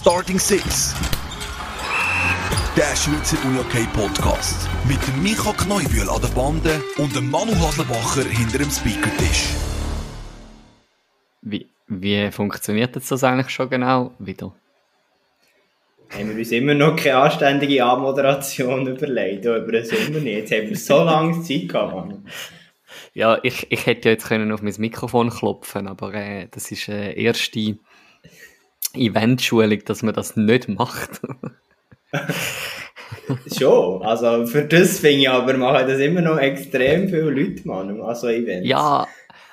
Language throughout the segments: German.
Starting Six. Der Schweizer UniOK Podcast. Mit dem Micha Kneubühl an der Bande und dem Manu Haslebacher hinter dem Speakertisch. Wie, wie funktioniert das eigentlich schon genau wieder? Haben wir uns immer noch keine anständige Anmoderation überlegt, über den Sommer nicht. Jetzt haben wir so lange Zeit gehabt, Mann. Ja, ich, ich hätte ja jetzt können auf mein Mikrofon klopfen, aber äh, das ist eine erste Eventschulung, dass man das nicht macht. Schon, also für das finde ich aber machen das immer noch extrem viele Leute, Mann, also Events. Ja,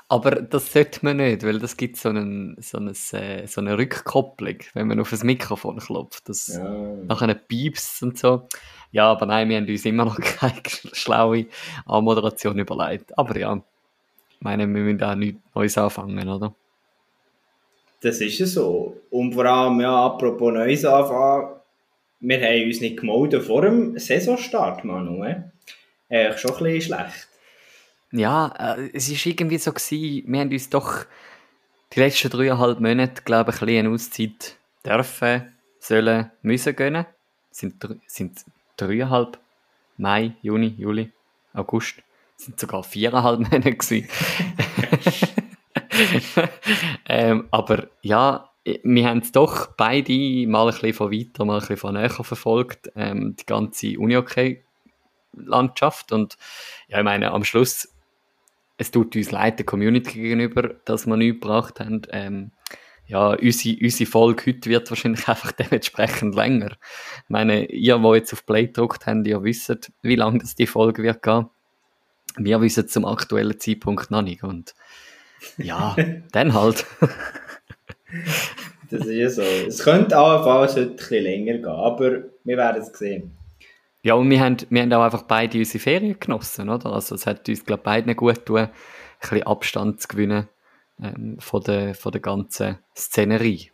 aber das sollte man nicht, weil das gibt so, einen, so, eine, äh, so eine Rückkopplung, wenn man auf das Mikrofon klopft. Das Ja. nachher Pieps und so. Ja, aber nein, wir haben uns immer noch keine schlaue Anmoderation überlegt. Aber ja, ich meine, wir müssen auch nichts Neues anfangen, oder? Das ist ja so. Und vor allem, ja, apropos Neues anfangen, wir haben uns nicht gemeldet vor dem Saisonstart, Manu. Eigentlich schon ein bisschen schlecht. Ja, äh, es ist irgendwie so gewesen, wir haben uns doch die letzten dreieinhalb Monate, glaube ich, ein bisschen eine Auszeit dürfen, sollen, müssen gönnen. Sind, sind dreieinhalb, Mai, Juni, Juli, August, sind sogar viereinhalb Monate gewesen. ähm, aber ja, wir haben es doch beide mal ein bisschen von weiter, mal ein bisschen von näher verfolgt, ähm, die ganze Uni-Landschaft und ja, ich meine, am Schluss, es tut uns leid, der Community gegenüber, dass wir nichts gebracht haben. Ähm, ja, unsere, unsere Folge heute wird wahrscheinlich einfach dementsprechend länger. Ich meine, ihr, die jetzt auf Play gedruckt habt, ihr wisst, wie lange das die Folge wird gehen. Wir wissen zum aktuellen Zeitpunkt noch nicht. Und ja, dann halt. Das ist ja so. Es könnte allenfalls heute ein bisschen länger gehen, aber wir werden es sehen. Ja, und wir haben, wir haben auch einfach beide unsere Ferien genossen, oder? Also es hat uns, glaube ich, beiden gut getan, ein bisschen Abstand zu gewinnen ähm, von, der, von der ganzen Szenerie.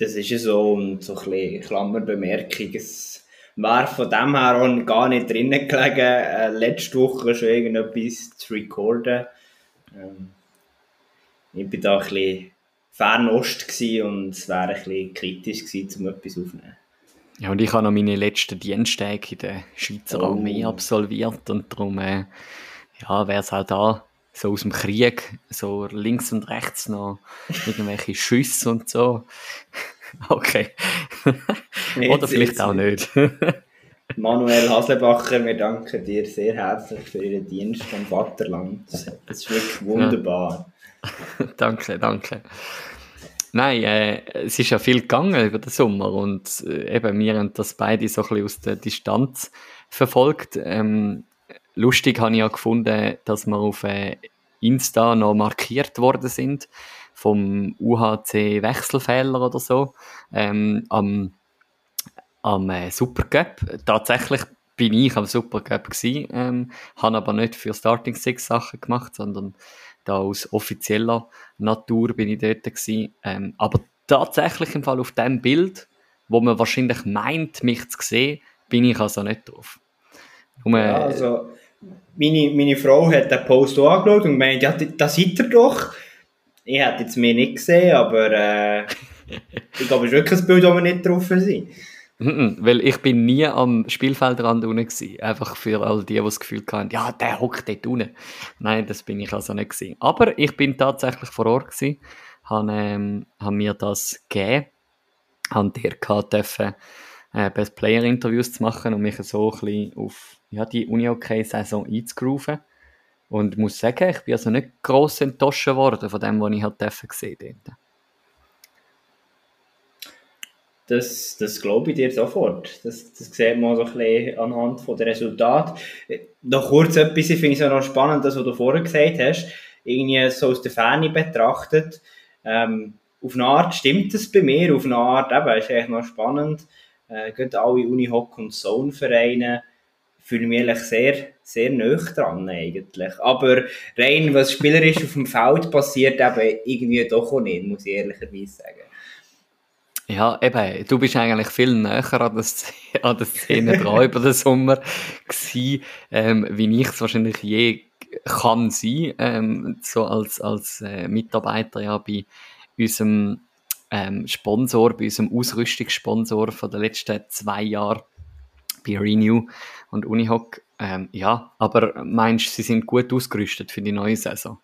Das ist ja so und so ein bisschen Klammerbemerkung. Es wäre von dem her auch gar nicht drinnen gelegen, äh, letzte Woche schon irgendetwas zu recorden. Ähm, ich war da ein bisschen Fernost und es wäre ein bisschen kritisch gewesen, um etwas aufzunehmen. Ja, und ich habe noch meine letzten Diensttage in der Schweizer Oh. Armee absolviert und darum, äh, ja, wäre es halt da so aus dem Krieg, so links und rechts noch irgendwelche Schüsse und so. Okay. Oder vielleicht auch nicht. Manuel Haslebacher, wir danken dir sehr herzlich für Ihren Dienst am Vaterland. Das ist wirklich wunderbar. danke, danke. Nein, äh, es ist ja viel gegangen über den Sommer und äh, eben wir haben das beide so ein bisschen aus der Distanz verfolgt. Ähm, lustig habe ich ja gefunden, dass wir auf äh, Insta noch markiert worden sind vom UHC Wechselfehler oder so ähm, am, am äh, Supercup. Tatsächlich bin ich am Supercup gsi, ähm, habe aber nicht für Starting Six Sachen gemacht, sondern da aus offizieller Natur bin ich dort gsi. Ähm, aber tatsächlich im Fall auf dem Bild, wo man wahrscheinlich meint, mich zu sehen, bin ich also nicht drauf. Nur, Ja, äh, also, meine, meine Frau hat den Post auch angeschaut und gemeint, ja, da seid ihr doch. Ich hätte jetzt mehr nicht gesehen, aber äh, ich glaube, es ist wirklich ein Bild, wo wir nicht drauf sind. Mhm, Weil ich bin nie am Spielfeldrand unten gsi. Einfach für all die, die das Gefühl hatten, ja, der hockt dort unten. Nein, das bin ich also nicht gsi. Aber ich bin tatsächlich vor Ort gsi, habe, ähm, habe mir das gegeben, habe dir dürfen, äh, Best Player Interviews zu machen und mich so ein bisschen auf ja, die Uni-OK-Saison einzugrooven. Und muss sagen, ich bin also nicht gross enttäuscht worden von dem, was ich halt gesehen dort. Das, das glaube ich dir sofort. Das, das sieht man so ein bisschen anhand von der Resultat. Noch kurz etwas, ich finde es ja noch spannend, das, was du vorher gesagt hast. Irgendwie so aus der Ferne betrachtet. Ähm, auf eine Art stimmt das bei mir, auf eine Art eben, ist eigentlich noch spannend. Äh, gerade alle Unihock und Zone-Vereine fühle mich eigentlich sehr, sehr nah dran eigentlich. Aber rein, was spielerisch auf dem Feld passiert, eben irgendwie doch auch nicht, muss ich ehrlicherweise sagen. Ja, eben, du bist eigentlich viel näher an der, Szene, an der Szene dran über den Sommer gewesen, ähm, wie ich es wahrscheinlich je kann sein, ähm, so als, als äh, Mitarbeiter ja bei unserem ähm, Sponsor, bei unserem Ausrüstungssponsor von den letzten zwei Jahren, bei Renew und Unihoc. Ähm, ja, aber meinst du, sie sind gut ausgerüstet für die neue Saison?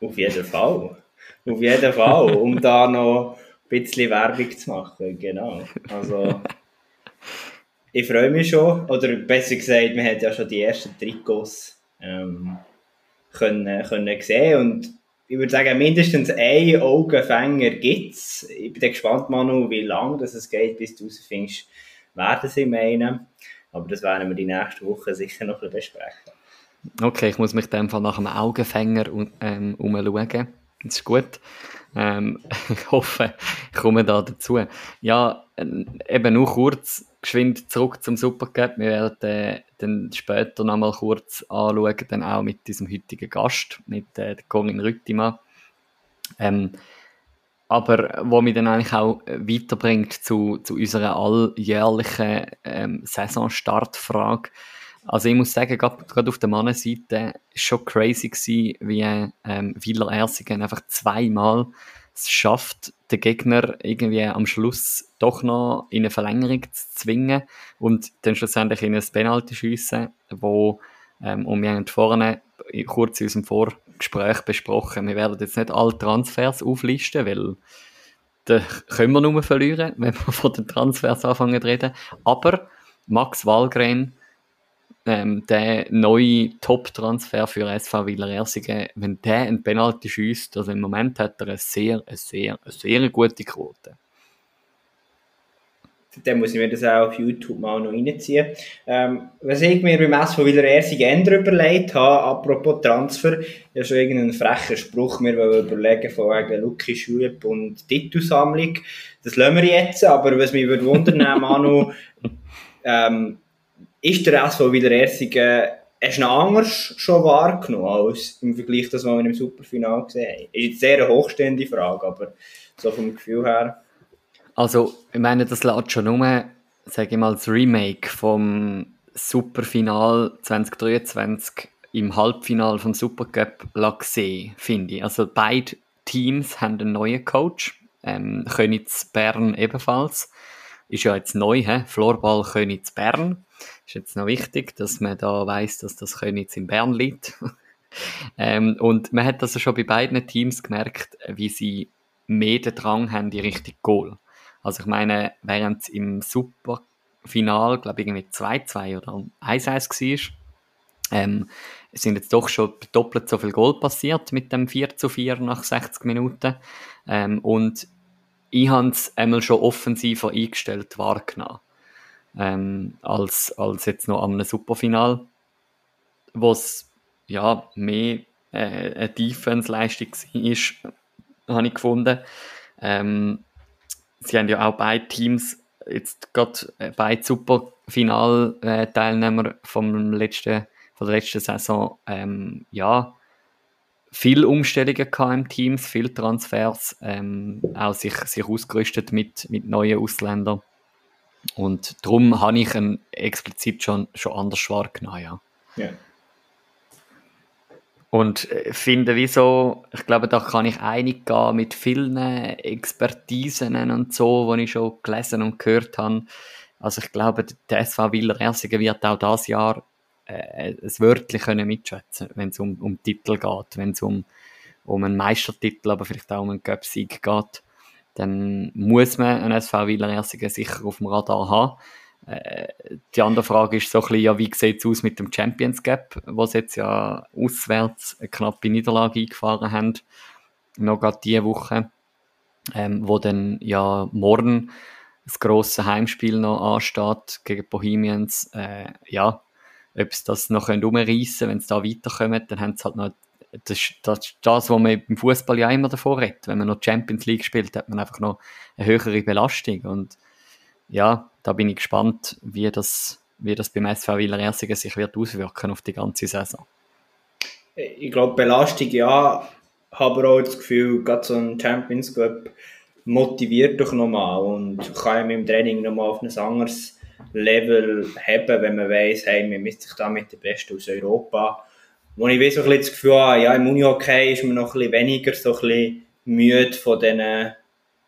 Auf jeden Fall. Auf jeden Fall. Um da noch bisschen Werbung zu machen. Genau. Also, ich freue mich schon. Oder besser gesagt, man hat ja schon die ersten Trikots ähm, können, können sehen. Und ich würde sagen, mindestens einen Augenfänger gibt es. Ich bin gespannt, Manu, wie lange das es geht, bis du herausfindest, werden sie meinen. Aber das werden wir die nächsten Wochen sicher noch besprechen. Okay, ich muss mich in dem Fall nach einem Augenfänger ähm, umschauen. Das ist gut. Ähm, ich hoffe, ich komme da dazu. Ja, äh, eben nur kurz, geschwind zurück zum Supercup. Wir werden äh, dann später noch mal kurz anschauen, dann auch mit diesem heutigen Gast, mit äh, Corinne Rüttimann. Ähm, aber wo mich dann eigentlich auch weiterbringt zu, zu unserer alljährlichen ähm, Saisonstartfrage. Also ich muss sagen, gerade auf der Mannenseite war schon crazy gewesen, wie ähm, Wieler Ersingen einfach zweimal es schafft, den Gegner irgendwie am Schluss doch noch in eine Verlängerung zu zwingen und dann schlussendlich in ein Penalty schiessen, wo ähm, und wir haben vorne kurz in unserem Vorgespräch besprochen, wir werden jetzt nicht alle Transfers auflisten, weil da können wir nur verlieren, wenn wir von den Transfers anfangen zu reden. Aber Max Walgren ähm, der neue Top-Transfer für SV Wieler Ersingen, wenn der ein Penalty schießt, also im Moment hat er eine sehr, eine sehr, eine sehr gute Quote. Dann muss ich mir das auch auf YouTube mal noch reinziehen. Ähm, was ich mir beim SV Wieler Ersingen ändern überlegt habe, apropos Transfer, ja schon irgendeinen frechen Spruch mir überlegen von wegen Luki Schulep und Titelsammlung. Das lassen wir jetzt, aber was mich würde Manu, ähm, ist der SV wieder Ersingen hast du anders schon wahrgenommen als im Vergleich das, was wir im Superfinal gesehen haben? Ist jetzt sehr hochstehende Frage, aber so vom Gefühl her. Also, ich meine, das lädt schon nur, sage ich mal, das Remake vom Superfinal 2023 im Halbfinal vom Supercup gesehen, finde ich. Also, beide Teams haben einen neuen Coach, ähm, Königs Bern ebenfalls. Ist ja jetzt neu, he? Floorball Königs Bern ist jetzt noch wichtig, dass man da weiß, dass das Königs in Bern liegt. ähm, und man hat also schon bei beiden Teams gemerkt, wie sie mehr den Drang haben, die Richtung Goal. Also ich meine, während es im Superfinal, glaube ich, irgendwie 2-2 oder 1-1 war, ähm, sind jetzt doch schon doppelt so viel Goal passiert mit dem 4 zu 4 nach 60 Minuten. Ähm, und ich habe es einmal schon offensiver eingestellt wahrgenommen ähm, als, als jetzt noch am Superfinal, wo es ja mehr äh, eine Defense-Leistung ist, habe ich gefunden. Ähm, sie haben ja auch beide Teams, jetzt gerade äh, beide Superfinal-Teilnehmer vom letzten, von der letzten Saison, ähm, ja, viele Umstellungen im Teams, viele Transfers, ähm, auch sich, sich ausgerüstet mit, mit neuen Ausländern. Und darum habe ich ihn explizit schon, schon anders wahrgenommen, ja. ja. Und äh, finde, wieso, ich glaube, da kann ich einig gehen mit vielen Expertisen und so, die ich schon gelesen und gehört habe. Also ich glaube, der SV Wieler Ersingen wird auch dieses Jahr äh, es wörtlich können mitschätzen, wenn es um, um Titel geht, wenn es um, um einen Meistertitel, aber vielleicht auch um einen Cup-Sieg geht dann muss man einen SV Wieler Ersingen sicher auf dem Radar haben. Äh, die andere Frage ist so ein bisschen, ja, wie sieht es aus mit dem Champions Gap, wo sie jetzt ja auswärts eine knappe Niederlage eingefahren haben, noch gerade diese Woche, ähm, wo dann ja morgen das grosse Heimspiel noch ansteht gegen Bohemians. Äh, ja, ob sie das noch umreißen können, wenn sie da weiterkommen, dann haben sie halt noch das ist das, das, was man im Fußball ja immer davor redet. Wenn man noch Champions League spielt, hat man einfach noch eine höhere Belastung. Und ja, da bin ich gespannt, wie das, wie das beim SV Wieler Ersingen sich wird auswirken auf die ganze Saison. Ich glaube, Belastung ja, aber auch das Gefühl, gerade so ein Champions Cup motiviert doch nochmal und kann im Training nochmal auf ein anderes Level haben, wenn man weiß, hey, man misst sich da mit den Besten aus Europa wo ich wie so ein das Gefühl habe, ja, im Unihockey ist man noch ein bisschen weniger so ein bisschen müde von diesen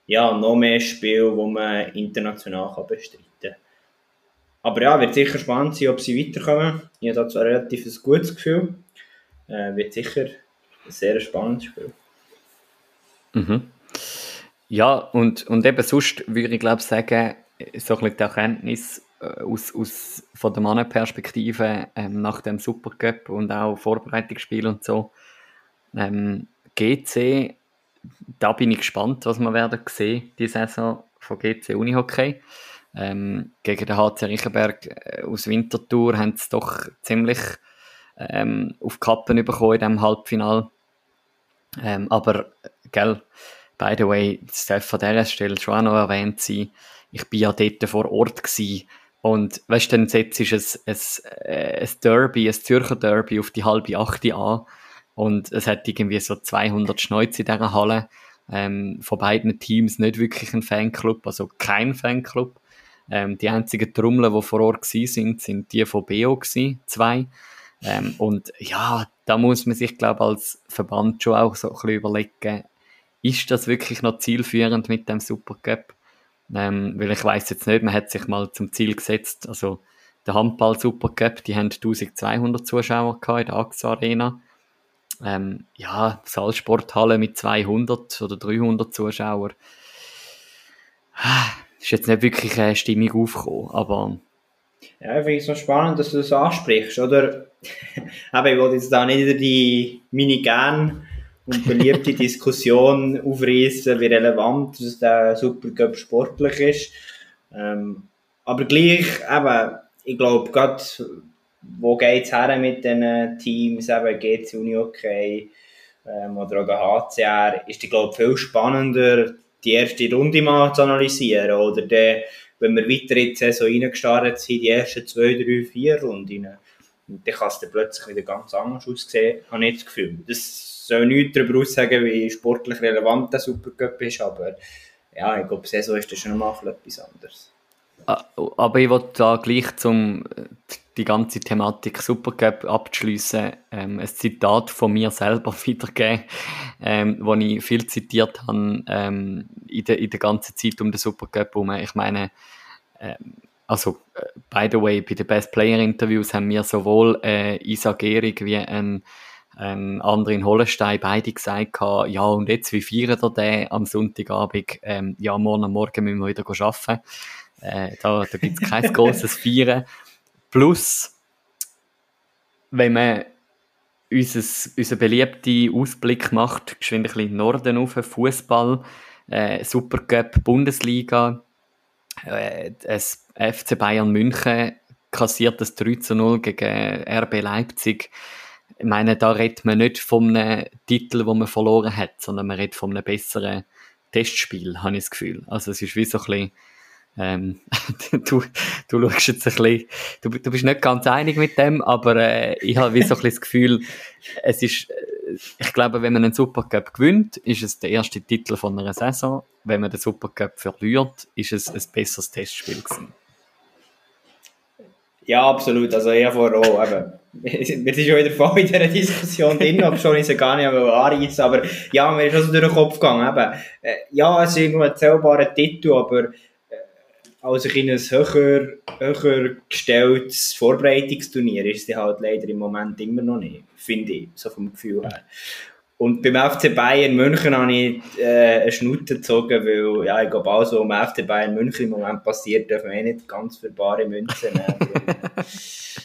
ja, noch mehr Spiele, die man international kann bestreiten kann. Aber ja, wird sicher spannend sein, ob sie weiterkommen. Ich habe da zwar relativ ein gutes Gefühl. Äh, wird sicher ein sehr spannendes Spiel. Mhm. Ja, und, und eben sonst würde ich glaube sagen, so ein bisschen die Erkenntnis aus, aus, von der Mannenperspektive ähm, nach dem Supercup und auch Vorbereitungsspiel und so. Ähm, GC, da bin ich gespannt, was wir werden sehen, die Saison von GC Unihockey. Ähm, gegen den HC Riechenberg äh, aus Winterthur haben sie doch ziemlich ähm, auf Kappen bekommen in diesem Halbfinal. Ähm, aber, gell, by the way, das darf an dieser Stelle schon auch noch erwähnt sein, ich bin ja dort vor Ort gewesen und weißt du, dann setzt es ein, ein, äh, ein Derby, ein Zürcher Derby auf die halbe Achte an und es hat irgendwie so 200 Schnäuze in dieser Halle. Ähm, von beiden Teams nicht wirklich ein Fanclub, also kein Fanclub. Ähm, die einzigen Trommeln, die vor Ort sind, sind die von BO gewesen, zwei. Ähm, und ja, da muss man sich, glaube als Verband schon auch so ein bisschen überlegen, ist das wirklich noch zielführend mit dem Supercup? Ähm, weil ich weiß jetzt nicht, man hat sich mal zum Ziel gesetzt, also der Handball Supercup, die haben 1200 Zuschauer gehabt in der AXA Arena. Ähm, ja, Salzsporthalle mit 200 oder 300 Zuschauern. Ist jetzt nicht wirklich eine Stimmung aufgekommen, aber... Ja, ich finde es so spannend, dass du das ansprichst, oder? Aber ich wollte jetzt da nicht die meine gern und beliebte Diskussion aufreißen, wie relevant dass der Supercup sportlich ist. Ähm, aber gleich, eben, ich glaube, gerade wo geht es her mit den Teams, eben GC Uni okay ähm, oder auch der HCR, ist, ich glaube, viel spannender, die erste Runde mal zu analysieren. Oder der, wenn wir weiter in die Saison reingestartet sind, die ersten zwei, drei, vier Runden. Und dann kann es dann plötzlich wieder ganz anders aussehen, habe ich das Gefühl. Das soll nichts darüber aussagen, wie sportlich relevant der Supercup ist, aber ja, ich glaube, Saison ist das schon mal etwas anderes. Ah, aber ich wollte da gleich zum die ganze Thematik Supercup abzuschließen, ähm, ein Zitat von mir selber wiedergeben, ähm, wo ich viel zitiert habe ähm, in, der, in der ganzen Zeit um den Supercup herum. Ich meine, ähm, also, äh, by the way, bei den Best Player Interviews haben mir sowohl äh, Isa Gehrig wie ein, ein anderer in Hollenstein beide gesagt, ja, und jetzt, wie feiern ihr den am Sonntagabend? Ähm, ja, morgen, morgen müssen wir wieder arbeiten. Äh, da da gibt es kein grosses Feiern. Plus, wenn man unser, unser beliebter Ausblick macht, geschwind ein bisschen Norden auf, Fußball, äh, Supercup, Bundesliga, äh, das FC Bayern München kassiert das 3 zu 0 gegen RB Leipzig. Ich meine, da redet man nicht von einem Titel, wo man verloren hat, sondern man redet von einem besseren Testspiel, habe ich das Gefühl. Also es ist wie so ein bisschen ähm, du, du schaust jetzt ein bisschen, du, du bist nicht ganz einig mit dem, aber äh, ich habe wie so ein bisschen das Gefühl, es ist, äh, ich glaube, wenn man einen Supercup gewinnt, ist es der erste Titel von einer Saison. Wenn man den Supercup verliert, ist es ein besseres Testspiel gewesen. Ja, absolut. Also ich habe auch, eben, wir sind schon wieder voll in dieser Diskussion drin, ob schon ich sie gar nicht anreißen aber ja, mir ist also durch den Kopf gegangen, eben, äh, ja, es ist irgendwo ein zählbarer Titel, aber als ich in ein höher, höher gestelltes Vorbereitungsturnier ist es halt leider im Moment immer noch nicht, finde ich, so vom Gefühl her. Und beim FC Bayern München habe ich äh, eine Schnute gezogen, weil ja, ich glaube auch so um FC Bayern München im Moment passiert, dürfen wir eh nicht ganz für bare Münzen nehmen.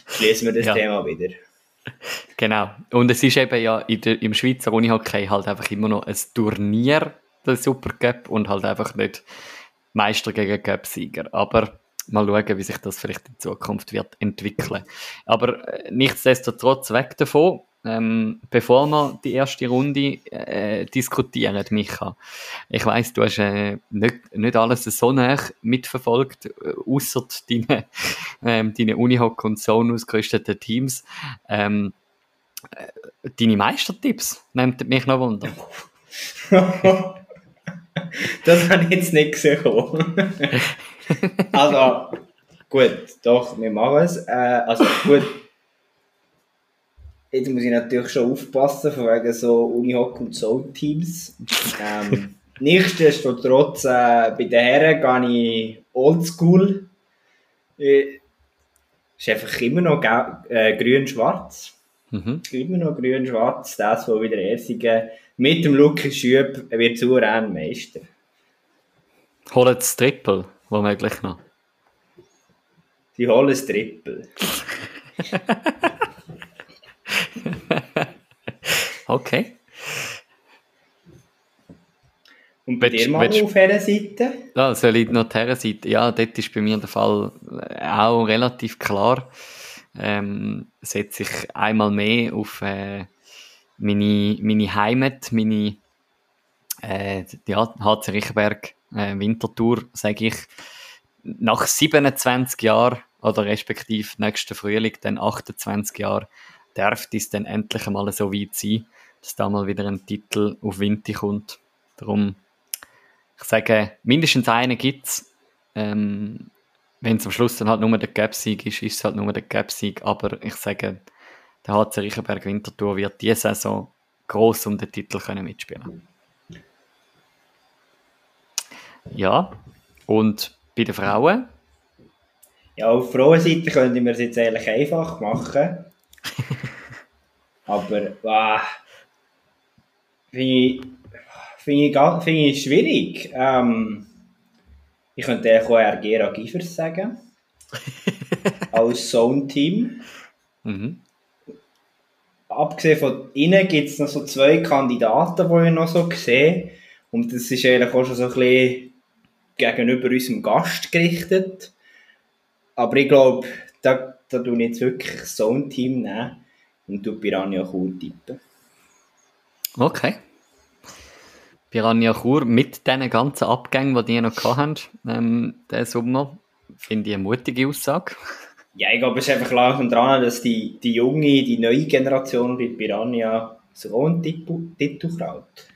Schließen wir das ja. Thema wieder. Genau. Und es ist eben ja der, im Schweizer Unihockey halt einfach immer noch ein Turnier, der Supercup, und halt einfach nicht Meister gegen Cup-Sieger. Aber mal schauen, wie sich das vielleicht in Zukunft wird entwickeln. Aber äh, nichtsdestotrotz weg davon. Ähm, bevor wir die erste Runde äh, diskutieren, Micha, ich weiß, du hast äh, nicht, nicht alles so nah mitverfolgt, äh, außer deine, ähm, deine Unihock und Zone ausgerüsteten Teams. Ähm, äh, deine Meistertipps nimmt mich noch Wunder. das habe ich jetzt nicht gesehen. also, gut, doch, wir machen es. Äh, also, gut. Jetzt muss ich natürlich schon aufpassen, von wegen so Unihock und Soul Teams. Ähm, Nichtsdestotrotz, äh, bei den Herren gehe ich oldschool. Äh, ist einfach immer noch äh, grün-schwarz. Mhm. Immer noch grün-schwarz. Das, wo wieder Ersigen mit dem Lukas Schüb wird souverän Meister. Holen das Triple, womöglich noch. Sie holen das Triple. okay. Und bei dir mal auf dieser Seite? Ja, soll ich noch dieser Seite? Ja, dort ist bei mir der Fall auch relativ klar. Ähm, setze ich einmal mehr auf äh, meine, meine Heimat, meine äh, ja, HC Riechenberg äh, Wintertour, sage ich, nach 27 Jahren oder respektive nächsten Frühling, dann 28 Jahren, darf es dann endlich einmal so weit sein, dass da mal wieder ein Titel auf Winter kommt. Darum ich sage, mindestens einen gibt es. Ähm, Wenn es am Schluss dann halt nur der Gap-Sieg ist, ist es halt nur der Gap-Sieg. Aber ich sage, der HC Riechenberg Winterthur wird diese Saison gross um den Titel können mitspielen Ja, und bei den Frauen? Ja, auf Frauenseite könnten wir es jetzt eigentlich einfach machen. Aber, wow, finde ich find ich schwierig. Ähm, ich könnte auch eher Gera Givers sagen. als Zone-Team. Mhm. Abgesehen von ihnen gibt es noch so zwei Kandidaten, die ich noch so sehe. Und das ist eigentlich auch schon so ein bisschen gegenüber unserem Gast gerichtet. Aber ich glaube, da, da tue ich jetzt wirklich Zone-Team nehmen und du Piranha Chur tippen. Okay. Piranha Chur mit diesen ganzen Abgängen, die die noch hatten, ähm, diesen Sommer, finde ich eine mutige Aussage. Ja, ich glaube, es ist einfach langsam dran, dass die, die junge, die neue Generation bei Piranha so einen Titel kraut.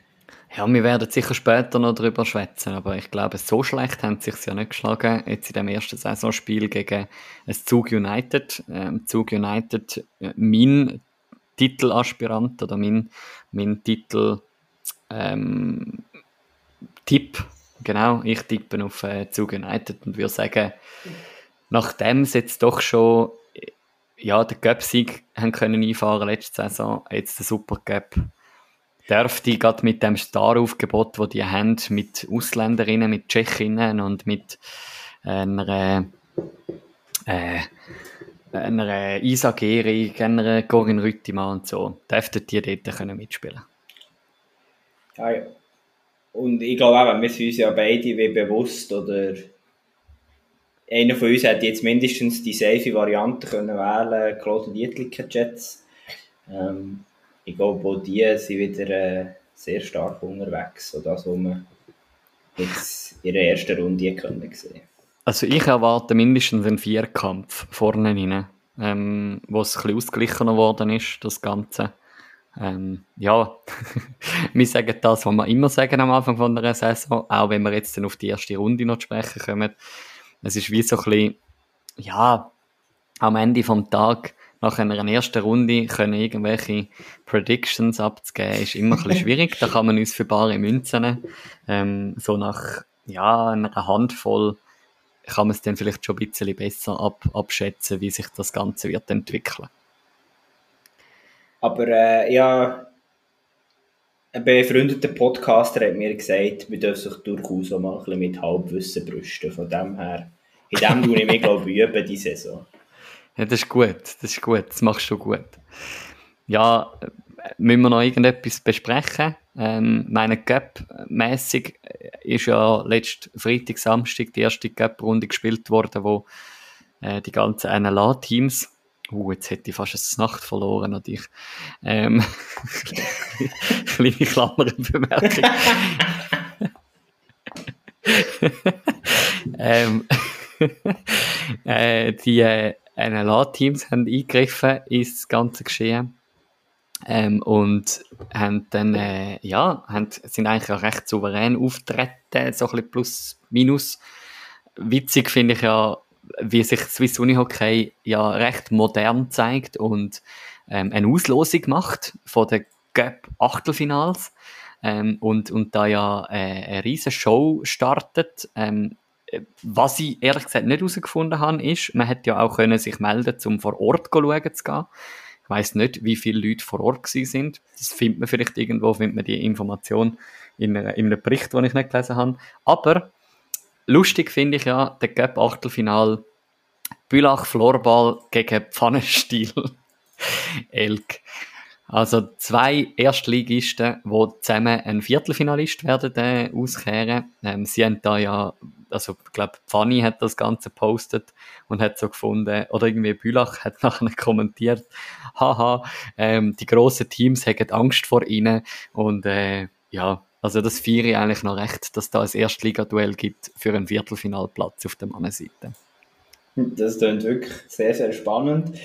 Ja, wir werden sicher später noch darüber schwätzen, aber ich glaube, so schlecht haben sie sich ja nicht geschlagen, jetzt in dem ersten Saisonspiel gegen ein Zug United. Ähm, Zug United, äh, mein Titelaspirant oder mein, mein Titel ähm, Tipp, genau, ich tippe auf äh, Zug United und würde sagen, nachdem sie jetzt doch schon ja, den Cup-Sieg haben können letzte Saison, jetzt der Super Cup, dürfte gerade mit dem Star-Aufgebot, das die haben, mit Ausländerinnen, mit Tschechinnen und mit einer, äh, einer Isa Gehrig, einer Corinne Rüttimann und so, dürften die dort können mitspielen ja, ja. Und ich glaube auch, wir sind uns ja beide wie bewusst, oder einer von uns hätte jetzt mindestens die safe Variante können wählen, Claude Dietliken Jets. Ähm, ich glaube, auch die sind wieder äh, sehr stark unterwegs, so das, was wir jetzt in der ersten Runde können sehen Also ich erwarte mindestens einen Vierkampf vorne rein, ähm, wo es ein bisschen ausgeglichener geworden ist, das Ganze. Ähm, ja, wir sagen das, was wir immer sagen am Anfang von der Saison, auch wenn wir jetzt dann auf die erste Runde noch sprechen kommen. Es ist wie so ein bisschen, ja, am Ende vom Tag nach einer ersten Runde können irgendwelche Predictions abzugeben, ist immer ein bisschen schwierig. Da kann man uns für bare Münzen ähm, so nach ja, einer Handvoll kann man es dann vielleicht schon ein bisschen besser ab, abschätzen, wie sich das Ganze wird entwickeln. Aber äh, ja, ein befreundeter Podcaster hat mir gesagt, wir dürfen sich durchaus auch mal ein bisschen mit Halbwissen brüsten. Von dem her, in dem tue ich mich, glaube ich, üben, die Saison. Ja, das ist gut, das ist gut, das machst du gut. Ja, müssen wir noch irgendetwas besprechen? Ähm, meine Cup-mässig ist ja letzten Freitag, Samstag die erste Cup-Runde gespielt worden, wo äh, die ganzen NLA-Teams Uh, jetzt hätte ich fast eine Nacht verloren und ich. Ähm, kleine Klammerbemerkung. ähm, äh, die äh, NLA-Teams haben eingegriffen ins ganze Geschehen. Ähm, und haben dann, äh, ja, haben, sind eigentlich auch recht souverän auftreten, so ein bisschen plus, minus. Witzig finde ich ja, wie sich Swiss Uni Hockey ja recht modern zeigt und ähm, eine Auslosung macht von den Cup Achtelfinals. ähm, und, und da ja äh, eine riesige Show startet. Ähm, was ich ehrlich gesagt nicht herausgefunden habe, ist, man hätte ja auch können sich melden, um vor Ort schauen zu gehen. Ich weiß nicht, wie viele Leute vor Ort sind. Das findet man vielleicht irgendwo, findet man die Information in, in einem Bericht, den ich nicht gelesen habe. Aber lustig finde ich ja, der Cup Achtelfinal Bülach Florball gegen Pfannenstiel Elk. Also zwei Erstligisten, die zusammen ein Viertelfinalist werden äh, auskehren. Ähm, sie haben da ja, also ich glaube, Fanny hat das Ganze postet und hat so gefunden, oder irgendwie Bülach hat nachher kommentiert, haha, ähm, die grossen Teams haben Angst vor ihnen und äh, ja, also das feiere ich eigentlich noch recht, dass da ein Erstligaduell gibt für einen Viertelfinalplatz auf der Mannenseite. Das klingt wirklich sehr, sehr spannend.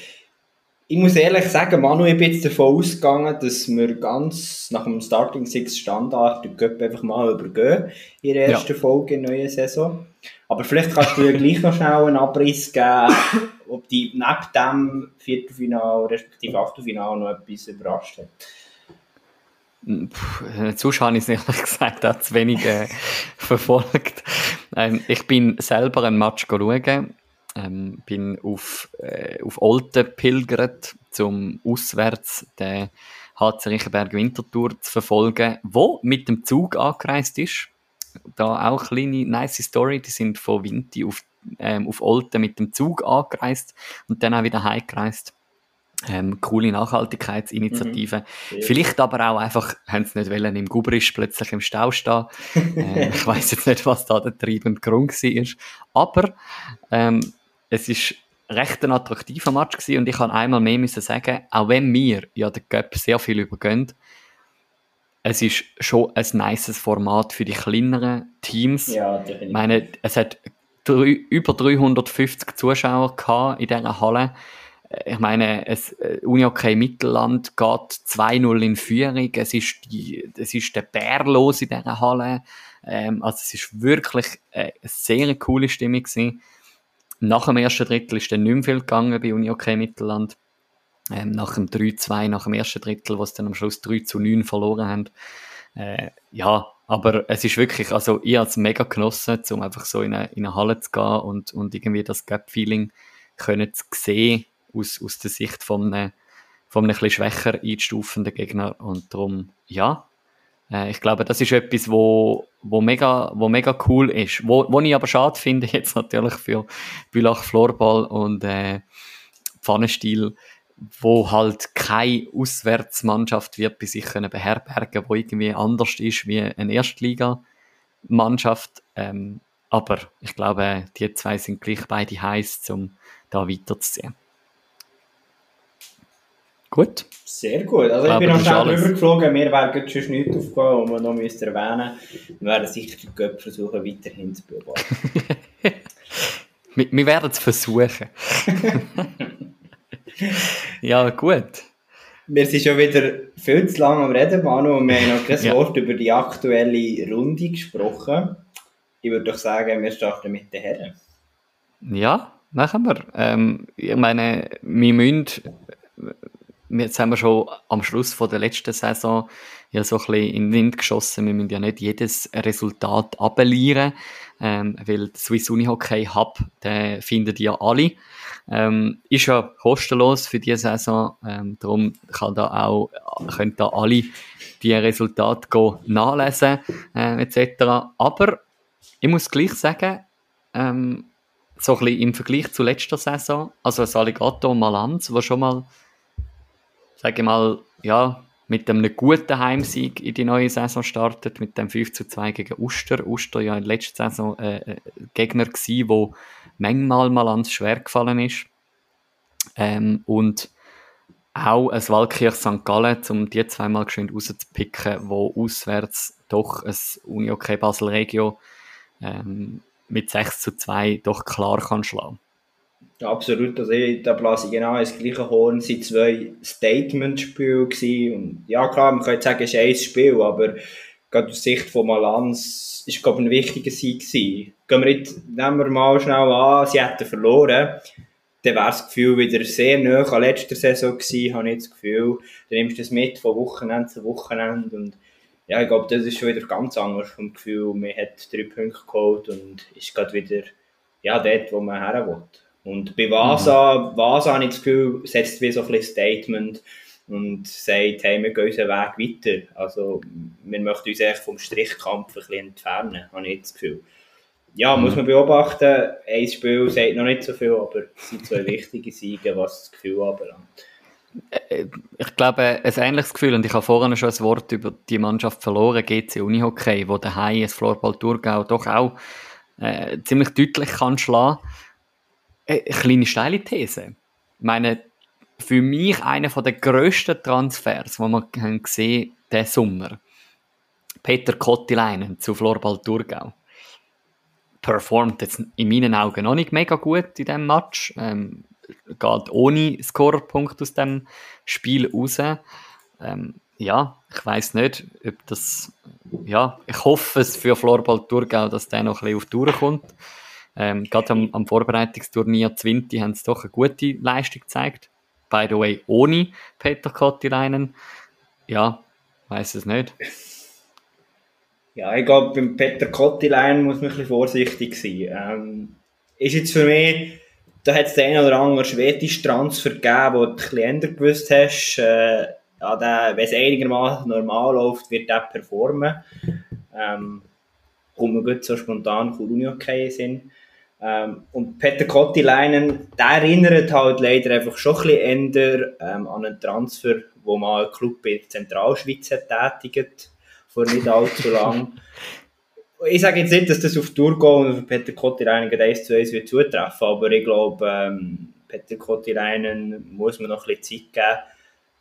Ich muss ehrlich sagen, Manu, ich bin jetzt davon ausgegangen, dass wir ganz nach dem Starting Six Standard den Cup einfach mal übergehen in der ersten ja. Folge in der neuen Saison. Aber vielleicht kannst du ja gleich noch schnell einen Abriss geben, ob die neben dem Viertelfinal respektive Achtelfinal noch etwas überrascht hat. Puh, Zuschauer habe ich es ehrlich gesagt auch zu wenig äh, verfolgt. Ähm, ich bin selber ein Match schauen ähm, bin auf, äh, auf Olten pilgert, zum auswärts den HC Riechenberg Wintertour zu verfolgen, wo mit dem Zug angereist ist. Da auch eine kleine nice Story, die sind von Winti auf, ähm, auf Olten mit dem Zug angereist und dann auch wieder heimgereist. Ähm, coole Nachhaltigkeitsinitiative. Mhm. Vielleicht aber auch einfach, haben sie nicht wollen, im Gubrisch plötzlich im Stau stehen. äh, ich weiß jetzt nicht, was da der treibende Grund war. Aber ähm, es ist recht ein attraktiver Match gewesen und ich kann einmal mehr müssen sagen, auch wenn wir ja den Cup sehr viel übergehen, es ist schon ein nices Format für die kleineren Teams. Ja, definitiv. Ich meine, es hat drei, über 350 Zuschauer gehabt in dieser Halle. Ich meine, es, äh, Unihockey Mittelland geht 2-0 in Führung. Es ist, die, es ist der Bär los in dieser Halle. Ähm, also es ist wirklich äh, eine sehr coole Stimmung gewesen. Nach dem ersten Drittel ist dann nicht mehr viel gegangen bei Uni OK Mittelland. Ähm, nach dem 3-2, nach dem ersten Drittel, wo sie dann am Schluss 3 zu 9 verloren haben. Äh, ja, aber es ist wirklich, also ich habe es mega genossen, um einfach so in eine, in eine Halle zu gehen und, und irgendwie das Gap-Feeling zu sehen aus, aus der Sicht von einem, von einem etwas schwächer einstufenden Gegner und darum, ja, äh, ich glaube, das ist etwas, wo, wo, mega, wo mega cool ist. Wo, wo ich aber schade finde, jetzt natürlich für Bülach Florball und äh, Pfannenstiel, wo halt keine Auswärtsmannschaft wird bei sich können beherbergen, wo irgendwie anders ist wie eine Erstligamannschaft. Ähm, aber ich glaube, die zwei sind gleich beide heiß, um da weiterzuziehen. Gut. Sehr gut. Also ich bin noch schnell drüber geflogen, mir wäre schon nichts aufgegangen, und wir noch müsst erwähnen Wir werden sicher den Göpp versuchen, weiterhin zu beobachten. wir, wir werden es versuchen. ja, gut. Wir sind schon wieder viel zu lange am Reden, Manu, und wir haben noch kein ja. Wort über die aktuelle Runde gesprochen. Ich würde doch sagen, wir starten mit den Herren. Ja, machen wir. Ähm, ich meine, wir müssen jetzt haben wir schon am Schluss von der letzten Saison ja so ein bisschen in den Wind geschossen. Wir müssen ja nicht jedes Resultat abelieren, ähm, weil der Swiss Unihockey Hub, den findet ja alle. Ähm, ist ja kostenlos für diese Saison, ähm, darum kann da auch, können da alle die Resultate go nachlesen, äh, etc. Aber ich muss gleich sagen, ähm, so ein bisschen im Vergleich zu letzter Saison, also das Alligator Malanz, wo schon mal sage ich mal, ja, mit einem guten Heimsieg in die neue Saison startet, mit dem 5 zu 2 gegen Uster. Uster ja in der letzten Saison äh, äh Gegner gewesen, wo manchmal mal ans schwer gefallen ist. Ähm, und auch ein Walkirch St. Gallen, um die zweimal geschwind rauszupicken, wo auswärts doch ein Unihockey Basel Regio ähm, mit 6 zu 2 doch klar kann schlagen. Ja, absolut. Also, da blase ich genau ins gleiche Horn. Es waren zwei Statement-Spiele. Ja, klar, man könnte sagen, es ist ein Spiel, aber gerade aus Sicht von Malanz ist, glaube ich, ein wichtiger Sieg. Gehen wir jetzt, nehmen wir mal schnell an, sie hätten verloren. Dann wäre das Gefühl wieder sehr nah an letzter Saison gewesen, habe ich das Gefühl. Dann nimmst du das mit von Wochenende zu Wochenende und ja, ich glaube, das ist schon wieder ganz anders vom Gefühl, man hat drei Punkte geholt und ist gerade wieder ja, dort, wo man her will. Und bei Vasa, mhm. Vasa habe ich das Gefühl, setzt wie so ein Statement und sagt, hey, wir gehen unseren Weg weiter. Also, wir möchten uns echt vom Strichkampf ein bisschen entfernen, habe ich das Gefühl. Ja, mhm. muss man beobachten. Ein Spiel sagt noch nicht so viel, aber es sind zwei wichtige Siege, was das Gefühl anbelangt. Äh, ich glaube, ein ähnliches Gefühl, und ich habe vorhin schon ein Wort über die Mannschaft verloren, GC Unihockey, wo der Hai das Floorball Thurgau doch auch äh, ziemlich deutlich kann schlagen. Äh, eine kleine steile These. Ich meine, für mich einer der grössten Transfers, die wir haben gesehen diesen Sommer. Peter Kottileinen zu Floorball Thurgau. Performt jetzt in meinen Augen noch nicht mega gut in diesem Match. Ähm, geht ohne Scorerpunkt aus dem Spiel raus. Ähm, ja, ich weiß nicht, ob das, ja, ich hoffe es für Floorball Thurgau, dass der noch ein bisschen auf die Tour kommt. Ähm, gerade am, am Vorbereitungsturnier 20 haben sie doch eine gute Leistung gezeigt. By the way, ohne Peter Kottileinen. Ja, weiß es nicht. Ja, ich glaube, beim Peter Kottileinen muss man ein bisschen vorsichtig sein. Ähm, ist jetzt für mich da hat es den einen oder anderen schwedischen Transfer gegeben, wo du ein bisschen gewusst hast, äh, ja, wenn es einigermaßen normal läuft, wird der performen. Ähm, kommt gut so spontan Kuruni okay sind. Ähm, und Peter Kottileinen, der erinnert halt leider einfach schon ein bisschen eher ähm, an einen Transfer, wo mal ein Club in der Zentralschweiz hat tätigt, vor nicht allzu lang. ich sage jetzt nicht, dass das auf Tour geht und auf Peter Kottireinen 1 zu 1 wird zutreffen, aber ich glaube, ähm, Peter Kottireinen muss man noch ein bisschen Zeit geben.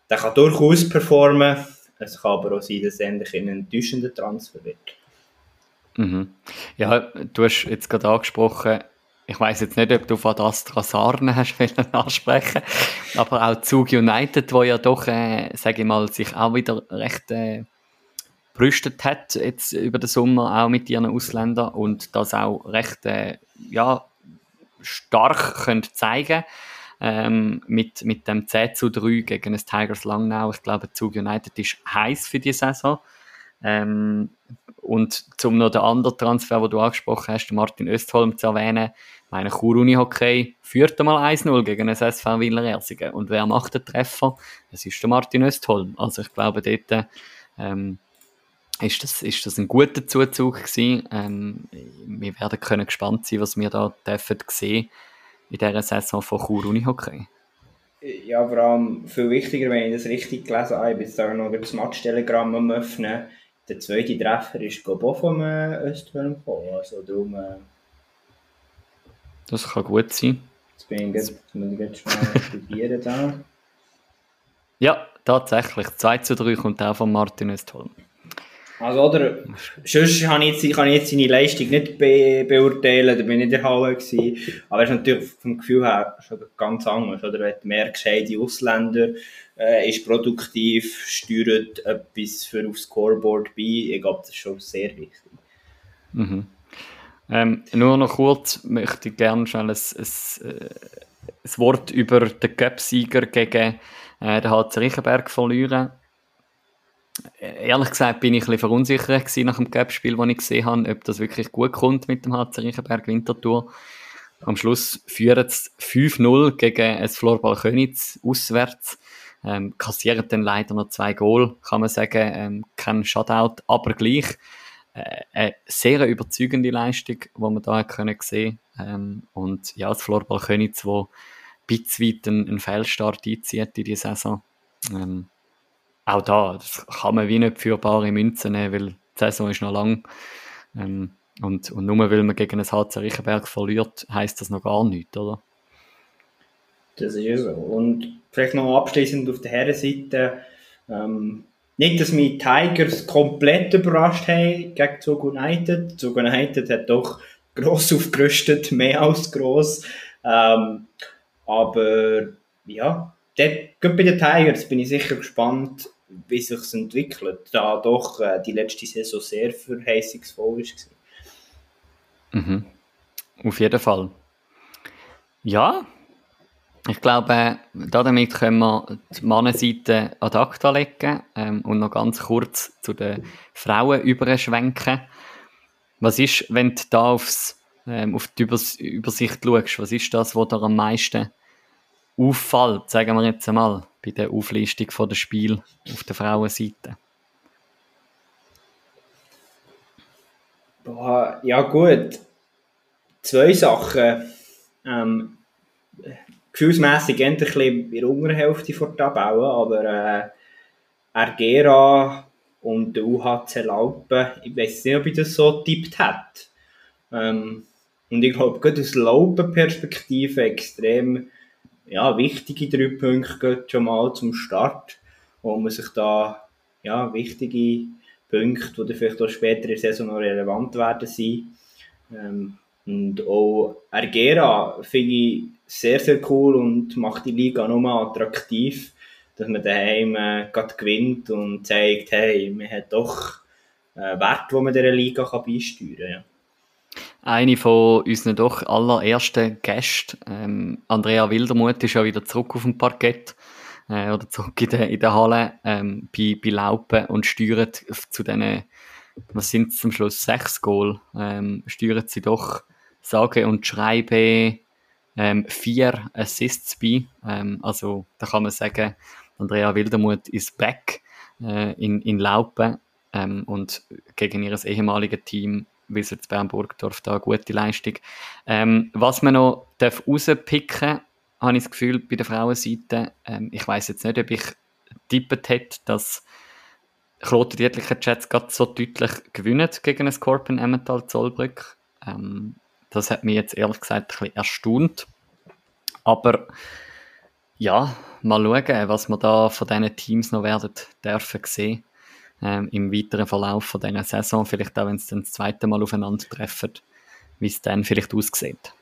Der kann durchaus performen. Es kann aber auch sein, dass er endlich ein enttäuschender Transfer wird. Mhm. Ja, du hast jetzt gerade angesprochen, ich weiß jetzt nicht, ob du von Astra Sarne hast ansprechen aber auch Zug United, wo ja doch, äh, sage ich mal, sich auch wieder recht äh, brüstet hat jetzt über den Sommer auch mit ihren Ausländern und das auch recht äh, ja, stark können zeigen ähm, mit, mit dem 10 zu 3 gegen das Tigers Langnau. Ich glaube, Zug United ist heiß für die Saison. Ähm, und zum noch den anderen Transfer, den du angesprochen hast, Martin Östholm zu erwähnen, meine Chur Hockey führt einmal 1-0 gegen das SV Wieler Ersingen. Und wer macht den Treffer? Es ist der Martin Östholm. Also ich glaube, dort ähm, ist das, ist das ein guter Zuzug gewesen. Ähm, wir werden können gespannt sein, was wir da dürfen sehen in dieser Saison von Chur Unihockey. Ja, vor allem viel wichtiger, wenn ich das richtig gelesen habe, ich bin jetzt da noch das Matchtelegramm am öffnen. Der zweite Treffer ist auch vom äh, Östwürm gekommen, also darum... Äh, das kann gut sein. Jetzt bin ich jetzt, schnell studieren da. Ja, tatsächlich. 2 zu 3 kommt auch von Martin Östholm. Also, oder, sonst kann ich jetzt, kann ich jetzt seine Leistung nicht be beurteilen, da bin ich in der Halle gewesen. Aber es ist natürlich vom Gefühl her schon ganz anders, oder? Wenn du merkst, hey, die Ausländer, äh, ist produktiv, steuert etwas für aufs Scoreboard bei. Ich glaube, das ist schon sehr wichtig. Mhm. Ähm, nur noch kurz möchte ich gerne schnell ein, ein, äh, ein Wort über den Cup-Sieger gegen äh, den HC Riechenberg verlieren ehrlich gesagt bin ich ein bisschen verunsichert nach dem Gap-Spiel, das ich gesehen habe, ob das wirklich gut kommt mit dem HC Riechenberg Winterthur. Am Schluss führen es 5-0 gegen ein Florball Könitz auswärts. Ähm, kassieren dann leider noch zwei Goal, kann man sagen. Ähm, kein Shutout, aber gleich äh, eine sehr überzeugende Leistung, die man da können sehen ähm, Und ja, das Florball Könitz, wo ein bisschen einen, einen Fehlstart einzieht in die Saison. Ähm, auch da, das kann man wie nicht für bare Münzen nehmen, weil die Saison ist noch lang. Ähm, und, und nur weil man gegen ein HC Riechenberg verliert, heisst das noch gar nichts, oder? Das ist so. Und vielleicht noch abschließend auf der Herrenseite, ähm, nicht, dass mich Tigers komplett überrascht haben gegen Zug United. Zug United hat doch gross aufgerüstet, mehr als gross. Ähm, aber ja, dort, bei den Tigers bin ich sicher gespannt, wie sich es entwickelt, da doch äh, die letzte Saison sehr verheißungsvoll war. Mhm. Auf jeden Fall. Ja, Ich glaube, damit können wir die Mannenseite ad acta legen ähm, und noch ganz kurz zu den Frauen überschwenken. Was ist, wenn du da aufs, ähm, auf die Übers Übersicht schaust, was ist das, was dir am meisten auffällt, sagen wir jetzt einmal, bei der Auflistung der Spiel auf der Frauenseite? Ja gut, zwei Sachen. Ähm, gefühlsmässig bisschen in der Unterhälfte vor der Tabelle, aber äh, Ergera und der UHC Laupen, ich weiß nicht, ob ich das so tippt hätte. Ähm, und ich glaube, gerade aus Laupen-Perspektive extrem ja, wichtige drei Punkte schon mal zum Start, wo man sich da ja, wichtige Punkte, die vielleicht auch später in der Saison noch relevant werden sein. Ähm, und auch Ergera finde ich sehr, sehr cool und macht die Liga nochmal attraktiv, dass man daheim äh, gerade gewinnt und zeigt, hey, man hat doch äh, Wert, wo man dieser Liga kann beisteuern kann. Ja. Eine von unseren doch allerersten Gästen, ähm, Andrea Wildermuth, ist ja wieder zurück auf dem Parkett äh, oder zurück in der, in der Halle ähm, bei, bei Laupen und steuert zu diesen, was sind zum Schluss, sechs Goal, ähm, steuert sie doch sage und schreibe ähm, vier Assists bei. Ähm, also da kann man sagen, Andrea Wildermuth ist back äh, in, in Laupen ähm, und gegen ihr ehemaliges Team Wizards Bernburgdorf da eine gute Leistung. Ähm, was man noch darf rauspicken habe ich das Gefühl, bei der Frauenseite, ähm, ich weiß jetzt nicht, ob ich tippet hätte, dass Klote Dietlicher Jets gerade so deutlich gewinnen gegen ein Scorpion Emmental Zollbrück. Ähm, das hat mich jetzt ehrlich gesagt ein bisschen erstaunt. Aber ja, mal schauen, was wir da von diesen Teams noch werden dürfen sehen ähm, im weiteren Verlauf von dieser Saison. Vielleicht auch, wenn sie dann das zweite Mal aufeinandertreffen, wie es dann vielleicht aussieht.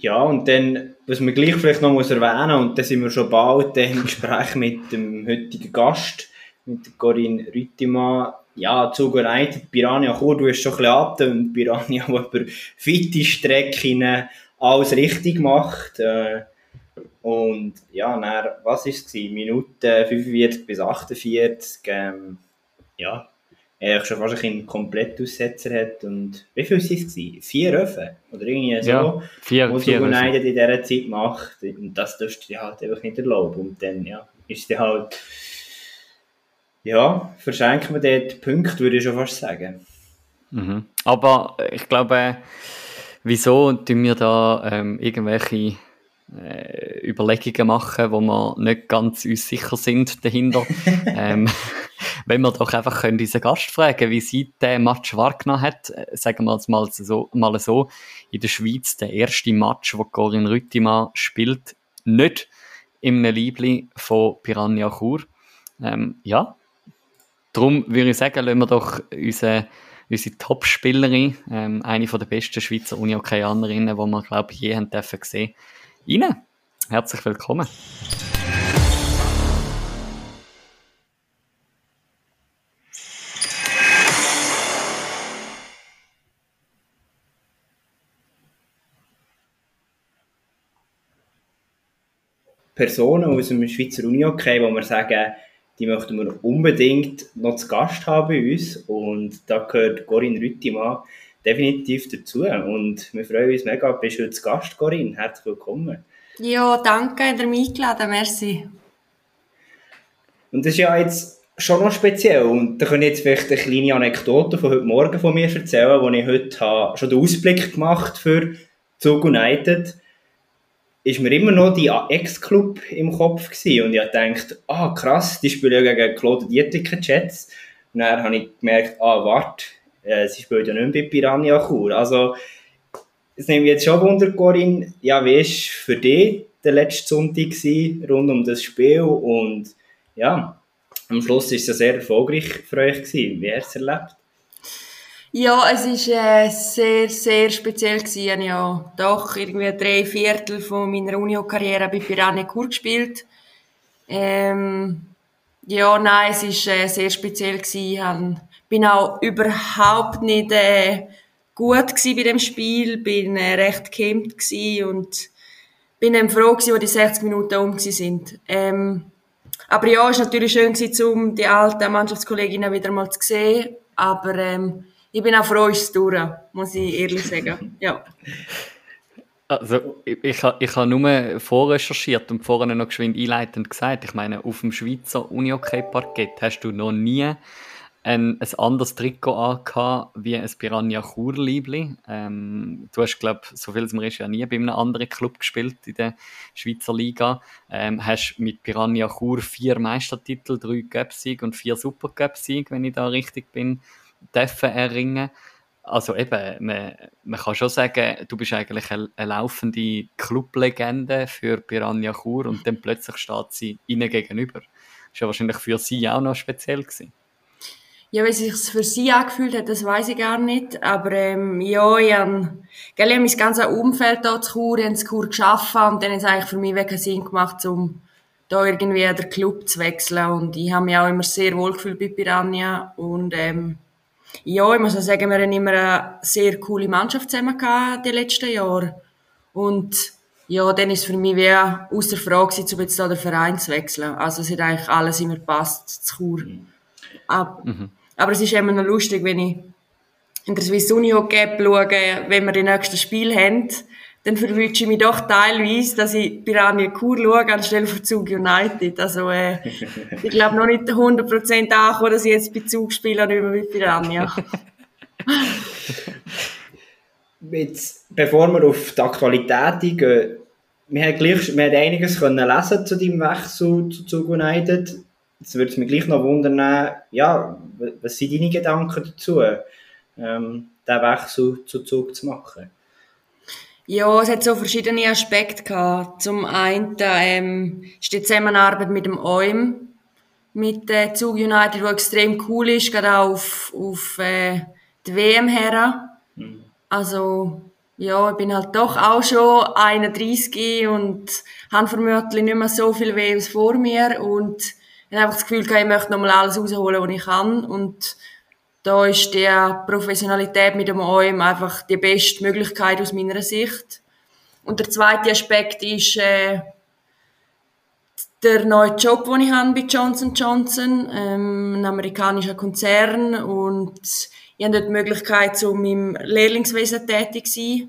Ja, und dann, was man gleich vielleicht noch muss erwähnen und da sind wir schon bald im Gespräch mit dem heutigen Gast, mit Corinne Rüttimann, ja, Zug United, Piranha Chur, du hast schon ein bisschen abgetönt, Piranha, der über fitte Strecken alles richtig macht. Äh, und ja, dann, was war es? Minuten 45 bis 48, ähm, ja, er schon fast einen Komplettaussetzer hat. Und wie viel waren es? Vier Öfen? Oder irgendwie so, ja, vier, was vier United in dieser Zeit macht. Und das darfst du dir halt einfach nicht erlauben. Und dann, ja, ist es halt ja, verschenken wir dort Punkte, würde ich schon fast sagen. Mhm. Aber ich glaube, wieso tun wir da ähm, irgendwelche äh, Überlegungen machen, wo wir nicht ganz uns sicher sind dahinter? ähm, wenn wir doch einfach können unseren Gast fragen, wie sie den Match wahrgenommen hat, äh, sagen wir es mal so, mal so, in der Schweiz der erste Match, wo Corinne Rüttimann spielt, nicht im Liebling von Piranha Chur. Ähm, ja, Darum würde ich sagen, lassen wir doch unsere, unsere Top-Spielerin, ähm, eine der besten Schweizer Uni-Okayannerinnen, die wir, glaube ich, je haben dürfen sehen, rein. Herzlich willkommen. Personen aus dem Schweizer Uni-Hockey, wo wir sagen, die möchten wir unbedingt noch zu Gast haben bei uns. Und da gehört Corinne Rüttimann definitiv dazu. Und wir freuen uns mega, bist du heute zu Gast, Corinne. Herzlich willkommen. Ja, danke, ihr mich eingeladen merci. Und das ist ja jetzt schon noch speziell. Und da kann ich jetzt vielleicht eine kleine Anekdote von heute Morgen von mir erzählen, wo ich heute habe schon den Ausblick gemacht für Zug United ist mir immer noch die Ex-Club im Kopf gewesen. und ich gedacht, ah krass, die spielen ja gegen Claude Dietrich Jets. Und dann habe ich gemerkt, ah warte, äh, sie spielen ja nicht bei Piranha Chur. Also, es nimmt mich jetzt schon Wunder, Corinne, ja, wie war für dich der letzte Sonntag gewesen, rund um das Spiel und ja, am Schluss war es ja sehr erfolgreich für euch gewesen. Wie hast du es erlebt? Ja, es war äh, sehr, sehr speziell gewesen. Ich habe doch irgendwie drei Viertel von meiner Uni-Karriere bei Piranha Kur gespielt. Ähm, ja, nein, es war äh, sehr speziell gewesen. Ich bin auch überhaupt nicht äh, gut gewesen bei dem Spiel, bin äh, recht gehemmt und bin dann froh gewesen, als die 60 Minuten um sind. Ähm, aber ja, es war natürlich schön gewesen, um die alten Mannschaftskolleginnen wieder mal zu sehen. Aber ähm, ich bin auch froh, ist es durch, muss ich ehrlich sagen. Ja. Also, ich, ich, ich habe nur vorrecherchiert und vorhin noch geschwind einleitend gesagt, ich meine, auf dem Schweizer Unihockey-Parkett hast du noch nie ein, ein anderes Trikot angehabt wie ein Piranha Chur Liebli. Ähm, du hast, glaube so viel als mir ist, ja nie bei einem anderen Club gespielt in der Schweizer Liga. Ähm, hast mit Piranha Chur vier Meistertitel, drei Cup-Siege und vier Super wenn ich da richtig bin, dürfen erringen. Also eben, man, man kann schon sagen, du bist eigentlich eine, eine laufende Clublegende für Piranha Chur und dann plötzlich steht sie ihnen gegenüber. Das war ja wahrscheinlich für sie auch noch speziell gewesen. Ja, wie sich für sie angefühlt hat, das weiß ich gar nicht. Aber ähm, ja, ich habe, gell, habe mein ganzes Umfeld hier zu Chur, ich Chur geschaffen und dann hat es eigentlich für mich keinen Sinn gemacht, um da irgendwie den Club zu wechseln. Und ich habe mich auch immer sehr wohl gefühlt bei Piranha. Und ähm, ja, ich muss auch sagen, wir haben immer eine sehr coole Mannschaft zusammen gehabt, die letzten Jahre. Und ja, dann ist es für mich wie aus der Frage gewesen, um jetzt da den Verein zu wechseln. Also es hat eigentlich alles immer gepasst zu Chur. Aber, mhm. Aber es ist immer noch lustig, wenn ich in der Swiss Uni Hockey schaue, wenn wir die nächsten Spiel haben, dann verwünsche ich mich doch teilweise, dass ich Piranha Kur schaue, anstelle von Zug United. Also, äh, ich glaube noch nicht 100% angekommen, dass ich jetzt bei Zug spiele und nicht mehr bei Piranha. jetzt, bevor wir auf die Aktualität eingehen, wir haben, gleich, wir haben einiges können lesen zu deinem Wechsel zu Zug United. Jetzt würde es mich gleich noch wundern, ja, was sind deine Gedanken dazu, ähm, diesen Wechsel zu Zug zu machen? Ja, es hat so verschiedene Aspekte gehabt. Zum einen ähm, ist die Zusammenarbeit mit dem OIM, mit äh, Zug United, wo extrem cool ist, gerade auch auf, auf äh, die WM her. Mhm. Also, ja, ich bin halt doch auch schon 31 und habe vermutlich nicht mehr so viel WMs vor mir und ich habe einfach das Gefühl, ich möchte nochmal alles rausholen, was ich kann. Und da ist die Professionalität mit dem OEM einfach die beste Möglichkeit aus meiner Sicht. Und der zweite Aspekt ist äh, der neue Job, den ich habe bei Johnson Johnson, ähm, ein amerikanischer Konzern. Und ich habe dort die Möglichkeit, um im Lehrlingswesen tätig zu sein.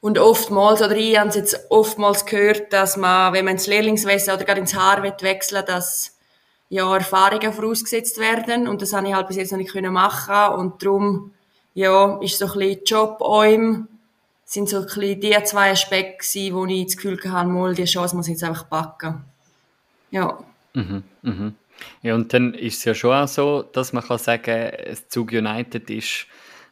Und oftmals, oder ich habe es jetzt oftmals gehört, dass man, wenn man ins Lehrlingswesen oder gerade ins Haar wechseln will, dass ja, Erfahrungen vorausgesetzt werden. Und das habe ich halt bis jetzt noch nicht machen Und darum, ja, ist so ein bisschen Job -Oim, sind so ein bisschen die zwei Aspekte gewesen, wo ich das Gefühl hatte, mal, die Chance muss ich jetzt einfach packen. Ja. Mhm, mhm. Ja, und dann ist es ja schon auch so, dass man kann sagen, Zug United ist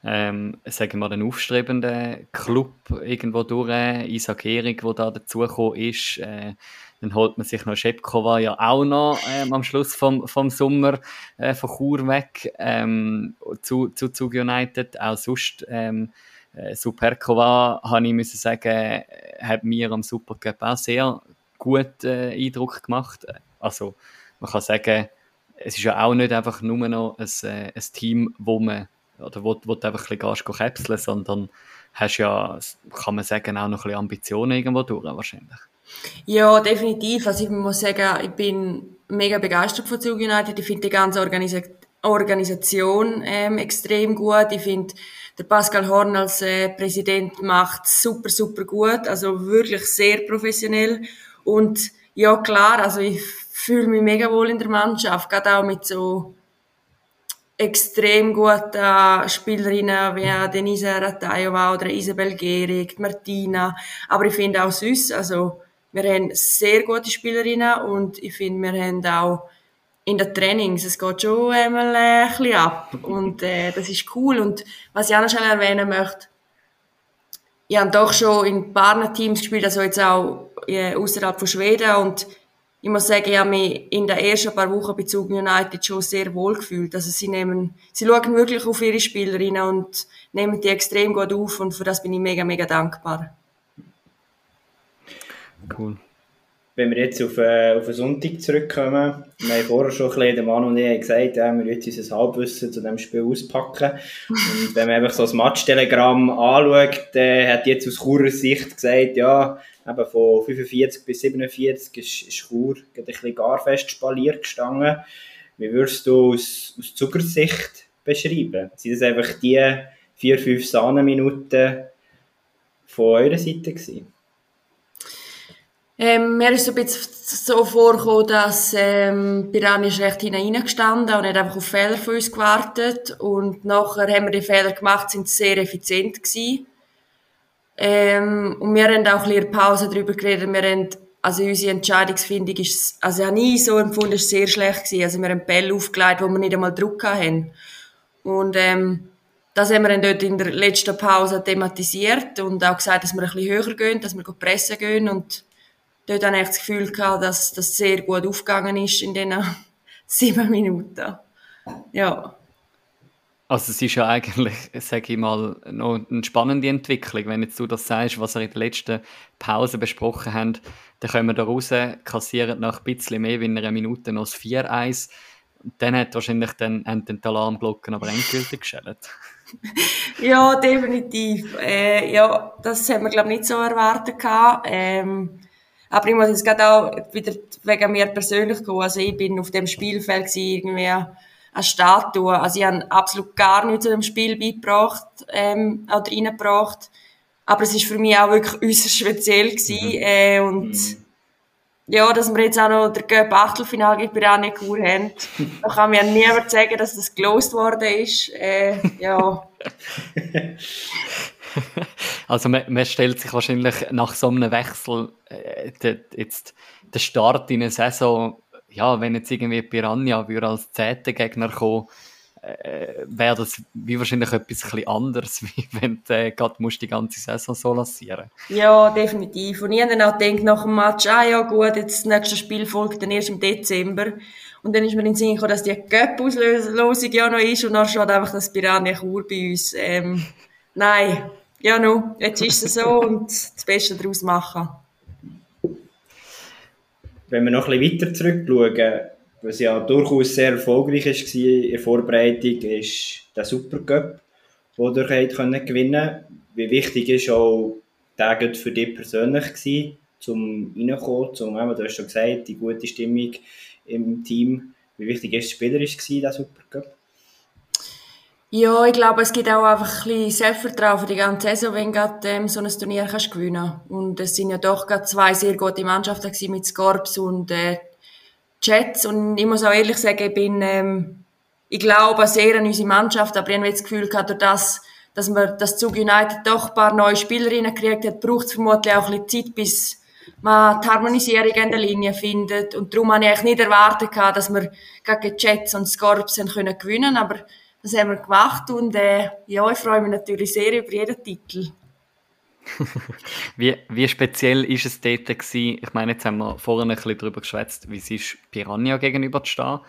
ähm, sagen wir, einen aufstrebenden Club irgendwo durch, Isaac Erik, der da dazugekommen ist, äh, dann holt man sich noch Schepkova ja auch noch ähm, am Schluss vom, vom Sommer äh, von Chur weg ähm, zu, zu Zug United. Auch sonst ähm, äh, Superkova, habe ich müssen sagen, hat mir am Supercup auch sehr gut äh, Eindruck gemacht. Also man kann sagen, es ist ja auch nicht einfach nur noch ein, äh, ein Team, wo man oder wo, wo du einfach ein bisschen gehst, sondern hast ja, kann man sagen, auch noch ein bisschen Ambitionen irgendwo durch, wahrscheinlich. Ja, definitiv. Also ich muss sagen, ich bin mega begeistert von Zug United. Ich finde die ganze Organisa Organisation ähm, extrem gut. Ich finde, der Pascal Horn als äh, Präsident macht super, super gut. Also wirklich sehr professionell. Und ja, klar, also ich fühle mich mega wohl in der Mannschaft, gerade auch mit so extrem gute Spielerinnen wie Denise Ratajova oder Isabel Gehrig, Martina. Aber ich finde auch sonst, also wir haben sehr gute Spielerinnen und ich finde, wir haben auch in den Trainings, es geht schon einmal äh, ein bisschen ab und äh, das ist cool. Und was ich auch noch schnell erwähnen möchte, ich habe doch schon in Partnerteams gespielt, also jetzt auch äh, außerhalb von Schweden und ich muss sagen, ich habe mich in den ersten paar Wochen bei Zug United schon sehr wohl gefühlt. Also sie nehmen, sie schauen wirklich auf ihre Spielerinnen und nehmen die extrem gut auf und für das bin ich mega, mega dankbar. Cool. wenn wir jetzt auf, äh, auf den Sonntag zurückkommen, wir haben vorher schon ein bisschen, der Mann und ich gesagt, ja, wir jetzt unser Halbwissen zu diesem Spiel auspacken. Und wenn man einfach so das Matchtelegramm anschaut, dann hat jetzt aus Churer Sicht gesagt, ja, eben von 45 bis 47 ist, ist Chur ein bisschen gar fest spaliert gestanden. Wie würdest du aus, aus Zuckersicht beschreiben? Sind das einfach die vier, fünf Sahnenminuten von eurer Seite gewesen? Ähm, mir ist so ein bisschen so vorgekommen, dass ähm, Piranha ist recht hineingestanden und hat einfach auf Fehler von uns gewartet. Und nachher haben wir die Fehler gemacht, sind sehr effizient gewesen. Ähm, und wir haben auch in Pause darüber geredet. Wir haben, also unsere Entscheidungsfindung ist, also ich habe nie so empfunden, ist sehr schlecht gewesen. Also wir haben Bälle aufgelegt, wo wir nicht einmal Druck haben. Und ähm, das haben wir dann dort in der letzten Pause thematisiert und auch gesagt, dass wir ein bisschen höher gehen, dass wir pressen gehen und dort habe ich das Gefühl gehabt, dass das sehr gut aufgegangen ist in diesen sieben Minuten. Ja. Also es ist ja eigentlich, sage ich mal, noch eine spannende Entwicklung. Wenn jetzt du das sagst, was wir in der letzten Pause besprochen haben, dann kommen wir da raus, kassieren nach ein bisschen mehr wie einer Minute noch das 4-1. Dann hat wahrscheinlich dann, haben die Alarmglocken aber endgültig geschellt. ja, definitiv. Äh, ja, das haben wir, glaube ich, nicht so erwartet. Ähm, aber ich muss jetzt gerade auch wieder wegen mir persönlich kommen. Also ich bin auf dem Spielfeld gewesen, irgendwie eine Statue. Also ich habe absolut gar nichts zu dem Spiel beigebracht ähm, oder reingebracht. Aber es ist für mich auch wirklich äußerst speziell gewesen. Mhm. Äh, und mhm ja, dass wir jetzt auch noch der Göpp Achtelfinale gegen Piranha Kur haben. da kann mir niemand sagen, dass das gelost worden ist. Äh, ja. also man, man, stellt sich wahrscheinlich nach so einem Wechsel äh, de, jetzt der Start in eine Saison, ja, wenn jetzt irgendwie Piranha würde als zehnter Gegner kommen, äh, wäre das wie wahrscheinlich etwas ein anderes, wie wenn du äh, musst die ganze Saison so lassieren Ja, definitiv. Und ich habe dann auch nach dem Match, ah ja gut, jetzt das nächste Spiel folgt dann erst im Dezember. Und dann ist mir in den Sinn gekommen, dass die Göpp-Auslosung ja noch ist und dann steht einfach das Piranha Chur bei uns. Ähm, nein, ja no, jetzt ist es so und das Beste daraus machen. Wenn wir noch ein bisschen weiter zurückschauen, was ja durchaus sehr erfolgreich war in der Vorbereitung, ist der Supercup, den ihr gewinnen konntet. Wie wichtig ist auch der für dich persönlich gewesen, zum reinkommen, zum, du hast schon gesagt, die gute Stimmung im Team. Wie wichtig ist es spielerisch gewesen, der Supercup? Ja, ich glaube, es gibt auch einfach ein bisschen Selbstvertrauen für die ganze Saison, wenn du ähm, so ein Turnier kannst gewinnen Und es sind ja doch gerade zwei sehr gute Mannschaften mit Scorps und äh, Chats und ich muss auch ehrlich sagen, ich bin, ähm, ich glaube sehr an unsere Mannschaft, aber ich habe das Gefühl gehabt, durch das, dass man das Zug United doch ein paar neue Spielerinnen gekriegt hat, braucht es vermutlich auch ein bisschen Zeit, bis man die Harmonisierung in der Linie findet. Und darum habe ich eigentlich nicht erwartet, gehabt, dass wir gegen Jets und Scorps können gewinnen aber das haben wir gemacht und äh, ja, ich freue mich natürlich sehr über jeden Titel. wie, wie speziell ist es dort gewesen? Ich meine, jetzt haben wir vorhin ein bisschen darüber geschwätzt, wie es ist, Piranha gegenüber zu stehen.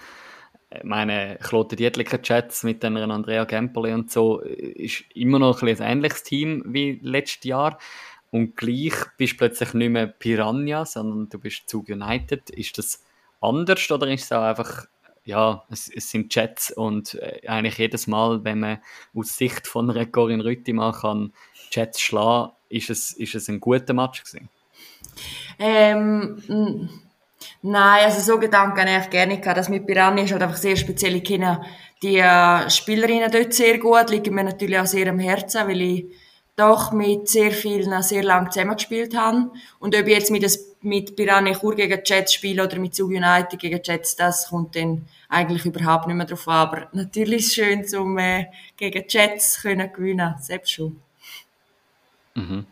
Ich meine, Klote Dietliker Chats mit einer Andrea Gemperle und so ist immer noch ein, ein ähnliches Team wie letztes Jahr. Und gleich bist du plötzlich nicht mehr Piranha, sondern du bist Zug United. Ist das anders oder ist es auch einfach, ja, es, es sind Chats und äh, eigentlich jedes Mal, wenn man aus Sicht von einer Corinne Rüttimann kann Chats schlagen ist es, ist es ein guter Match gewesen? Ähm, nein, also so Gedanken habe ich gerne gehabt. Das mit Piranha ist halt einfach sehr speziell. Ich kenne die äh, Spielerinnen dort sehr gut, liegen mir natürlich auch sehr am Herzen, weil ich doch mit sehr vielen sehr lang zusammengespielt habe. Und ob ich jetzt mit, mit Piranha Chur gegen Jets spiele oder mit Zug United gegen Jets, das kommt dann eigentlich überhaupt nicht mehr drauf an. Aber natürlich ist es schön, um äh, gegen Jets können gewinnen, selbst schon. Mhm.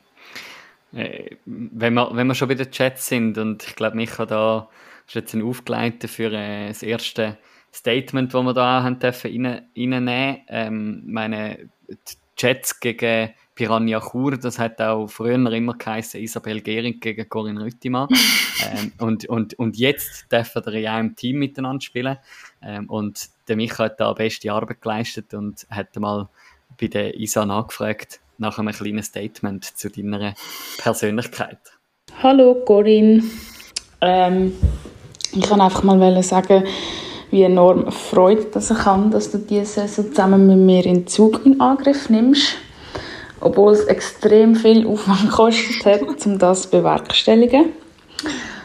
Äh, wenn, wir, wenn wir schon bei den Chats sind und ich glaube, Micha da ist jetzt ein Aufgeleiter für äh, das erste Statement, das wir da haben dürfen rein, reinnehmen. Ähm, meine Chats gegen Piranha Chur, das hat auch früher immer geheißen Isabel Gehring gegen Corinne Rüttimann. ähm, und, und, und jetzt dürfen wir ja im Team miteinander spielen. Ähm, und der Micha hat da beste Arbeit geleistet und hat mal bei der Isa nachgefragt, nach einem kleinen Statement zu deiner Persönlichkeit. Hallo Corinne. Ähm, ich kann einfach mal sagen, wie enorm Freude dass ich kann, dass du diese Saison zusammen mit mir in Zug in Angriff nimmst. Obwohl es extrem viel Aufwand gekostet hat, um das zu bewerkstelligen.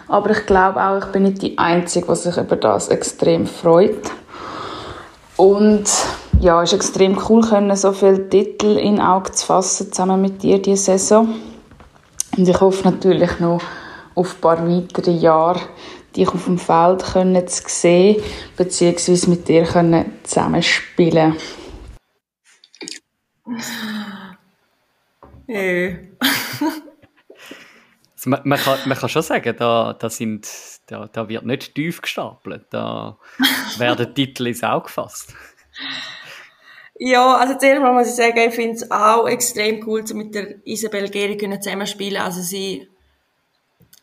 Aber ich glaube auch, ich bin nicht die Einzige, die sich über das extrem freut. Und ja, es ist extrem cool, können, so viele Titel in Auge zu fassen, zusammen mit dir diese Saison. Und ich hoffe natürlich noch auf ein paar weitere Jahre, dich auf dem Feld können zu sehen, beziehungsweise mit dir können zusammenspielen äh. also man, man, kann, man kann schon sagen, da, da, sind, da, da wird nicht tief gestapelt, da werden Titel ins Auge gefasst. Ja, also zuerst mal muss ich sagen, ich finde es auch extrem cool, so mit der Isabel Gehrig zusammenspielen. Also sie,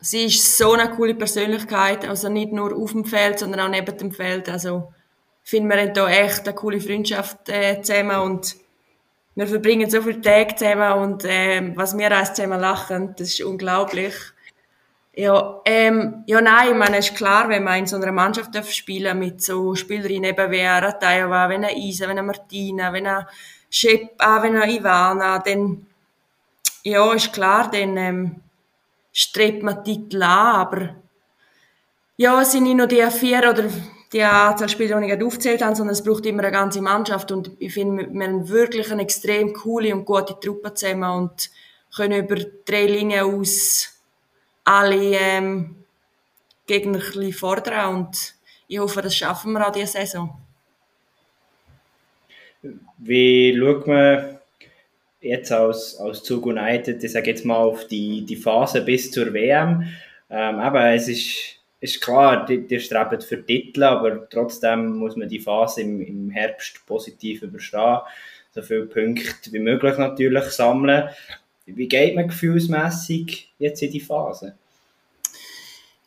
sie ist so eine coole Persönlichkeit, also nicht nur auf dem Feld, sondern auch neben dem Feld. Also finde, wir haben da echt eine coole Freundschaft äh, zusammen und wir verbringen so viele Tage zusammen und äh, was wir alles zusammen lachen, das ist unglaublich. Ja, ähm, ja, nein, ich meine, es ist klar, wenn man in so einer Mannschaft darf spielen mit so Spielerinnen eben wie Ratajova, wenn er Isa, wenn er Martina, wenn er Shepa, wenn er Ivana, dann, ja, ist klar, dann ähm, strebt man Titel an, aber ja, sind nicht nur die vier oder die Anzahl Spieler, die ich gerade aufgezählt habe, sondern es braucht immer eine ganze Mannschaft. Und ich finde, wir haben wirklich eine extrem coole und gute Truppe zusammen und können über drei Linien aus alle ähm, Gegner ein fordern. Und ich hoffe, das schaffen wir auch diese Saison. Wie schaut man jetzt als, als Zug United, ich sage jetzt mal auf die, die Phase bis zur WM, ähm, aber es ist, ist klar, die, die streben für Titel, aber trotzdem muss man die Phase im, im Herbst positiv überstehen, so viele Punkte wie möglich natürlich sammeln. Wie geht man gefühlsmässig jetzt in die Phase?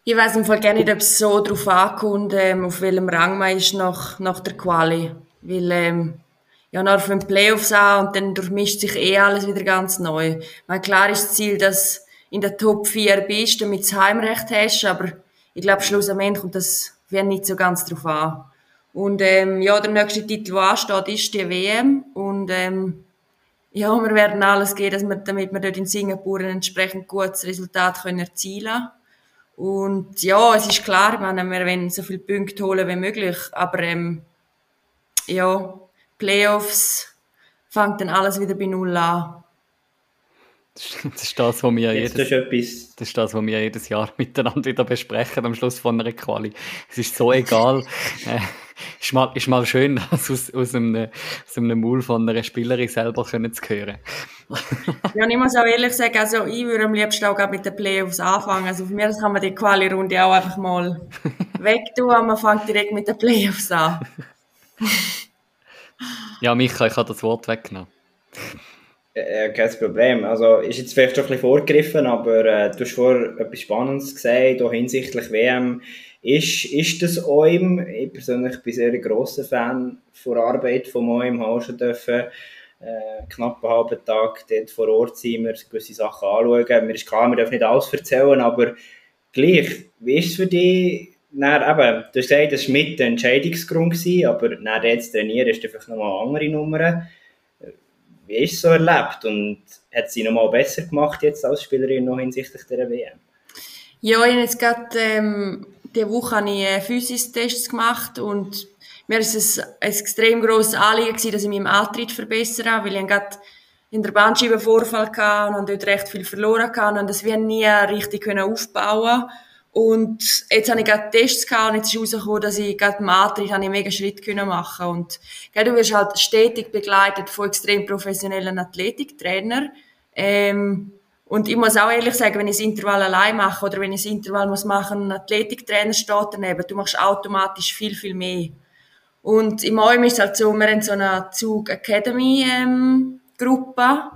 Ich weiß im Fall gar nicht, ob es so darauf ankommt, ähm, auf welchem Rang man ist nach, nach der Quali. Weil, ähm, ja, nach den Playoffs an und dann durchmischt sich eh alles wieder ganz neu. Mein klar ist das Ziel, dass in der Top 4 bist, damit du das Heimrecht hast, aber ich glaube, schlussendlich kommt das nicht so ganz drauf an. Und ähm, ja, der nächste Titel, der ansteht, ist die WM. Und ähm, ja, wir werden alles geben, dass wir, damit wir dort in Singapur ein entsprechend gutes Resultat können erzielen können. Und ja, es ist klar, ich meine, wir wollen so viele Punkte holen wie möglich, aber ähm, ja, Playoffs fängt dann alles wieder bei Null an. Das ist das, was wir, jedes, das ist das, was wir jedes Jahr miteinander wieder besprechen am Schluss von einer Quali. Es ist so egal. äh, ist, mal, ist mal schön, das aus, aus, einem, aus einem Maul von einer Spielerin selber können zu hören. ja, und ich muss auch ehrlich sagen, also ich würde am liebsten auch mit den Playoffs anfangen. Also für mich kann man die Quali-Runde auch einfach mal wegtun, aber man fängt direkt mit den Playoffs an. ja, Micha, ich habe das Wort weggenommen. Äh, kein Problem. Also ist jetzt vielleicht schon ein bisschen vorgegriffen, aber äh, du hast vorher etwas Spannendes gesagt, auch hinsichtlich WM. Ist, ist das OIM, ich persönlich bin sehr ein grosser Fan von Arbeit von OIM, habe schon dürfen, äh, knapp einen halben Tag dort vor Ort sein, mir gewisse Sachen anschauen. Mir ist klar, wir dürfen nicht alles erzählen, aber gleich, wie ist es für dich, dann, eben, du hast gesagt, das war mit der Entscheidungsgrund, aber dann jetzt trainieren ist einfach nochmal andere Nummer wie ist es so erlebt und hat sie nochmal besser gemacht jetzt als Spielerin noch hinsichtlich der WM? Ja, ich habe jetzt gerade ähm, diese Woche habe ich äh, Physis-Tests gemacht und mir ist es ein extrem grosses Anliegen dass ich meinen Antritt verbessere, weil ich gerade in der Bandscheibe Vorfall hatte und dort recht viel verloren hatte und das wir nie richtig aufbauen können und jetzt habe ich gerade Tests gehabt und jetzt ist herausgekommen, dass ich gerade im Antritt einen mega Schritt machen Und gell, du wirst halt stetig begleitet von extrem professionellen Athletiktrainern. Ähm, und ich muss auch ehrlich sagen, wenn ich das Intervall allein mache oder wenn ich das Intervall muss machen, ein Athletiktrainer steht daneben, du machst automatisch viel, viel mehr. Und im Moment ist es halt so, wir haben so eine Zug Academy ähm, Gruppe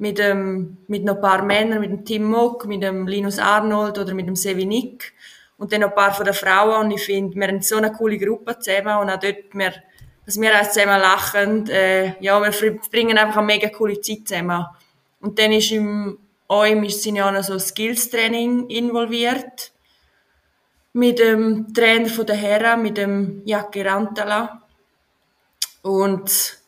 mit, ähm, mit noch ein paar Männern, mit dem Tim Mock, mit dem Linus Arnold oder mit dem Sevi Nick und dann noch ein paar von den Frauen und ich finde, wir haben so eine coole Gruppe zusammen und auch dort, wir, dass wir auch zusammen lachen, äh, ja, wir verbringen einfach eine mega coole Zeit zusammen. Und dann ist im OIM ist, sind ja auch noch so Skills-Training involviert mit dem Trainer von der Herren, mit dem Jacke Rantala. Und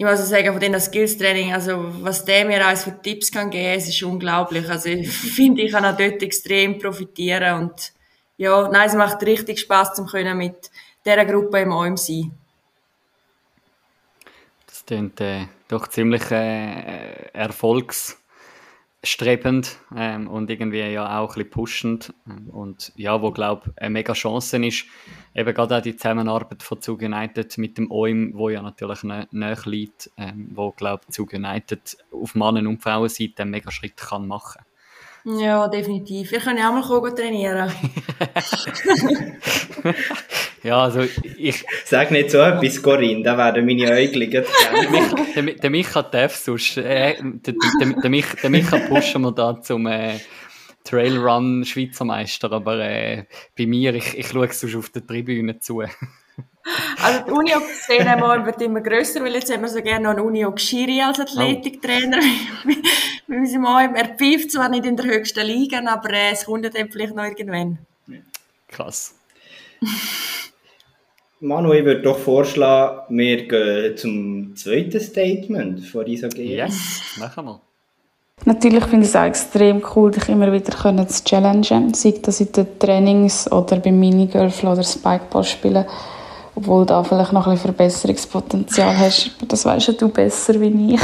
ich muss sagen, von denen Skills-Training, also was der mir alles für Tipps kann geben, es ist unglaublich. Also ich finde, ich kann auch dort extrem profitieren und ja, nein, es macht richtig Spaß, zum können mit dieser Gruppe im OM sein. Das klingt äh, doch ziemlich äh, erfolgs strebend ähm, und irgendwie ja auch ein bisschen pushend. Und ja, wo glaube eine mega Chance ist, eben gerade auch die Zusammenarbeit von Zug United mit dem OIM, wo ja natürlich näher liegt, ähm, wo glaube Zug United auf Mann- und Frauenseite einen mega Schritt kann machen ja, definitiv. Wir können ja auch mal kommen trainieren. ja, also ich... Sag nicht so etwas, Corinne, da werden meine Äugel der, der Micha darf sonst. Äh, der, der, der, Mich, der Micha pushen wir da zum äh, Trailrun Schweizer Meister, aber äh, bei mir, ich, ich schaue sonst auf der Tribüne zu. Also die Uni Szene wird immer grösser, weil jetzt haben wir so gerne noch einen Uni Schiri als Athletiktrainer. Oh. Wie sie mal, er pfeift zwar nicht in der höchsten Liga, aber äh, es kommt dann vielleicht noch irgendwann. Krass. Manu, ich würde doch vorschlagen, wir gehen zum zweiten Statement von dieser G. Yes, machen wir. Natürlich finde ich es auch extrem cool, dich immer wieder zu challengen, sei das in den Trainings oder beim Minigolf oder Spikeball spielen obwohl da vielleicht noch ein bisschen Verbesserungspotenzial hast. Das weißt du besser wie ich.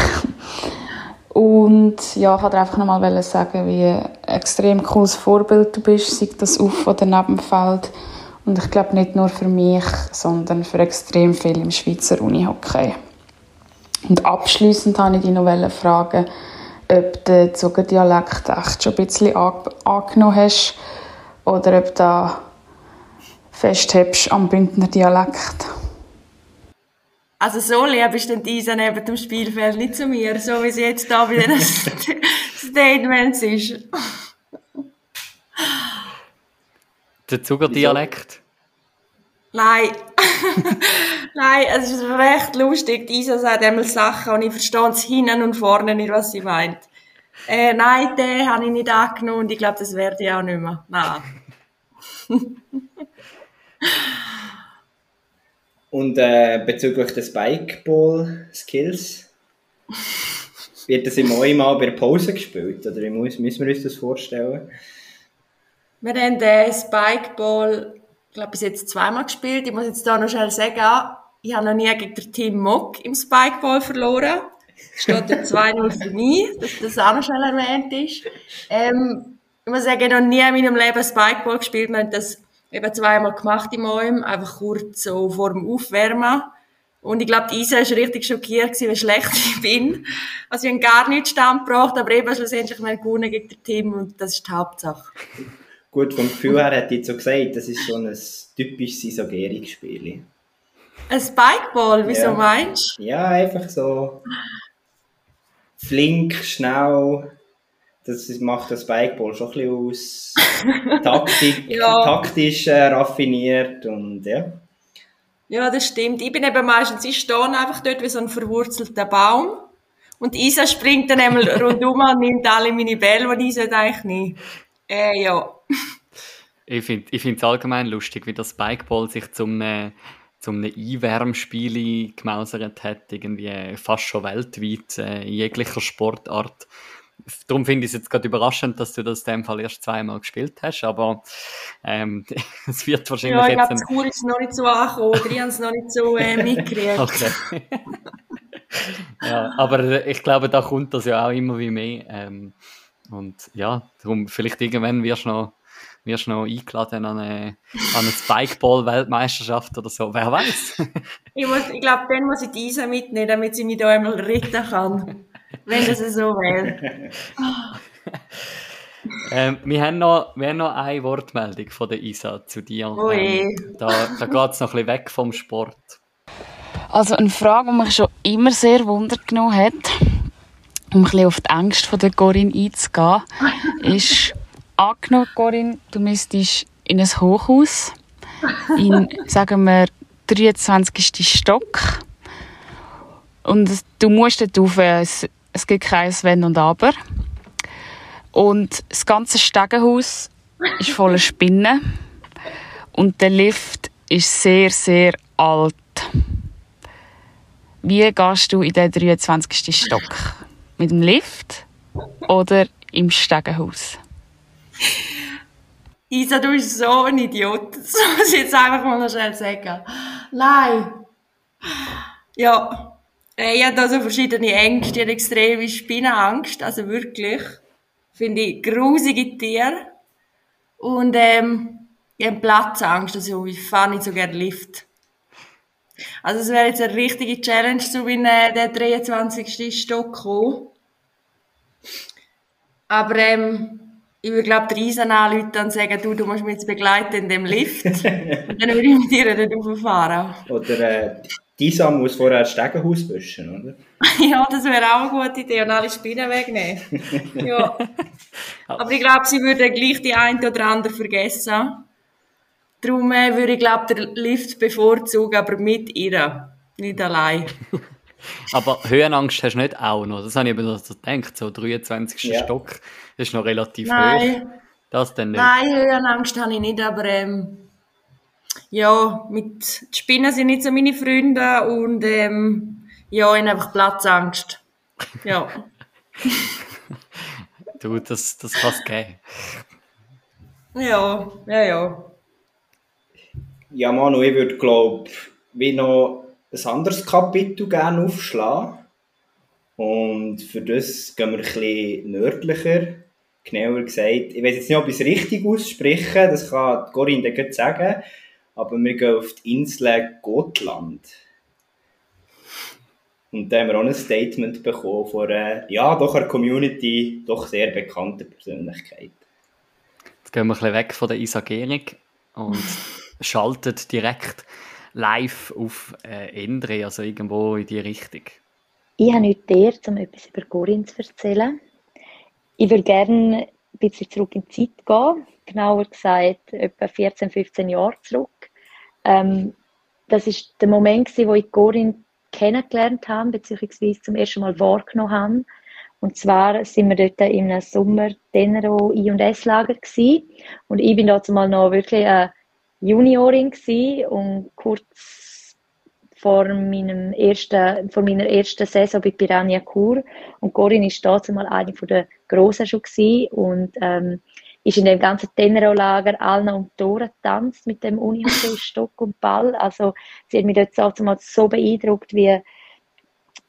Und ja, ich wollte einfach noch mal sagen, wie ein extrem cooles Vorbild du bist, sei das auf oder neben dem Feld. Und ich glaube nicht nur für mich, sondern für extrem viele im Schweizer Unihockey. Und abschließend wollte ich dich noch fragen, ob du den Zugerdialekt echt schon ein bisschen angenommen hast oder ob da festhebst am Bündner Dialekt? Also so lieb ist denn diese neben dem Spielfeld nicht zu mir, so wie sie jetzt da bei den Statements ist. Der Zugerdialekt? Nein. Nein, es ist recht lustig. Isa sagt einmal Sachen und ich verstehe es hinten und vorne nicht, was sie meint. Äh, nein, den habe ich nicht angenommen und ich glaube, das werde ich auch nicht mehr. Nein. Und äh, bezüglich des Spikeball-Skills, wird das im mal bei der Pause gespielt? Oder wie müssen wir uns das vorstellen? Wir haben den Spikeball, ich glaube, bis jetzt zweimal gespielt. Ich muss jetzt da noch schnell sagen, ich habe noch nie gegen den Team Mock im Spikeball verloren. Es steht 2-0 für mich, dass das auch noch schnell erwähnt ist. Ähm, ich muss sagen, ich habe noch nie in meinem Leben Spikeball gespielt. Wir haben das eben zweimal gemacht im OM, einfach kurz so vor dem Aufwärmen. Und ich glaube, Isa war richtig schockiert, wie schlecht ich bin. Also ich habe gar nichts standgebracht, aber eben schlussendlich wir gewonnen gegen das Team und das ist die Hauptsache. Gut, vom Gefühl her hätte ich so gesagt, das ist so ein typisches Isogeric-Spiel. Ein Spikeball, wieso ja. meinst du? Ja, einfach so flink, schnell, das macht das Spikeball schon ein bisschen aus. Taktik, ja. Taktisch äh, raffiniert und ja. Ja, das stimmt. Ich bin eben meistens, ich stehe einfach dort wie so ein verwurzelter Baum. Und Isa springt dann einmal rundum und nimmt alle meine Bälle, die ich eigentlich nicht. Äh, ja. Ich finde ich es allgemein lustig, wie das Spikeball sich zum, äh, zum Einwärmspiel gemausert hat, irgendwie fast schon weltweit, äh, in jeglicher Sportart darum finde ich es jetzt gerade überraschend, dass du das in dem Fall erst zweimal gespielt hast, aber ähm, es wird wahrscheinlich ja, ich jetzt... Ja, ich glaube, ist noch nicht so angekommen, oder ich habe es noch nicht so äh, mitgekriegt. okay. ja, aber ich glaube, da kommt das ja auch immer wie mehr. Ähm, und ja, darum, vielleicht irgendwann wirst du noch, wirst noch eingeladen an eine, an eine Spikeball-Weltmeisterschaft oder so, wer weiß. ich, ich glaube, dann muss ich diese mitnehmen, damit sie mich da einmal retten kann wenn das so wäre. ähm, wir, haben noch, wir haben noch eine Wortmeldung von der Isa zu dir. Ähm, da da geht es noch ein bisschen weg vom Sport. Also eine Frage, die mich schon immer sehr wundert genommen hat, um ein bisschen auf die Ängste von der Corinne einzugehen, ist, angenommen, Corinne, du müsstest in ein Hochhaus, in, sagen wir, 23. Stock, und du musst dort auf ein es gibt kein Wenn und Aber. Und das ganze Stegenhaus ist voller Spinnen. und der Lift ist sehr, sehr alt. Wie gehst du in den 23. Stock? Mit dem Lift oder im Stegenhaus? Isa, du bist so ein Idiot. Das muss ich jetzt einfach mal schnell sagen. Nein. Ja. Ich habe da so verschiedene Ängste. Ich habe extreme Spinnenangst. Also wirklich. Finde ich grusige Tiere. Und, ähm, ich habe Platzangst. Also ich fahre nicht so gerne Lift. Also es wäre jetzt eine richtige Challenge, so wie in äh, der 23. Stock kommen. Aber ähm, ich würde glaube die Reisen anrufen und sagen, du, du musst mich jetzt begleiten in dem Lift. und dann würde ich mit dir dort rauffahren. Oder äh, Disa muss vorher ein Stegenhaus wischen, oder? ja, das wäre auch eine gute Idee und alle Spinnen wegnehmen. ja. Aber ich glaube, sie würden gleich die eine oder andere vergessen. Darum äh, würde ich glaube den Lift bevorzugen, aber mit ihr, nicht allein. aber Höhenangst hast du nicht auch noch? Das habe ich eben so gedacht, so 23. Ja. Stock, das ist noch relativ Nein. hoch. Das denn nicht? Nein, Höhenangst habe ich nicht, aber ähm, ja, mit Spinnen sind nicht so meine Freunde und ähm, ja, ich habe einfach Platzangst. Ja. du, das, das kann es geben. Ja, ja, ja. Ja, Manu, ich würde, glaube wie noch ein anderes Kapitel gerne aufschlagen. Und für das gehen wir ein bisschen nördlicher. Genauer gesagt, ich weiß jetzt nicht, ob ich es richtig ausspreche, das kann Corinne dann sagen, aber wir gehen auf die Insel Gotland. Und da haben wir auch ein Statement bekommen von einer, ja, doch einer Community, doch sehr bekannten Persönlichkeit. Jetzt gehen wir ein bisschen weg von der Isagering und schaltet direkt live auf äh, Endre, also irgendwo in die Richtung. Ich habe nichts der, um etwas über Corinne zu erzählen. Ich würde gerne ein bisschen zurück in die Zeit gehen, genauer gesagt etwa 14, 15 Jahre zurück. Ähm, das ist der Moment, wo ich Corinne kennengelernt habe, beziehungsweise zum ersten Mal wahrgenommen habe. Und zwar sind wir dort einem Sommer Tenero I und S Lager gewesen. Und ich bin dort mal noch wirklich eine Juniorin gewesen und kurz vor, meinem ersten, vor meiner ersten Saison bei Piranha Kur. Und Corinne war dort mal eine der Grossen schon gewesen und ähm, ist in dem ganzen Tenero-Lager allen um die Ohren getanzt mit dem Unihockey, Stock und Ball. Also sie hat mich dort mal so beeindruckt, wie,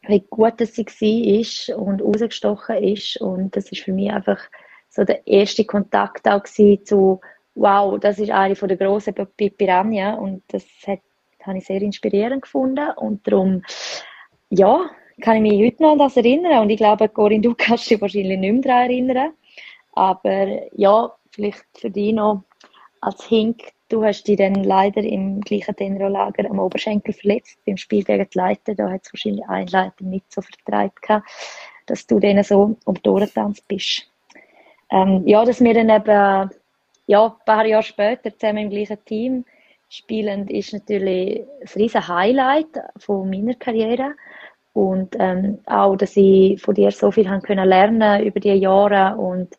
wie gut dass sie war und rausgestochen ist. Und das ist für mich einfach so der erste Kontakt auch zu wow, das ist eine von der grossen Piranha und das hat, habe ich sehr inspirierend gefunden und darum, ja, kann ich mich heute noch an das erinnern und ich glaube, Corinne, du kannst dich wahrscheinlich nicht mehr daran erinnern, aber ja, vielleicht für dich noch als Hink, du hast dich dann leider im gleichen Tenro-Lager am Oberschenkel verletzt beim Spiel gegen die Leiter, da hat es wahrscheinlich ein Leiter nicht so vertreibt dass du denen so um die Ohren bist. Ähm, ja, dass wir dann eben ja, ein paar Jahre später zusammen im gleichen Team spielen, ist natürlich ein riesen Highlight von meiner Karriere. Und ähm, auch, dass ich von dir so viel haben können lernen über die Jahre und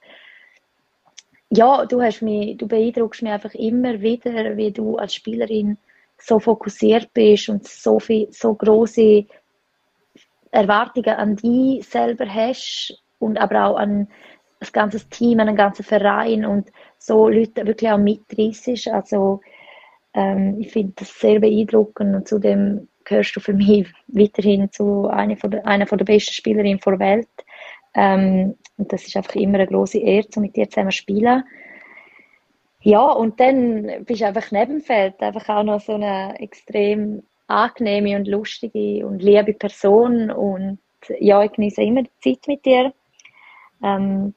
ja, du hast mich, du beeindruckst mich einfach immer wieder, wie du als Spielerin so fokussiert bist und so viel, so große Erwartungen an dich selber hast und aber auch an das ganze Team, an den ganzen Verein und so Leute wirklich auch mitreißt. Also ähm, ich finde das sehr beeindruckend und zudem gehörst du für mich weiterhin zu einer, von der, einer von der besten Spielerinnen der Welt. Ähm, und das ist einfach immer eine große Ehre, so mit dir zusammen zu spielen. Ja, und dann bist du einfach neben dem Feld einfach auch noch so eine extrem angenehme und lustige und liebe Person und ja, ich genieße immer die Zeit mit dir. Ähm,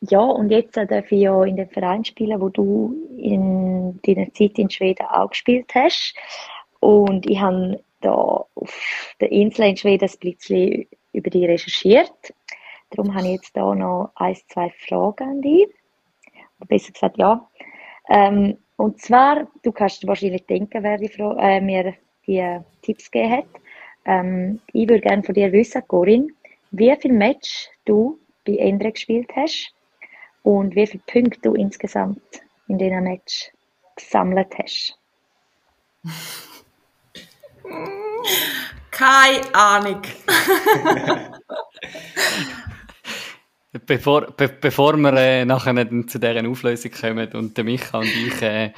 ja, und jetzt darf ich ja in dem Verein spielen, wo du in deiner Zeit in Schweden auch gespielt hast. Und ich habe da auf der Insel in Schweden ein bisschen über dich recherchiert. Darum habe ich jetzt da noch ein, zwei Fragen an dich. Oder besser gesagt, ja. Ähm, und zwar, du kannst dir wahrscheinlich denken, wer die Frage, äh, mir die Tipps gegeben hat. Ähm, ich würde gerne von dir wissen, Corinne, wie viele Match du bei Endre gespielt hast und wie viele Punkte du insgesamt in diesem Match gesammelt hast? Keine Ahnung. bevor, be, bevor wir äh, nachher zu deren Auflösung kommen und der Micha und ich äh,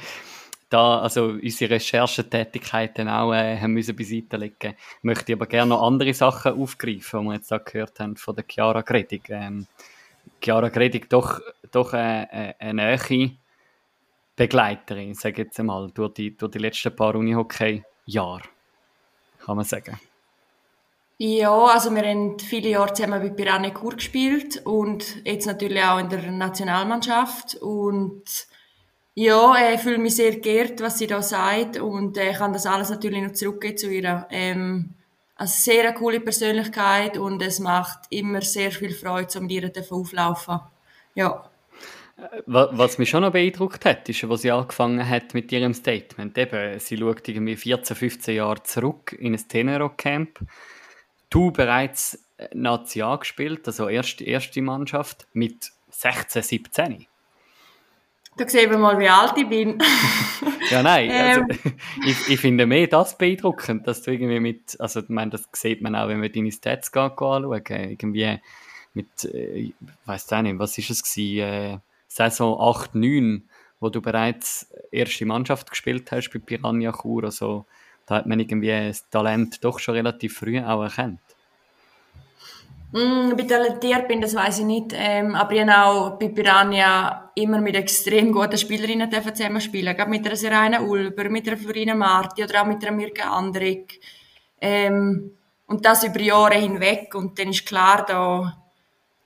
da also unsere Recherchetätigkeiten auch äh, haben müssen beiseite legen, möchte ich aber gerne noch andere Sachen aufgreifen, die wir jetzt da gehört haben von der Chiara Gredig. Ähm, Chiara Gredig doch, doch eine, äh, äh, eine nähe Begleiterin, sage ich jetzt einmal, durch die, durch die letzten paar Unihockey-Jahre, kann man sagen. Ja, also wir haben viele Jahre zusammen bei Piranha Kur gespielt und jetzt natürlich auch in der Nationalmannschaft und ja, ich fühle mich sehr geehrt, was sie da sagt und ich kann das alles natürlich noch zurückgeben zu ihr. Ähm, eine sehr coole Persönlichkeit und es macht immer sehr viel Freude, um ihr auflaufen. Ja. Was mich schon noch beeindruckt hat, ist, als sie angefangen hat mit ihrem Statement. Eben, sie schaut irgendwie 14, 15 Jahre zurück in ein Tenero-Camp du bereits äh, Nazi gespielt, also erste, erste Mannschaft, mit 16, 17. Da sehen wir mal, wie alt ich bin. ja, nein, also, ähm. ich, ich finde mehr das beeindruckend, dass du irgendwie mit, also ich meine, das sieht man auch, wenn man deine Stats anschauen, irgendwie mit, äh, ich weiss auch nicht, was ist es gewesen, äh, Saison 8, 9, wo du bereits erste Mannschaft gespielt hast bei Piranha Chur, also da hat man irgendwie das Talent doch schon relativ früh auch erkannt. Mm, wie talentiert bin, das weiß ich nicht. Ähm, aber ich habe auch bei Piranha immer mit extrem guten Spielerinnen zusammen spielen. Gerade mit einer Serena Ulber, mit einer Florina Marti oder auch mit einer Mirka Andrik. Ähm, und das über Jahre hinweg. Und dann ist klar, da,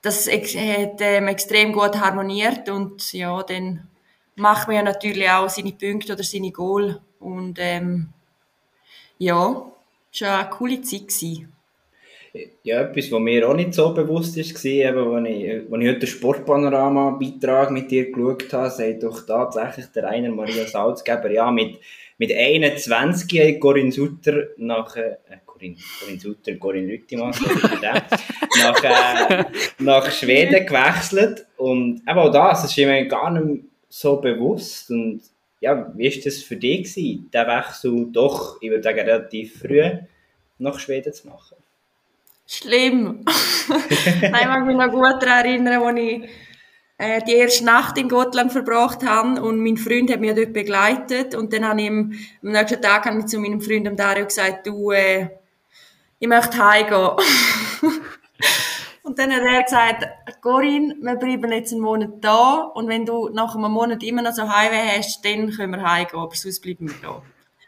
das hat ähm, extrem gut harmoniert. Und ja, dann macht man ja natürlich auch seine Punkte oder seine Goal. Und ähm, ja, es war eine coole Zeit. Ja, etwas, was mir auch nicht so bewusst war, als ich, ich heute den Sportpanorama-Beitrag mit dir geschaut habe, sagt doch tatsächlich der Rainer Maria Salzgeber, ja, mit, mit 21 hat Corinne Sutter nach, äh, Corinne, Corinne Sutter, Corinne Rüttimann, nach, äh, nach Schweden gewechselt und eben auch das, das ist mir gar nicht so bewusst und ja, wie war das für dich gewesen, den Wechsel doch, ich würde sagen, relativ früh nach Schweden zu machen? Schlimm. Nein, ich mag mich noch gut daran erinnern, als ich äh, die erste Nacht in Gotland verbracht habe und mein Freund hat mich dort begleitet und dann habe ich am nächsten Tag habe ich zu meinem Freund Dario gesagt, du, äh, ich möchte heimgehen. Dann hat er gesagt, Corinne, wir bleiben jetzt einen Monat da und wenn du nach einem Monat immer noch so Heimweh hast, dann können wir heimgehen, aber sonst bleiben wir da.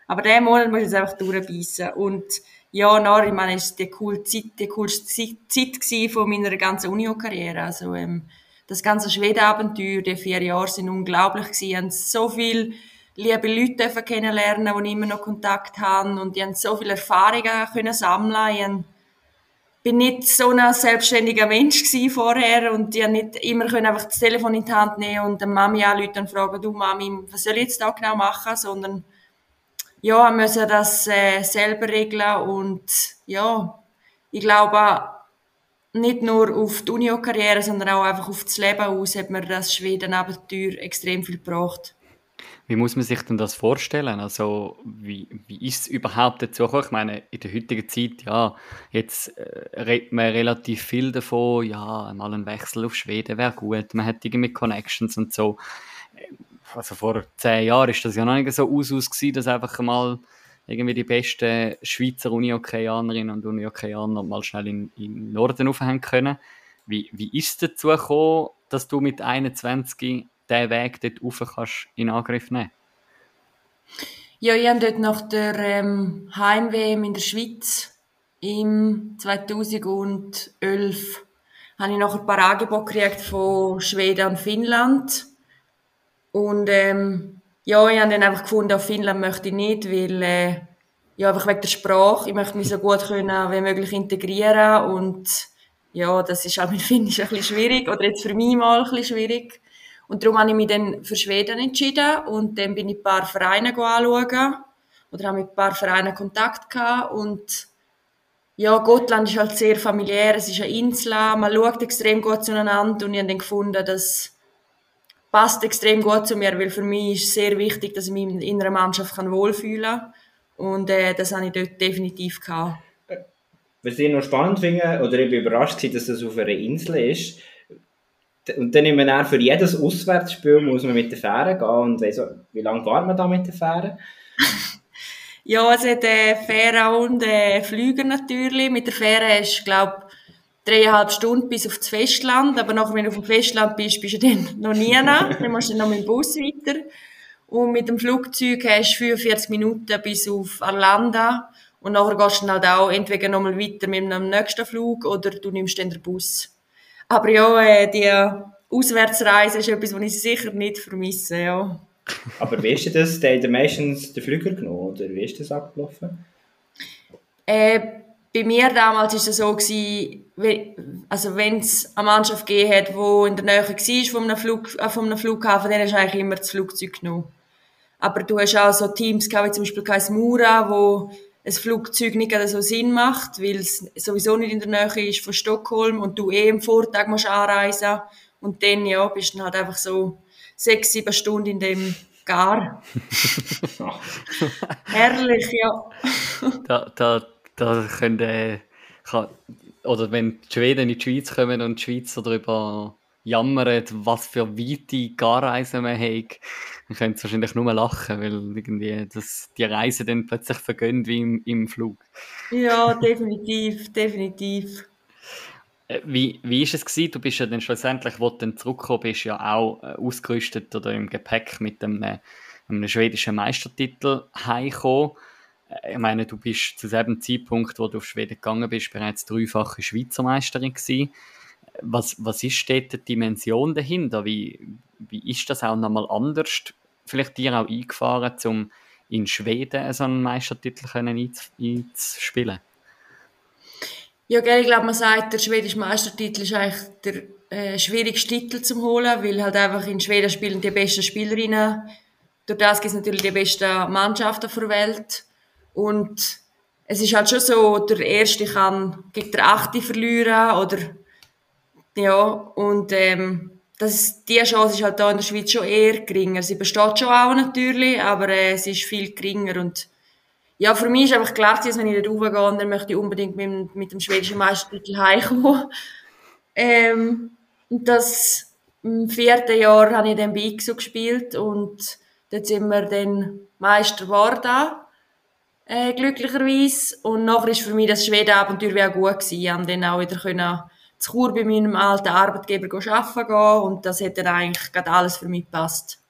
Aber diesen Monat muss ich jetzt einfach durchbeissen. Und ja, nachher, ich meine, es war die coole Zeit, die coolste Zeit von meiner ganzen Uni-Karriere. Also, ähm, das ganze Schweden-Abenteuer, die vier Jahre sind unglaublich gewesen. Ich habe so viele liebe Leute kennenlernen, wo ich immer noch Kontakt habe und ich habe so viele Erfahrungen können. Ich bin nicht so ein selbstständiger Mensch vorher und ich nicht immer einfach das Telefon in die Hand nehmen und der Mami anrufen und fragen, du Mami, was soll ich jetzt da genau machen, sondern ja, müssen das äh, selber regeln und ja, ich glaube nicht nur auf die Uni-Karriere, sondern auch einfach auf das Leben aus hat mir das Schweden-Abenteuer extrem viel gebracht. Wie muss man sich denn das vorstellen? Also, wie, wie ist es überhaupt dazu gekommen? Ich meine, in der heutigen Zeit, ja, jetzt äh, redet man relativ viel davon, ja, mal ein Wechsel auf Schweden wäre gut, man hat irgendwie Connections und so. Also vor zehn Jahren ist das ja noch nicht so aus, aus gewesen, dass einfach mal irgendwie die besten Schweizer Uni-Okayanerinnen und Uni-Okayaner mal schnell in, in Norden aufhängen können. Wie, wie ist es dazu gekommen, dass du mit 21 diesen Weg dort rauf kannst in Angriff nehmen Ja, ich habe dort nach der ähm, Heim-WM in der Schweiz im 2011 habe ich noch ein paar Angebote gekriegt von Schweden und Finnland. Und ähm, ja, ich habe dann einfach gefunden, auf Finnland möchte ich nicht, weil äh, ja, einfach wegen der Sprache. Ich möchte mich so gut können wie möglich integrieren und ja, das ist auch mit Finnisch ein bisschen schwierig oder jetzt für mich mal ein bisschen schwierig. Und darum habe ich mich dann für Schweden entschieden und dann bin ich ein paar Vereine anschauen. Oder habe mit ein paar Vereinen Kontakt gehabt. Und ja, Gotland ist halt sehr familiär, es ist eine Insel, man schaut extrem gut zueinander. Und ich habe dann gefunden, dass passt extrem gut zu mir, weil für mich ist sehr wichtig, dass ich mich in einer Mannschaft wohlfühlen kann. Und äh, das habe ich dort definitiv gehabt. Was ich noch spannend finde, oder ich bin überrascht dass das auf einer Insel ist, und dann immer dann für jedes Auswärtsspiel muss man mit der Fähre gehen und weiss, wie lange war man da mit der Fähre? ja, es hat äh, Fähre und äh, Flüge natürlich. Mit der Fähre hast du, glaube dreieinhalb Stunden bis auf das Festland, aber nachher, wenn du auf dem Festland bist, bist du dann noch nie nach. dann musst du noch mit dem Bus weiter. Und mit dem Flugzeug hast du 45 Minuten bis auf Arlanda. Und nachher gehst du dann halt auch entweder nochmal weiter mit einem nächsten Flug oder du nimmst dann den Bus. Aber ja, äh, die Auswärtsreise ist etwas, was ich sicher nicht vermisse, ja. Aber wie ist das? Der hat meistens den Flüger genommen, oder wie ist das abgelaufen? Äh, bei mir damals war es so, gewesen, also wenn es eine Mannschaft gegeben hat, die in der Nähe war von einem, Flug, äh, von einem Flughafen, dann hast du eigentlich immer das Flugzeug genommen. Aber du hast auch so Teams gehabt, wie zum Beispiel Kais Mura, wo ein Flugzeug nicht so Sinn macht, weil es sowieso nicht in der Nähe ist von Stockholm und du eh am Vortag musst anreisen und dann ja, bist du halt einfach so sechs, sieben Stunden in dem Gar. Herrlich, ja. da, da, da könnte, kann, oder wenn die Schweden in die Schweiz kommen und die Schweizer darüber jammern, was für weite Garreisen man hat, dann können sie wahrscheinlich nur lachen, weil irgendwie das, die Reise dann plötzlich vergönnt wie im, im Flug. Ja, definitiv, definitiv. Äh, wie, wie ist es gewesen? Du bist ja dann schlussendlich, wo du dann zurückgekommen bist, ja auch äh, ausgerüstet oder im Gepäck mit einem, äh, einem schwedischen Meistertitel heimgekommen. Ich meine, du bist zu dem Zeitpunkt, wo du auf Schweden gegangen bist, bereits dreifache Schweizer Meisterin gewesen was, was ist dort die Dimension dahinter? Wie, wie ist das auch nochmal anders, vielleicht dir auch eingefahren, um in Schweden so einen Meistertitel einzuspielen? Ja, gell, ich glaube, man sagt, der schwedische Meistertitel ist eigentlich der äh, schwierigste Titel zu holen, weil halt einfach in Schweden spielen die besten Spielerinnen. Durch das gibt es natürlich die besten Mannschaften der Welt. Und es ist halt schon so, der Erste kann gegen den Achte verlieren oder ja, und ähm, das, die Chance ist halt da in der Schweiz schon eher geringer. Sie besteht schon auch natürlich, aber äh, es ist viel geringer und ja, für mich ist einfach klar, dass wenn ich dort raufgehe, dann möchte ich unbedingt mit, mit dem schwedischen Meistertitel heimkommen. Ähm, und das im vierten Jahr habe ich dann bei IXO gespielt und dort sind wir dann Meister geworden, äh, glücklicherweise. Und nachher ist für mich das Schweden-Abenteuer auch gut gewesen. Ich konnte dann auch wieder können zu Chur bei meinem alten Arbeitgeber arbeiten gehen und das hat dann eigentlich gerade alles für mich gepasst.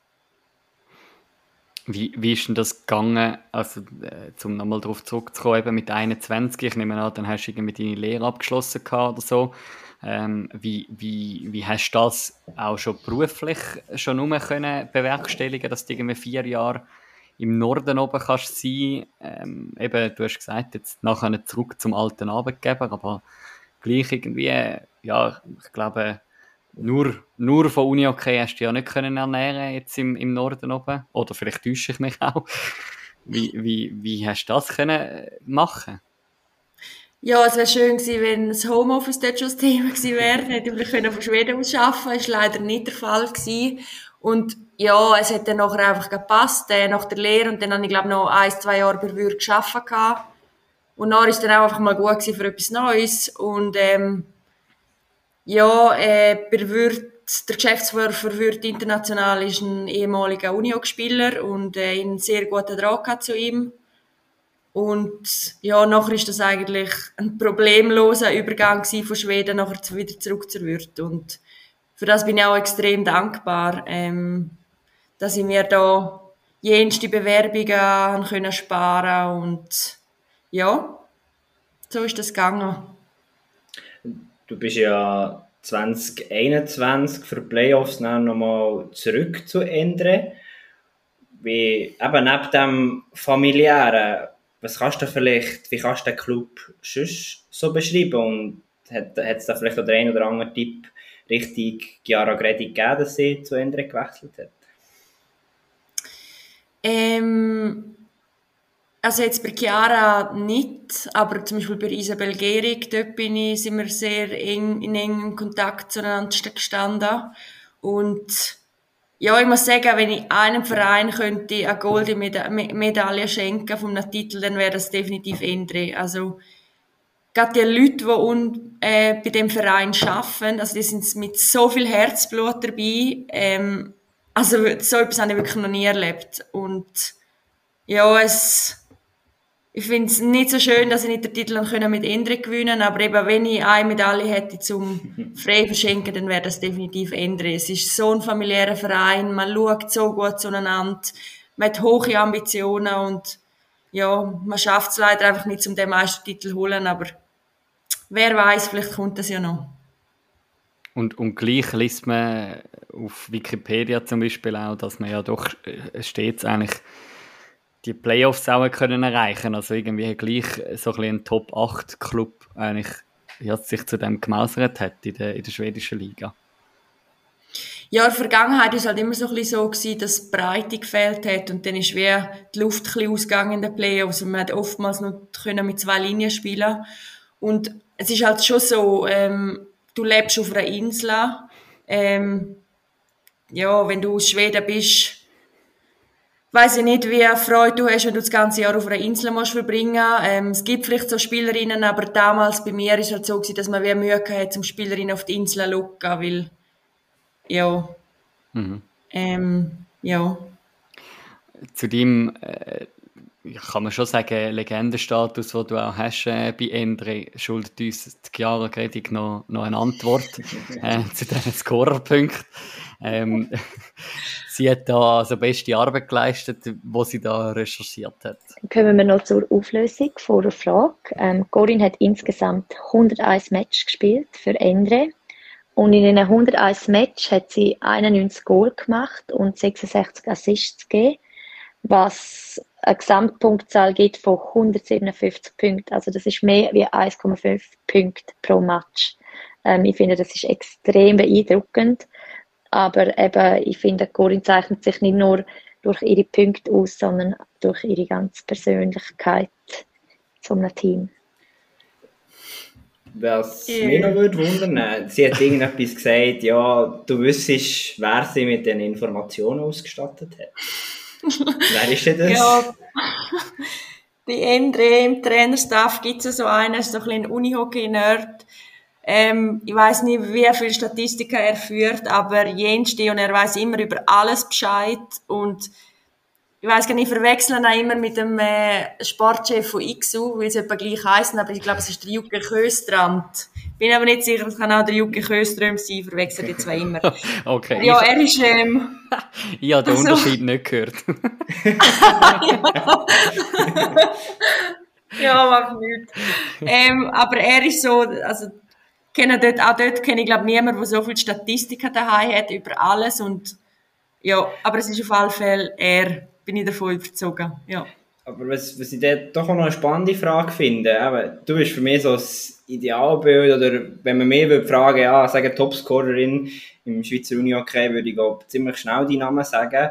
Wie, wie ist denn das gegangen, also äh, um nochmal darauf zurückzukommen, eben mit 21, ich nehme an, dann hast du irgendwie deine Lehre abgeschlossen oder so. Ähm, wie, wie, wie hast du das auch schon beruflich schon können bewerkstelligen, dass du irgendwie vier Jahre im Norden oben kannst sein? Ähm, eben, du hast gesagt, jetzt nachher zurück zum alten Arbeitgeber, aber gleich irgendwie, ja, ich glaube, nur, nur von Uni okay hast du ja nicht können ernähren jetzt im, im Norden oben. Oder vielleicht täusche ich mich auch. Wie, wie, wie hast du das können machen? Ja, es wäre schön gewesen, wenn das Homeoffice dort schon das Thema gewesen wäre. Hätte ich von Schweden aus arbeiten war leider nicht der Fall gewesen. Und ja, es hat dann nachher einfach gepasst, äh, nach der Lehre. Und dann habe ich, glaube noch ein, zwei Jahre bei Würg gearbeitet. Und dann war es dann auch einfach mal gut für etwas Neues. Und ähm, ja, äh, bei Würth, der Geschäftsführer für Würth International ist ein ehemaliger Unihockey-Spieler und äh, einen sehr guten Draht zu ihm. Und ja, nachher ist das eigentlich ein problemloser Übergang von Schweden nachher wieder zurück zur Würth. Und für das bin ich auch extrem dankbar, ähm, dass ich mir da jenste Bewerbungen sparen und ja, so ist das gegangen. Du bist ja 2021 für Playoffs dann nochmal zurück zu ändern. Wie, eben neben dem familiären, was kannst du vielleicht, wie kannst du den Club sonst so beschreiben? Und hat, es da vielleicht auch den einen oder anderen Tipp richtig Chiara Gredi gegeben, dass sie zu Ende gewechselt hat? Ähm, also jetzt bei Chiara nicht, aber zum Beispiel bei Isabel Gehrig, dort bin ich, sind wir sehr eng, in engem Kontakt zueinander gestanden. Und ja, ich muss sagen, wenn ich einem Verein könnte eine goldene Meda Medaille schenken von einem Titel, dann wäre das definitiv Endre. Also, gerade die Leute, die un, äh, bei dem Verein arbeiten, also die sind mit so viel Herzblut dabei, ähm, also so etwas habe ich wirklich noch nie erlebt. Und ja, es, ich finde es nicht so schön, dass ich nicht den Titel können mit Endre gewinnen aber eben, wenn ich eine Medaille hätte zum frei verschenken, dann wäre das definitiv Endre. Es ist so ein familiärer Verein, man schaut so gut zueinander, man hat hohe Ambitionen und ja, man schafft es leider einfach nicht, um den Meistertitel zu holen, aber wer weiß, vielleicht kommt das ja noch. Und, und gleich liest man auf Wikipedia zum Beispiel auch, dass man ja doch äh, stets eigentlich die Playoffs auch können erreichen. Also irgendwie gleich so ein, ein Top-8-Club eigentlich ja, sich zu dem gemausert hat in der, in der schwedischen Liga. Ja, in der Vergangenheit war es halt immer so ein bisschen so, gewesen, dass Breite gefehlt hat und dann ist wie die Luft ein bisschen ausgegangen in den Playoffs und man hat oftmals noch können mit zwei Linien spielen. Und es ist halt schon so, ähm, du lebst auf einer Insel, ähm, ja, wenn du aus Schweden bist, weiß ich nicht, wie Freude du hast, wenn du das ganze Jahr auf einer Insel musst verbringen. Ähm, es gibt vielleicht so Spielerinnen, aber damals bei mir ist es halt so gewesen, dass man wie Mühe hatte, zum Spielerinnen auf die Insel zu locken, weil, ja, mhm. ähm, ja. Zu deinem, äh, kann man schon sagen, Legendenstatus, den du auch hast äh, bei Endre, schuldet uns die Chiara Gredig noch, noch eine Antwort äh, zu diesen Scorerpunkten. Ähm, sie hat da also beste Arbeit geleistet, wo sie da recherchiert hat. Kommen wir noch zur Auflösung vor der Frage. Ähm, Corinne hat insgesamt 101 Matches gespielt für Endre. Und in einem 101 Match hat sie 91 Goal gemacht und 66 Assists gegeben, was eine Gesamtpunktzahl gibt von 157 Punkten. Also das ist mehr wie 1,5 Punkte pro Match. Ähm, ich finde, das ist extrem beeindruckend. Aber eben, ich finde, Corinne zeichnet sich nicht nur durch ihre Punkte aus, sondern durch ihre ganze Persönlichkeit zu einem Team. Was yeah. mich noch würde wundern, sie hat irgendetwas gesagt, ja, du wüsstest, wer sie mit den Informationen ausgestattet hat. Wer ist denn das? Ja, bei Endre im Trainerstaff gibt es so einen, so ein bisschen Unihockey-Nerd, ähm, ich weiß nicht, wie viele Statistiken er führt, aber jenste und er weiß immer über alles Bescheid und ich weiß gar nicht, ich verwechsel ihn auch immer mit dem äh, Sportchef von XU, weil es etwa gleich heißen, aber ich glaube, es ist der Jukka Köstrand. Bin aber nicht sicher, es kann auch der Jukka Köström sein, verwechsel die zwei immer. okay. Ja, er ist, ähm, Ich habe den also, Unterschied nicht gehört. ja, macht nichts. Ähm, aber er ist so, also kenne dort, auch dort kenne ich glaube niemanden, der so viele Statistiken daheim hat über alles und ja, aber es ist auf alle Fälle er, bin ich davon überzogen, ja. Aber was, was ich dort doch noch eine spannende Frage finde, eben, du bist für mich so das Idealbild, oder wenn man mehr würde fragen, ja, sagen Topscorerin im Schweizer Uni-Hockey, würde ich glaube ziemlich schnell die Namen sagen.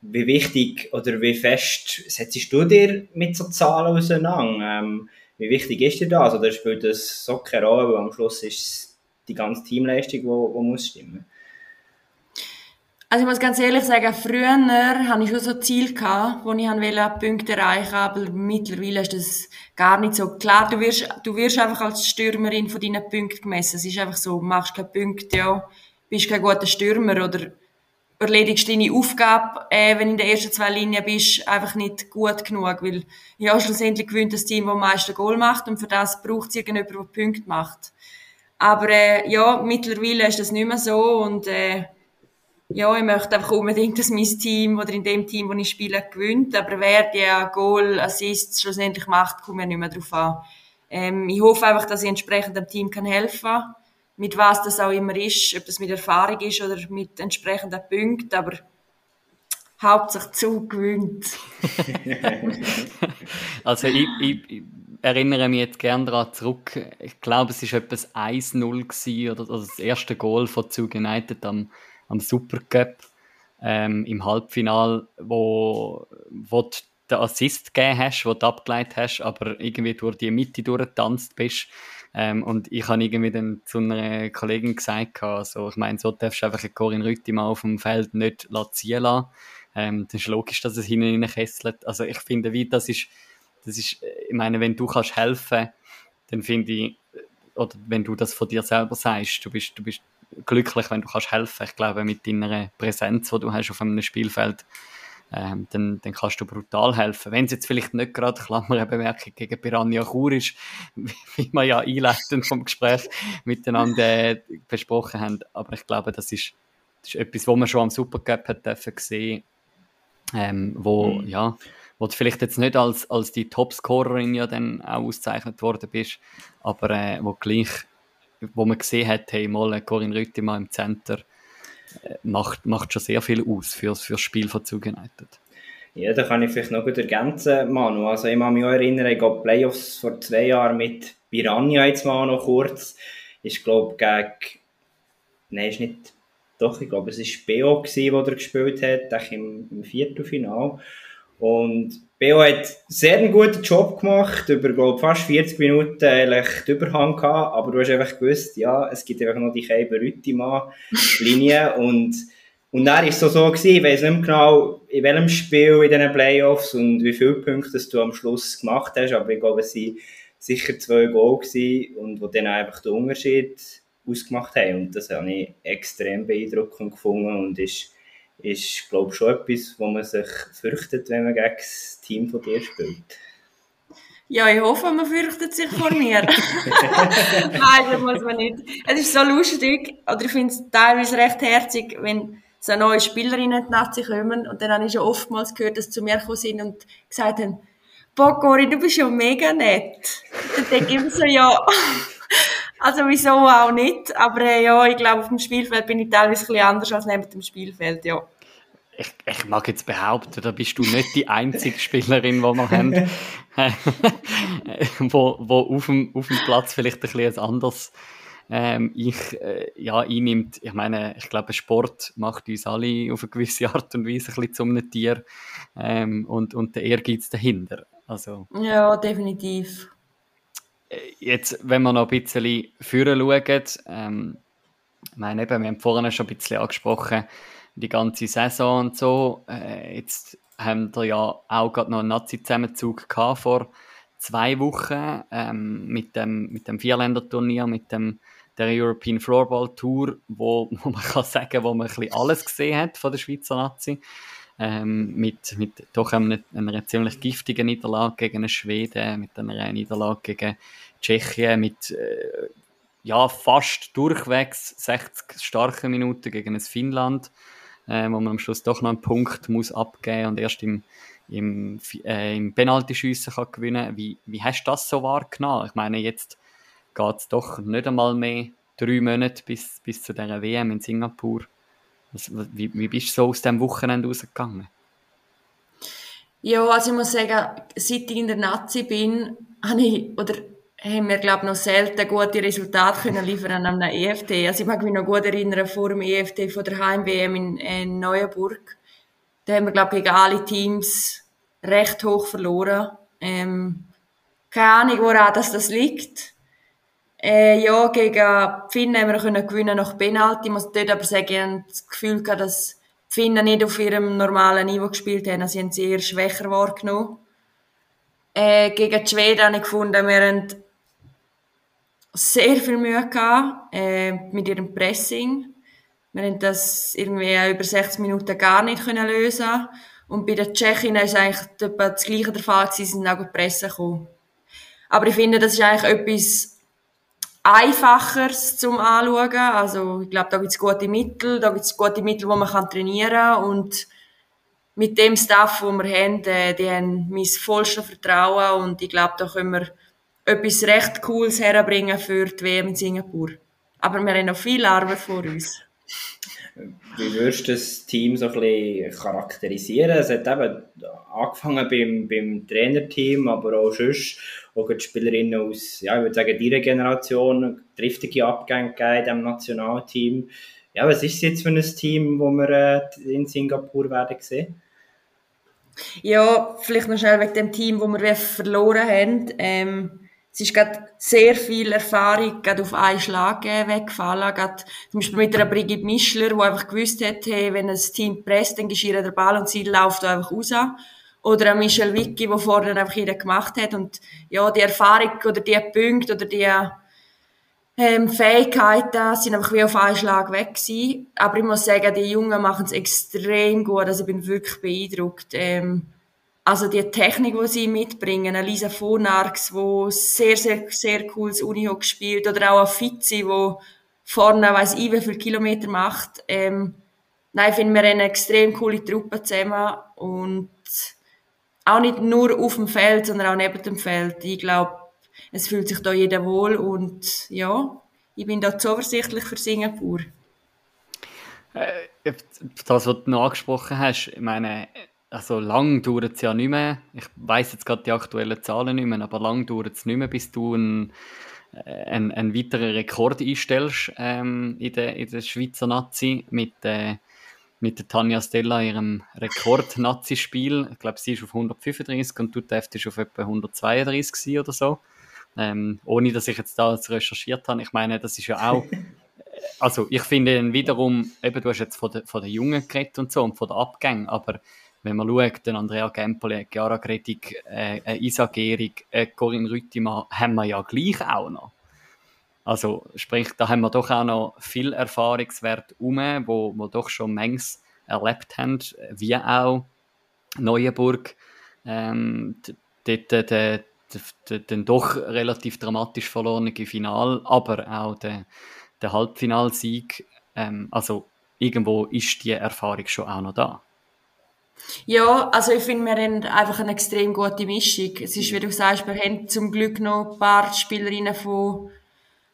Wie wichtig oder wie fest setzt du dir mit so Zahlen auseinander? Ähm, wie wichtig ist dir das? Oder spielt das so keine Rolle, weil am Schluss ist es die ganze Teamleistung, die, die muss stimmen? Also ich muss ganz ehrlich sagen, früher hatte ich schon so Ziel gehabt, wo ich wollte Punkte erreichen, aber mittlerweile ist das gar nicht so. Klar, du wirst, du wirst einfach als Stürmerin von deinen Punkten gemessen. Es ist einfach so, machst keine Punkte, ja, bist kein guter Stürmer oder erledigst deine Aufgabe, äh, wenn du in den ersten zwei Linien bist, einfach nicht gut genug, weil ja, schlussendlich gewinnt das Team, das am meisten Goal macht und für das braucht es irgendjemand, der Punkte macht. Aber äh, ja, mittlerweile ist das nicht mehr so und äh, ja, ich möchte einfach unbedingt, dass mein Team oder in dem Team, wo ich spiele, gewinnt, aber wer die Goal, Assists schlussendlich macht, kommt mir nicht mehr drauf an. Ähm, ich hoffe einfach, dass ich entsprechend dem Team kann helfen kann mit was das auch immer ist, ob das mit Erfahrung ist oder mit entsprechenden Punkten, aber hauptsächlich zu gewöhnt. also ich, ich, ich, erinnere mich jetzt gerne daran zurück, ich glaube es war etwas 1-0 oder, oder das erste Goal von Zug United am, am Supercup ähm, im Halbfinal, wo, wo du den Assist gegeben hast, wo du abgeleitet hast, aber irgendwie durch die Mitte durchgetanzt bist Ähm, und ich habe irgendwie dann zu einer Kollegin gesagt, also, ich meine, so darfst du einfach Corinne Rüttimann auf dem Feld nicht ziehen lassen. Ähm, dann ist logisch, dass es hinten kesselt. Also ich finde, wie das ist, das ist, ich meine, wenn du kannst helfen, dann finde ich, oder wenn du das von dir selber sagst, du bist, du bist glücklich, wenn du kannst helfen. Ich glaube, mit deiner Präsenz, die du hast auf einem Spielfeld, ähm, dann, dann kannst du brutal helfen. Wenn es jetzt vielleicht nicht gerade Klammerbemerkung gegen Piranha Chur ist, wie wir ja einleitend vom Gespräch miteinander äh, besprochen haben, aber ich glaube, das ist, das ist etwas, was man schon am Supercup hat dürfen sehen, ähm, wo, mhm. ja, wo du vielleicht jetzt nicht als, als die Topscorerin ja dann auch ausgezeichnet worden bist, aber äh, wo gleich, wo man gesehen hat, hey, mal Corinne Rüttimann im Center, macht, macht schon sehr viel aus für, das Spiel von Zug United. Ja, da kann ich vielleicht noch gut ergänzen, Manu. Also ich kann mich auch erinnern, ich glaube Playoffs vor zwei Jahren mit Piranha jetzt mal noch kurz. Ich glaube gegen, nein, ist nicht, doch, ich glaube es war BO gewesen, wo er gespielt hat, im, im Viertelfinale. Und Beo hat sehr einen guten Job gemacht, über glaub, fast 40 Minuten eigentlich die Überhang gehabt, aber du hast einfach gewusst, ja, es gibt einfach noch die Keiber Rüttimann-Linie und und dann war es so, so gewesen, ich weiß nicht mehr genau, in welchem Spiel in diesen Playoffs und wie viele Punkte du am Schluss gemacht hast, aber ich glaube, es waren sicher zwei Goal gewesen und wo dann einfach den Unterschied ausgemacht haben und das habe ich extrem beeindruckend gefunden und ist ist, glaube ich, schon etwas, wo man sich fürchtet, wenn man gegen das Team von dir spielt. Ja, ich hoffe, man fürchtet sich vor mir. Nein, das muss man nicht. Es ist so lustig, oder ich finde es teilweise recht herzig, wenn so neue Spielerinnen in die Nazi kommen und dann habe ich schon oftmals gehört, dass sie zu mir gekommen sind und gesagt haben, boah, Cori, du bist ja mega nett. Dann denke ich immer so, ja, also wieso auch nicht, aber äh, ja, ich glaube, auf dem Spielfeld bin ich teilweise ein bisschen anders als neben dem Spielfeld, ja. Ich, ich, mag jetzt behaupten, da bist du nicht die einzige Spielerin, die wir haben, wo, wo auf, dem, auf dem Platz vielleicht ein bisschen anders ähm, ich, äh, ja, einnimmt. Ich meine, ich glaube, Sport macht uns alle auf eine gewisse Art und Weise ein bisschen zum Tier ähm, und, und der Ehrgeiz dahinter. Also, ja, definitiv jetzt, wenn wir noch ein bisschen führen schauen, ähm, ich meine, eben, wir haben vorhin schon ein bisschen angesprochen, die ganze Saison und so. Äh, jetzt haben wir ja auch gerade noch einen Nazi-Zusammenzug vor zwei Wochen ähm, mit dem, mit dem Vierländer-Turnier, mit dem, der European Floorball Tour, wo, wo man kann sagen, wo man ein bisschen alles gesehen hat von der Schweizer Nazi ähm, mit, mit doch einer, einer ziemlich giftigen Niederlage gegen Schweden, mit einer Niederlage gegen Tschechien, mit äh, ja, fast durchwegs 60 starken Minuten gegen ein Finnland, äh, wo man am Schluss doch noch einen Punkt muss abgeben und erst im, im, äh, im Penaltyschiessen kann gewinnen. Wie, wie hast du das so wahrgenommen? Ich meine, jetzt geht es doch nicht einmal mehr drei Monate bis, bis zu dieser WM in Singapur. Was, wie, wie bist du so aus dem Wochenende rausgegangen? Ja, also ich muss sagen, seit ich in der Nazi bin, habe ich, oder haben wir, glaube noch selten gute Resultate können liefern an einem EFT. Also ich mag mich noch gut erinnern, vor dem EFT von der Heim-WM in, in Neuenburg. Da haben wir, glaube gegen alle Teams recht hoch verloren. Ähm, keine Ahnung, woran das, das liegt. Äh, ja, gegen die Finnen haben wir können gewinnen nach Penalty. Ich muss dort aber sagen, ich habe das Gefühl gehabt, dass die Finnen nicht auf ihrem normalen Niveau gespielt haben. Also sie haben sehr schwächer wahrgenommen. Äh, gegen die Schweden habe ich gefunden, wir haben sehr viel Mühe gehabt, äh, mit ihrem Pressing. Wir haben das irgendwie über 60 Minuten gar nicht können lösen Und bei den Tschechen ist eigentlich das Gleiche der Fall sie sind auch pressen gekommen. Aber ich finde, das ist eigentlich etwas, Einfacheres zum Anschauen. Also, ich glaube, da gibt es gute Mittel, da gibt es gute Mittel, wo man trainieren kann. Und mit dem Staff, den wir haben, äh, die haben mein vollstes Vertrauen und ich glaube, da können wir etwas recht Cooles herbringen für die WM in Singapur. Aber wir haben noch viel Arbeit vor uns. Wie würdest du das Team so ein bisschen charakterisieren? Es hat eben angefangen beim, beim Trainerteam, aber auch sonst auch die Spielerinnen aus, ja, ich würde sagen, ihrer Generation, driftige Abgänge in diesem Nationalteam. Ja, was ist es jetzt für ein Team, das wir äh, in Singapur werden sehen? Ja, vielleicht noch schnell wegen dem Team, das wir verloren haben. Ähm, es ist gerade sehr viel Erfahrung gerade auf einen Schlag weggefallen. Gerade zum Beispiel mit einer Brigitte Mischler, die einfach gewusst hat, hey, wenn ein Team presst, dann geschieht der Ball und sie läuft einfach raus. Oder ein Michel Vicky, der vorher einfach jeder gemacht hat. Und ja, die Erfahrung oder die Punkte oder die ähm, Fähigkeiten sind einfach wie auf einen Schlag weg gewesen. Aber ich muss sagen, die Jungen machen es extrem gut. Also ich bin wirklich beeindruckt. Ähm, also die Technik, die sie mitbringen, Lisa Vonarks, wo sehr, sehr, sehr cooles Unihockey spielt, oder auch ein Fitzi, wo vorne, weiss ich, wie viele Kilometer macht. Ähm, nein, ich finde, wir eine extrem coole Truppe zusammen und auch nicht nur auf dem Feld, sondern auch neben dem Feld. Ich glaube, es fühlt sich da jeder wohl und ja, ich bin da zuversichtlich für Singapur. Äh, das, was du noch angesprochen hast, ich meine, also lang dauert es ja nicht mehr. Ich weiß jetzt gerade die aktuellen Zahlen nicht mehr, aber lang dauert es nicht mehr, bis du einen, äh, einen, einen weiteren Rekord einstellst ähm, in, der, in der Schweizer Nazi mit, äh, mit der Tanja Stella ihrem Rekord-Nazi-Spiel. Ich glaube, sie ist auf 135 und du dürftest auf etwa 132 oder so. Ähm, ohne dass ich jetzt da recherchiert habe. Ich meine, das ist ja auch also ich finde wiederum, eben du hast jetzt von den, von den Jungen geredet und so und von den Abgängen, aber wenn man schaut, den Andrea Gempoli, Chiara Gredig, äh, äh, Isa Gehrig, äh, Corinne Rüttimann, haben wir ja gleich auch noch. Also sprich, da haben wir doch auch noch viel Erfahrungswert um, wo wir doch schon manches erlebt haben, wie auch Neuenburg, ähm, dort der, der, der, doch relativ dramatisch verlorene Final, aber auch der, der Halbfinalsieg. Ähm, also irgendwo ist die Erfahrung schon auch noch da. Ja, also ich finde, wir haben einfach eine extrem gute Mischung. Es ist, wie du sagst, wir haben zum Glück noch ein paar Spielerinnen von,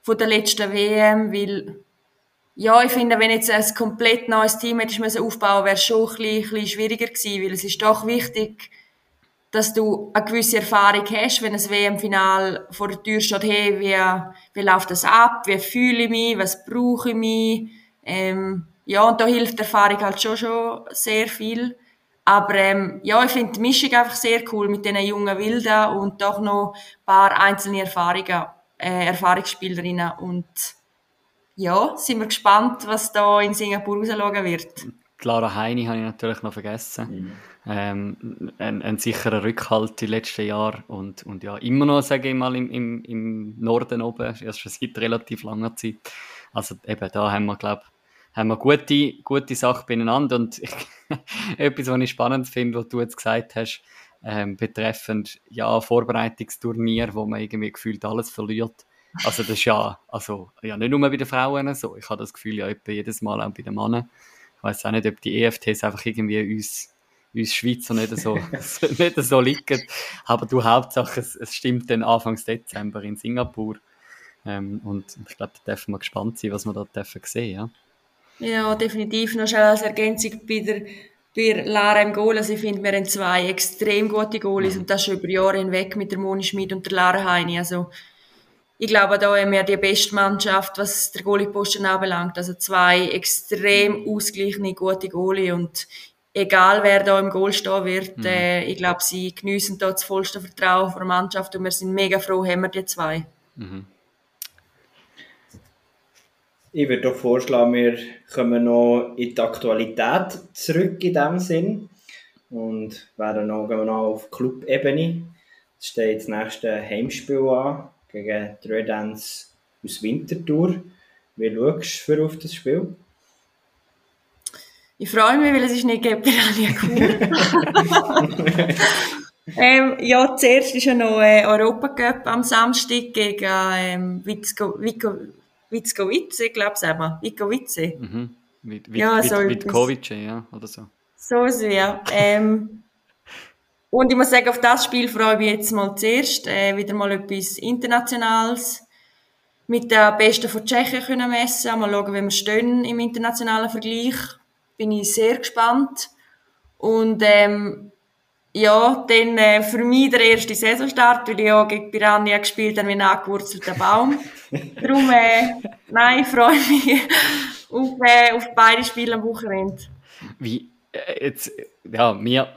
von der letzten WM, weil, ja, ich finde, wenn jetzt ein komplett neues Team hättest müssen aufbauen, wäre es schon ein bisschen, ein schwieriger gewesen, weil es ist doch wichtig, dass du eine gewisse Erfahrung hast, wenn ein WM-Final vor der Tür steht, hey, wie, wie läuft das ab, wie fühle ich mich, was brauche ich mich, ähm, ja, und da hilft die Erfahrung halt schon, schon sehr viel. Aber ähm, ja, ich finde die Mischung einfach sehr cool mit diesen jungen Wilden und doch noch ein paar einzelne Erfahrungen, äh, Erfahrungsspielerinnen. Und ja, sind wir gespannt, was da in Singapur rausschauen wird. Lara Heini habe ich natürlich noch vergessen. Mhm. Ähm, ein, ein, sicherer Rückhalt die letzten Jahre und, und ja, immer noch, sage ich mal, im, im, im Norden oben, erst schon seit relativ langer Zeit. Also eben, da haben wir, glaube ich, haben wir gute, gute Sachen beieinander. Und ich, etwas, was ich spannend finde, was du jetzt gesagt hast, ähm, betreffend ja, Vorbereitungsturnier, wo man irgendwie gefühlt alles verliert. Also das ist ja, also, ja nicht nur bei den Frauen so, ich habe das Gefühl ja etwa jedes Mal auch bei den Männern. Ich weiß auch nicht, ob die EFTs einfach irgendwie uns, uns Schweizer nicht so, nicht so liegen. Aber du Hauptsache, es, es stimmt dann Anfang Dezember in Singapur. Ähm, und ich glaube, da dürfen wir gespannt sein, was wir da dürfen sehen, ja. Ja, definitiv. Noch schnell als Ergänzung bei der bei Lara im Goal. Also ich finde, wir haben zwei extrem gute Goalies und das schon über Jahre hinweg mit der Moni Schmid und der Lara Heini. Also ich glaube, da haben wir die beste Mannschaft, was der Goalie-Posten anbelangt. Also zwei extrem ausgeglichene, gute Goalie und egal wer da im Goal stehen wird, mhm. äh, ich glaube, sie geniessen da das vollste Vertrauen von der Mannschaft und wir sind mega froh, haben wir die zwei. Mhm. Ich würde doch vorschlagen, wir kommen noch in die Aktualität zurück in dem Sinn und werden noch, gehen wir noch auf Club-Ebene. Es steht das nächste Heimspiel an gegen die aus Winterthur. Wie schaust du für auf das Spiel? Ich freue mich, weil es ist nicht gegen Piranha ähm, ja, zuerst ist ja noch äh, Europacup am Samstag gegen ähm, Witzko, Witzko, Witzkowice, glaube ich einmal. Witzkowice. Mhm. Mit, mit, ja, so Witkowice, ja, oder so. So ist es, ja. Ähm, und ich muss sagen, auf das Spiel freue ich mich jetzt mal zuerst. Äh, wieder mal etwas Internationales mit den Besten von Tschechien können messen. Mal schauen, wie wir stehen im internationalen Vergleich. Bin ich sehr gespannt. Und ähm, ja, dann äh, für mich der erste Saisonstart, weil ich ja gegen Piranha gespielt habe wie ein angewurzelter Baum. Darum, äh, nein, ich freue mich auf, äh, auf beide Spiele am Wochenende. Wie, äh, jetzt, ja, mir,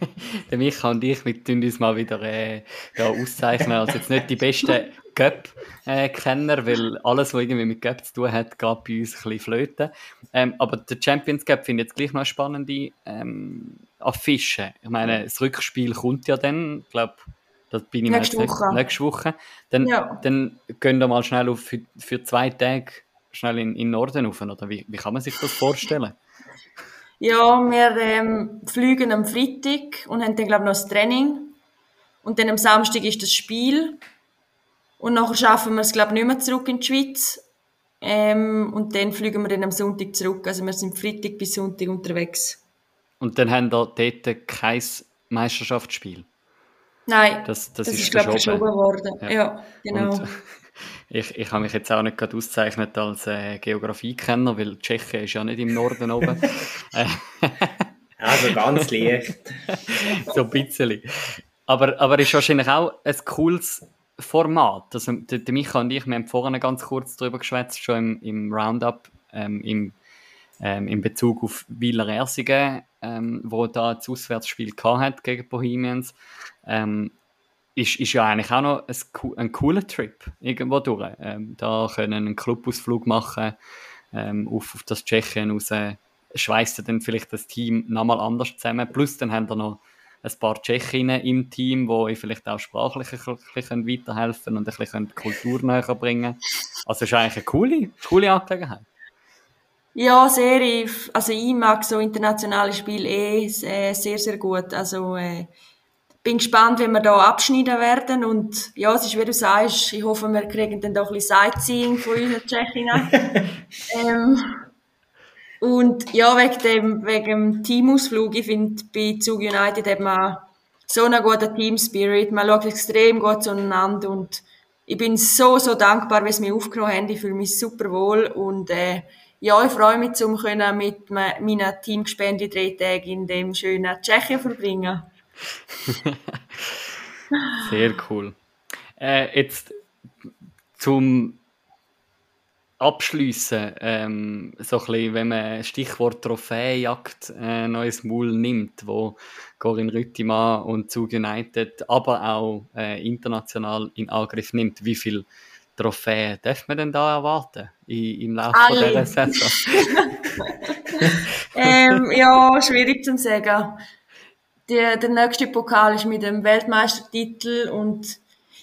der Micha und ich, wir tun uns mal wieder äh, da auszeichnen als jetzt nicht die besten Cup-Kenner, äh, weil alles, was irgendwie mit Cup zu tun hat, geht bei uns ein bisschen flöten. Ähm, aber der Champions Cup finde ich jetzt gleich noch eine spannende ähm, Affische. Ich meine, das Rückspiel kommt ja dann, ich glaube, das bin ich nächste Woche. nächste Woche. Dann, ja. dann gehen wir mal schnell auf für, für zwei Tage schnell in, in Norden rauf, oder wie, wie kann man sich das vorstellen? Ja, wir ähm, fliegen am Freitag und haben dann, glaube ich, noch das Training. Und dann am Samstag ist das Spiel. Und nachher schaffen wir es, glaube ich, nicht mehr zurück in die Schweiz. Ähm, und dann fliegen wir dann am Sonntag zurück. Also wir sind Freitag bis Sonntag unterwegs. Und dann haben wir dort kein Meisterschaftsspiel? Nein, das, das, das ist, ist glaube ich, verschoben worden. Ja, ja genau. Und ich, ich habe mich jetzt auch nicht gerade ausgezeichnet als äh, Geografiekenner, weil Tschechien ist ja nicht im Norden oben. also ganz leicht. so ein bisschen. Aber, aber ist wahrscheinlich auch ein cooles Format. Also, der, der Micha und ich, wir haben vorhin ganz kurz darüber geschwätzt, schon im, im Roundup, ähm, im, ähm, in Bezug auf Wieler Ersingen, ähm, wo da das Auswärtsspiel hat gegen Bohemians. Ähm, ist, ist ja eigentlich auch noch ein, ein cooler Trip irgendwo durch. Ähm, da können einen Clubausflug machen ähm, auf, auf das Tschechien raus. Schweißt dann vielleicht das Team nochmal anders zusammen. Plus dann haben da noch ein paar Tschechinnen im Team, die vielleicht auch sprachlich ein bisschen weiterhelfen und ein bisschen die Kultur näher bringen Also ist eigentlich eine coole, coole Angelegenheit. Ja, sehr. Also ich mag so internationale Spiele eh sehr, sehr gut. Also äh, bin gespannt, wie wir da abschneiden werden. Und ja, es ist, wie du sagst, ich hoffe, wir kriegen dann doch ein bisschen Sightseeing von unseren Tschechinnen. ähm, und ja, wegen dem, wegen dem Teamausflug, ich finde, bei Zug United hat man so einen guten Team Spirit. Man schaut extrem gut zueinander und ich bin so, so dankbar, wie sie mich aufgenommen haben. Ich fühle mich super wohl und äh, ja, ich freue mich, um mit meinem Team die drei Tage in dem schönen Tschechien verbringen. Sehr cool. Äh, jetzt zum Abschliessen, ähm, so ein bisschen, wenn man Stichwort Trophäenjagd äh, neues Maul nimmt, wo Corinne Rüttimann und Zug United, aber auch äh, international in Angriff nimmt, wie viel Trophäen darf man denn da erwarten im, im Laufe Alle. dieser Saison? ähm, ja, schwierig zu sagen. Der, der nächste Pokal ist mit dem Weltmeistertitel und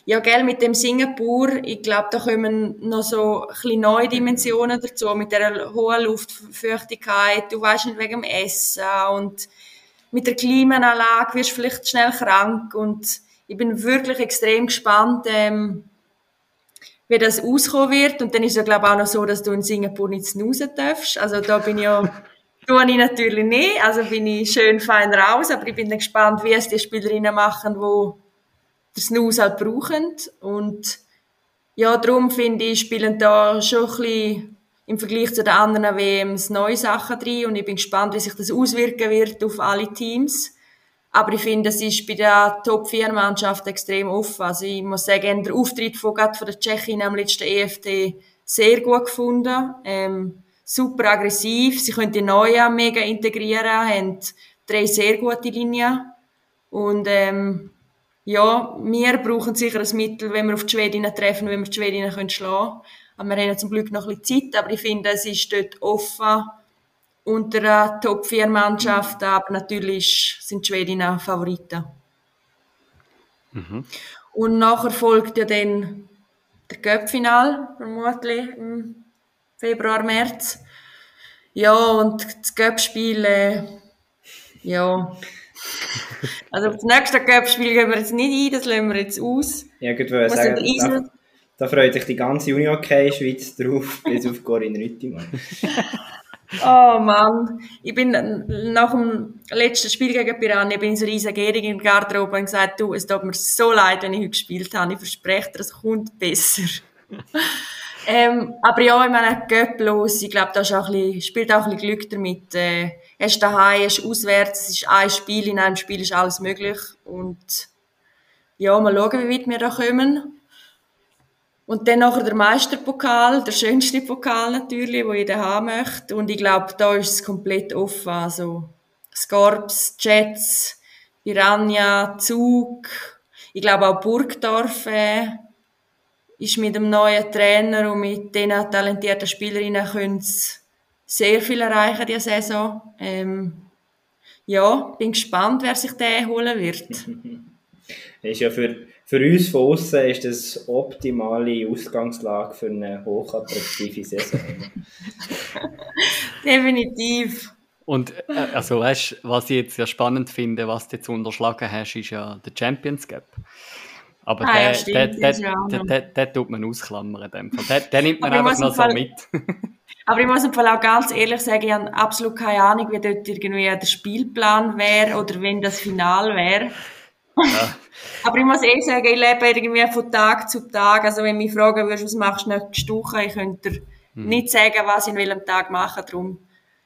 ja, gell, mit dem Singapur, ich glaube, da kommen noch so ein neue Dimensionen dazu, mit der hohen Luftfeuchtigkeit, du weißt nicht wegen dem Essen und mit der Klimaanlage wirst du vielleicht schnell krank. Und ich bin wirklich extrem gespannt, ähm, wie das auskommen wird. Und dann ist es ja, glaube ich, auch noch so, dass du in Singapur nicht snoosen darfst, also da bin ich ja Tue ich natürlich nicht, also bin ich schön fein raus, aber ich bin gespannt, wie es die Spielerinnen machen, die das Snooze halt brauchen. Und ja, darum finde ich, spielen da schon ein bisschen im Vergleich zu den anderen WMs neue Sachen drin. Und ich bin gespannt, wie sich das auswirken wird auf alle Teams. Aber ich finde, es ist bei der Top-4-Mannschaft extrem offen. Also ich muss sagen, der Auftritt von, von der Tschechin am letzten EFT sehr gut gefunden. Ähm, super aggressiv. Sie können die Neuen mega integrieren, haben drei sehr gute Linien. Und ähm, ja, wir brauchen sicher ein Mittel, wenn wir auf die Schwedinnen treffen, wenn wir die Schwedinnen schlagen können. Wir haben ja zum Glück noch ein bisschen Zeit, aber ich finde, es ist dort offen unter der Top-4-Mannschaft, aber natürlich sind die Schwedinnen Favoriten. Mhm. Und nachher folgt ja dann der Cup-Final, vermutlich Februar, März. Ja, und das Göppspiel, äh, ja. Also auf das nächste Göppspiel gehen wir jetzt nicht ein, das lassen wir jetzt aus. Ja, gut, weil sagen, da, da, freut sich die ganze Junior-Schweiz drauf, bis auf Corinne Rüttimann. Oh Mann, ich bin nach dem letzten Spiel gegen Piranha bin ich so riesig in der Garderobe und gesagt, du, es tut mir so leid, wenn ich heute gespielt habe. Ich verspreche dir, es kommt besser. Ähm, aber ja, ich meine, Göpplos, ich glaube, da auch ein bisschen, spielt auch ein bisschen Glück damit. Äh, hast daheim, hast auswärts, es ist ein Spiel, in einem Spiel ist alles möglich. Und ja, mal schauen, wie weit wir da kommen. Und dann nachher der Meisterpokal, der schönste Pokal natürlich, wo jeder haben möchte. Und ich glaube, da ist es komplett offen. Also Scorps, Jets, Piranha, Zug, ich glaube auch Burgdorf äh, ist mit dem neuen Trainer und mit den talentierten Spielerinnen können sehr viel erreichen diese Saison. Ähm, ja, bin gespannt, wer sich den holen wird. ist ja für, für uns von außen ist das optimale Ausgangslage für eine hochattraktive Saison. Definitiv. Und äh, also weißt, was ich jetzt ja spannend finde, was du jetzt unterschlagen hast, ist ja der Champions Gap. Aber ah, der, ja, der, der, der, der, der, tut man ausklammern. Den, der, der nimmt man einfach noch so mit. Aber ich muss im Fall auch ganz ehrlich sagen, ich habe absolut keine Ahnung, wie dort irgendwie der Spielplan wäre oder wenn das Final wäre. Ja. Aber ich muss eh sagen, ich lebe irgendwie von Tag zu Tag. Also wenn mich fragen würdest, was machst du nächste Woche, ich könnte dir hm. nicht sagen, was ich in welchem Tag mache. Darum,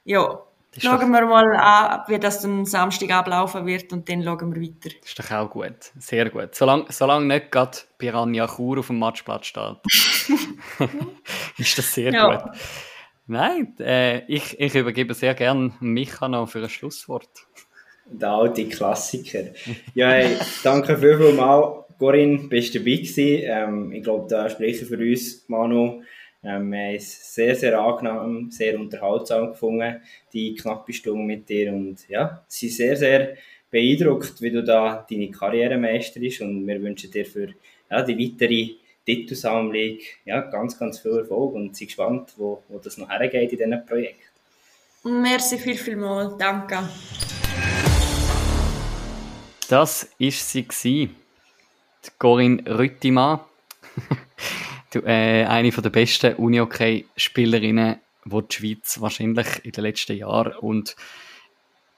ja, schauen wir mal an, wie das am Samstag ablaufen wird und dann schauen wir weiter. Das ist doch auch gut, sehr gut. Solange, solange nicht gerade Piranha Chur auf dem Matchplatz steht, ist das sehr ja. gut. Nein, äh, ich, ich übergebe sehr gerne Micha noch für ein Schlusswort. Der alte Klassiker. Ja, hey, danke vielmals. Corinne, bist du dabei gewesen. Ähm, ich glaube, da spreche für uns, Manu. Ähm, wir haben es sehr, sehr angenehm, sehr unterhaltsam gefunden, die knappe Stunde mit dir. Und ja, sie sind sehr, sehr beeindruckt, wie du da deine Karriere meisterst. Und wir wünschen dir für ja, die weitere Titelsammlung ja, ganz, ganz viel Erfolg und sind gespannt, wo, wo das noch hergeht in diesem Projekt. Merci viel, viel mal. Danke. Das ist sie gewesen. Die Corinne Rüttimann. äh, eine der besten Unihockey-Spielerinnen, die die Schweiz wahrscheinlich in den letzten Jahren und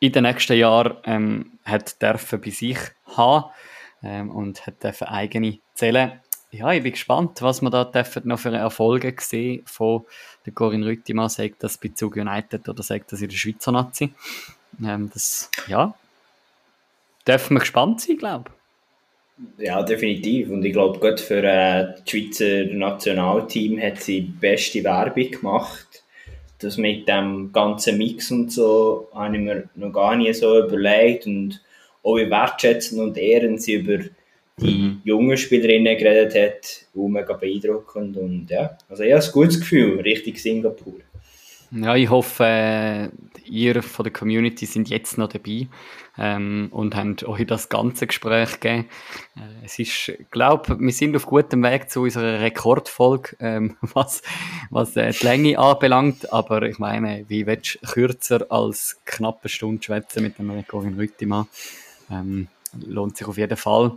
in den nächsten Jahren ähm, hat dürfen bei sich haben ähm, und hat dürfen eigene zählen ja, ich bin gespannt, was wir da dürfen noch für Erfolge sehen von der Corinne Rüttimann, sagt das bei Zug United oder sagt das in der Schweizer Nazi. Ähm, das, ja, dürfen wir gespannt sein, glaube ich. Ja, definitiv. Und ich glaube, gerade für äh, das Schweizer Nationalteam hat sie beste Werbung gemacht. Das mit dem ganzen Mix und so habe ich mir noch gar nicht so überlegt. Und auch wie wertschätzen und ehren sie über die mhm. jungen Spielerinnen geredet hat, auch mega beeindruckend und ja, also ich habe ein gutes Gefühl, richtig Singapur. Ja, ich hoffe, äh, ihr von der Community sind jetzt noch dabei ähm, und habt euch das ganze Gespräch gegeben. Äh, es ist, glaube wir sind auf gutem Weg zu unserer Rekordfolge, ähm, was, was äh, die Länge anbelangt. Aber ich meine, wie willst du kürzer als knappe Stunde schwätzen mit dem Rekord in Rüttimann? Ähm, lohnt sich auf jeden Fall.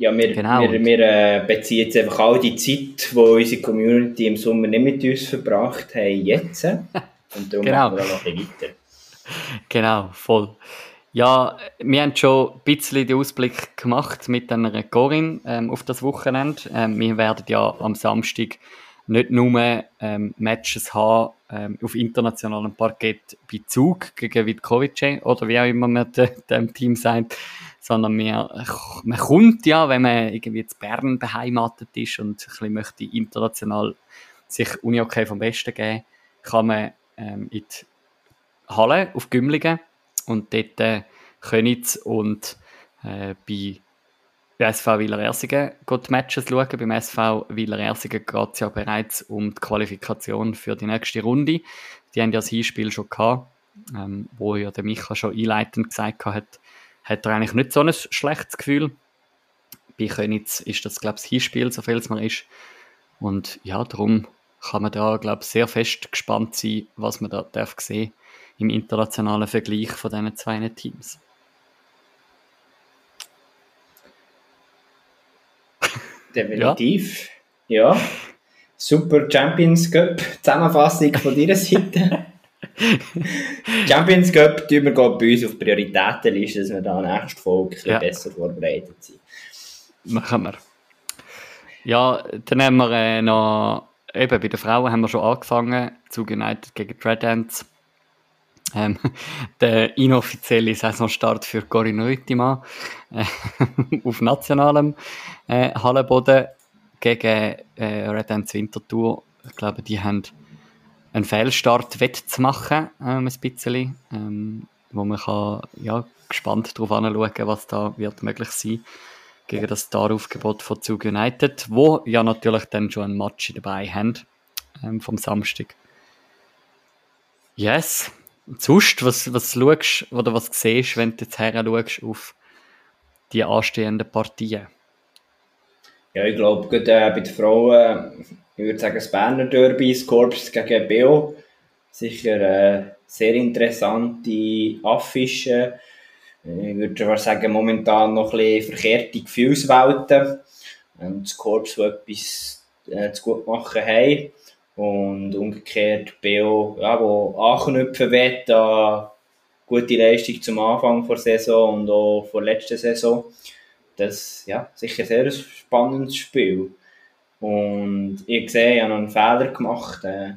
Ja, wir, genau. wir, wir äh, beziehen jetzt einfach all die Zeit, die unsere Community im Sommer nicht mit uns verbracht haben, jetzt. Und darum genau. machen wir noch ein weiter. Genau, voll. Ja, wir haben schon ein bisschen den Ausblick gemacht mit einer Corinne ähm, auf das Wochenende. Ähm, wir werden ja am Samstag nicht nur ähm, Matches haben ähm, auf internationalem Parkett bei Zug gegen Vitkovice oder wie auch immer man dem Team sagt, sondern man, man kommt ja, wenn man irgendwie in Bern beheimatet ist und ein bisschen möchte international sich Uni-Okay vom Besten geben, kann man ähm, in die Halle auf Gümligen und dort äh, Könitz und äh, bei SV Wieler Ersingen die Matches schauen. Beim SV Wieler Ersingen geht es ja bereits um die Qualifikation für die nächste Runde. Die haben ja das Hinspiel schon gehabt, ähm, wo ja der Micha schon einleitend gesagt hat, hat er eigentlich nicht so ein schlechtes Gefühl. Bei Könitz ist das, glaube ich, das Hinspiel, so viel es man ist. Und ja, darum kann man da, glaube ich, sehr fest gespannt sein, was man da darf sehen im internationalen Vergleich von diesen zwei Teams. Definitiv. Ja. ja. Super Champions Cup Zusammenfassung von deiner Seite. Champions Cup tun wir bei uns auf Prioritätenliste, dass wir da nächste Folge ja. besser vorbereitet sind. Machen wir. Ja, dann haben wir äh, noch, eben bei den Frauen haben wir schon angefangen, zu United gegen Red Ants. Ähm, der inoffizielle Saisonstart für Corinne Rüttimann äh, auf nationalem äh, Hallenboden gegen äh, Red Ants Winterthur. Ich glaube, die haben einen Fehlstart wettzumachen, ähm, ein bisschen. Ähm, wo man kann, ja, gespannt darauf anschauen, was da wird möglich sein gegen das Star-Aufgebot von Zug United, wo ja natürlich dann schon ein Match dabei haben ähm, vom Samstag. Yes. sonst, was, was schaust oder was siehst, wenn du jetzt her schaust auf die anstehenden Partien? Ja, ich glaube, äh, bei den Frauen, ich würde sagen, das Berner Derby, das Korps gegen Beo, sicher äh, sehr interessante Affische. Ich würde sagen, momentan noch ein bisschen verkehrte Gefühlswelten. Und das Korps, das etwas äh, zu gut machen haben. Und umgekehrt Beo, ja, wo anknüpfen will an gute Leistung zum Anfang der Saison und auch vor letzter Saison. Das ja sicher sehr ein spannendes Spiel. Und ich sehe, ich habe noch einen Fehler gemacht. Äh,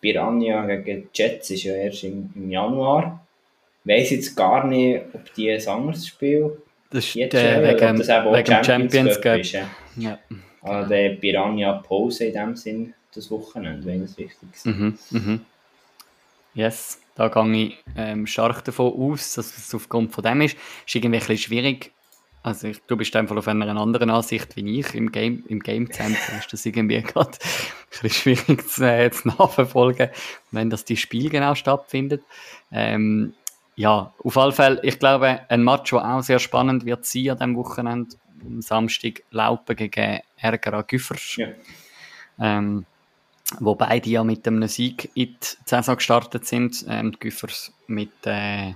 Piranha gegen Jets ist ja erst im, im Januar. Ich weiss jetzt gar nicht, ob die ein anderes Spiel Das ist jetzt äh, schon, wegen, ob das eben wegen Champions, Champions Cup ist. Ja. Ja. Also der Piranha Pause in dem Sinn das Wochenende, wenn es wichtig ist. Mhm, mhm. Yes, da gehe ich ähm, stark davon aus, dass es aufgrund von dem ist. Ist irgendwie ein bisschen schwierig. Also ich, du bist einfach auf einer anderen Ansicht wie ich im Game, im Game Center. ist das irgendwie gerade ein bisschen schwierig zu, äh, zu nachverfolgen, wenn das die Spiel genau stattfindet. Ähm, ja, auf alle Fälle, ich glaube, ein Match, der auch sehr spannend wird sein an diesem Wochenende, am Samstag Laupen gegen RGA Güffers. Ja. Ähm, wo beide ja mit einem Sieg in die Saison gestartet sind. Ähm, die Güffers mit, äh,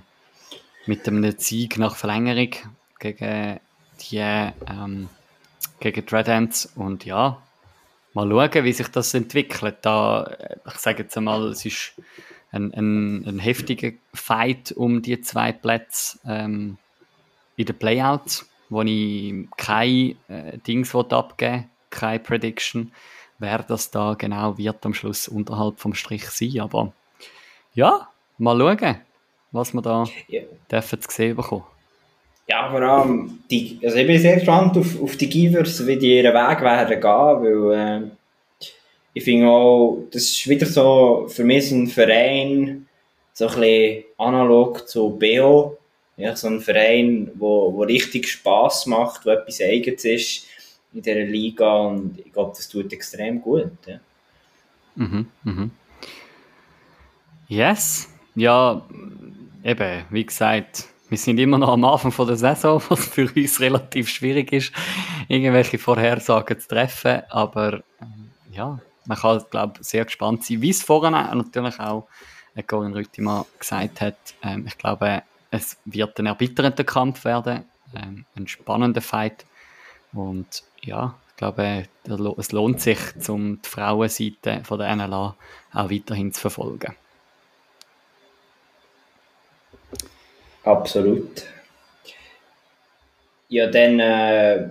mit einem Sieg nach Verlängerung gegen die, ähm, gegen die Red Ants. Und ja, mal schauen, wie sich das entwickelt. Da, äh, ich sage jetzt einmal, es ist ein, ein, ein heftiger Fight um die zwei Plätze ähm, in den Playouts, wo ich kein äh, Dings abgeben keine Prediction, wer das da genau wird am Schluss unterhalb vom Strich sein. Aber ja, mal schauen, was wir da Ja. dürfen zu sehen bekommen. Ja, vor allem, die, also ich bin sehr gespannt auf, auf die Givers, wie die ihren Weg werden gehen, weil äh, ich finde auch, das ist wieder so für mich so ein Verein, so ein bisschen analog zu BO, ja, so ein Verein, wo, wo richtig Spass macht, wo etwas Eigenes ist in dieser Liga und ich glaube, das tut extrem gut. Ja. Mhm, mhm. Yes, ja, eben, wie gesagt, wir sind immer noch am Anfang der Saison, was für uns relativ schwierig ist, irgendwelche Vorhersagen zu treffen, aber ähm, ja, man kann, glaube ich, sehr gespannt sein, wie es vorhin natürlich auch äh, Corinne Rüttimann gesagt hat. Ähm, ich glaube, es wird ein erbitternder Kampf werden, ähm, ein spannender Fight und ja, ich glaube, es lohnt sich, um die Frauenseite von der NLA auch weiterhin zu verfolgen. Absolut. Ja, dann, äh,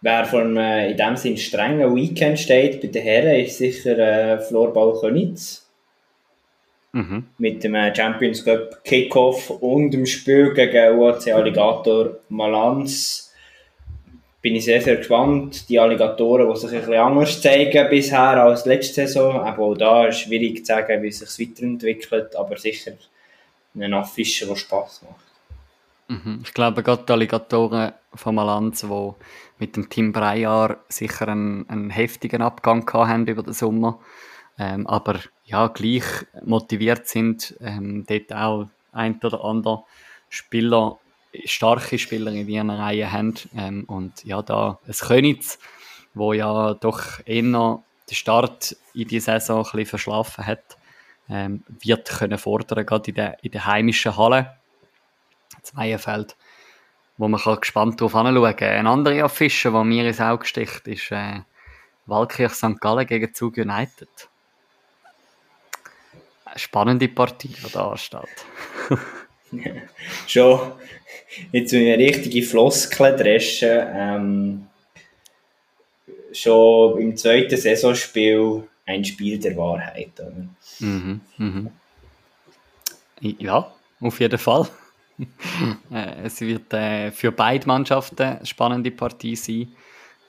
wer vor einem äh, in dem Sinn strengen Weekend steht bei den Herren, ist sicher äh, Florball Könitz. Mhm. Mit dem äh, Champions Cup Kickoff und dem Spiel gegen UAC Alligator Malanz. Bin ich sehr, sehr gespannt. Die Alligatoren, die sich ein bisschen anders zeigen bisher als letzte Saison. Aber auch da ist schwierig zu sagen, wie es sich weiterentwickelt, aber sicher ein Affische, der Spass macht. Mhm. Ich glaube, gerade die Alligatoren von Malanz, die mit dem Team Breyer sicher einen, einen heftigen Abgang haben über den Sommer, ähm, aber ja, gleich motiviert sind, ähm, dort auch ein oder andere Spieler, starke Spieler in ihren Reihen haben. Ähm, und ja, da ein Könitz, wo ja doch eher den Start in die Saison ein bisschen verschlafen hat, ähm, wird können fordern, gerade in der, in der heimischen Halle. Zweienfeld, wo man kann gespannt darauf anschauen kann. Eine andere Affische, die mir ins Auge sticht, ist äh, Waldkirch St. Gallen gegen Zug United. Eine spannende Partie, die da ansteht. schon jetzt so eine richtige Floskel dreschen. Ähm, schon im zweiten Saisonspiel ein Spiel der Wahrheit. Oder? Mhm, mhm. Ja, auf jeden Fall. Äh, es wird äh, für beide Mannschaften eine spannende Partie sein.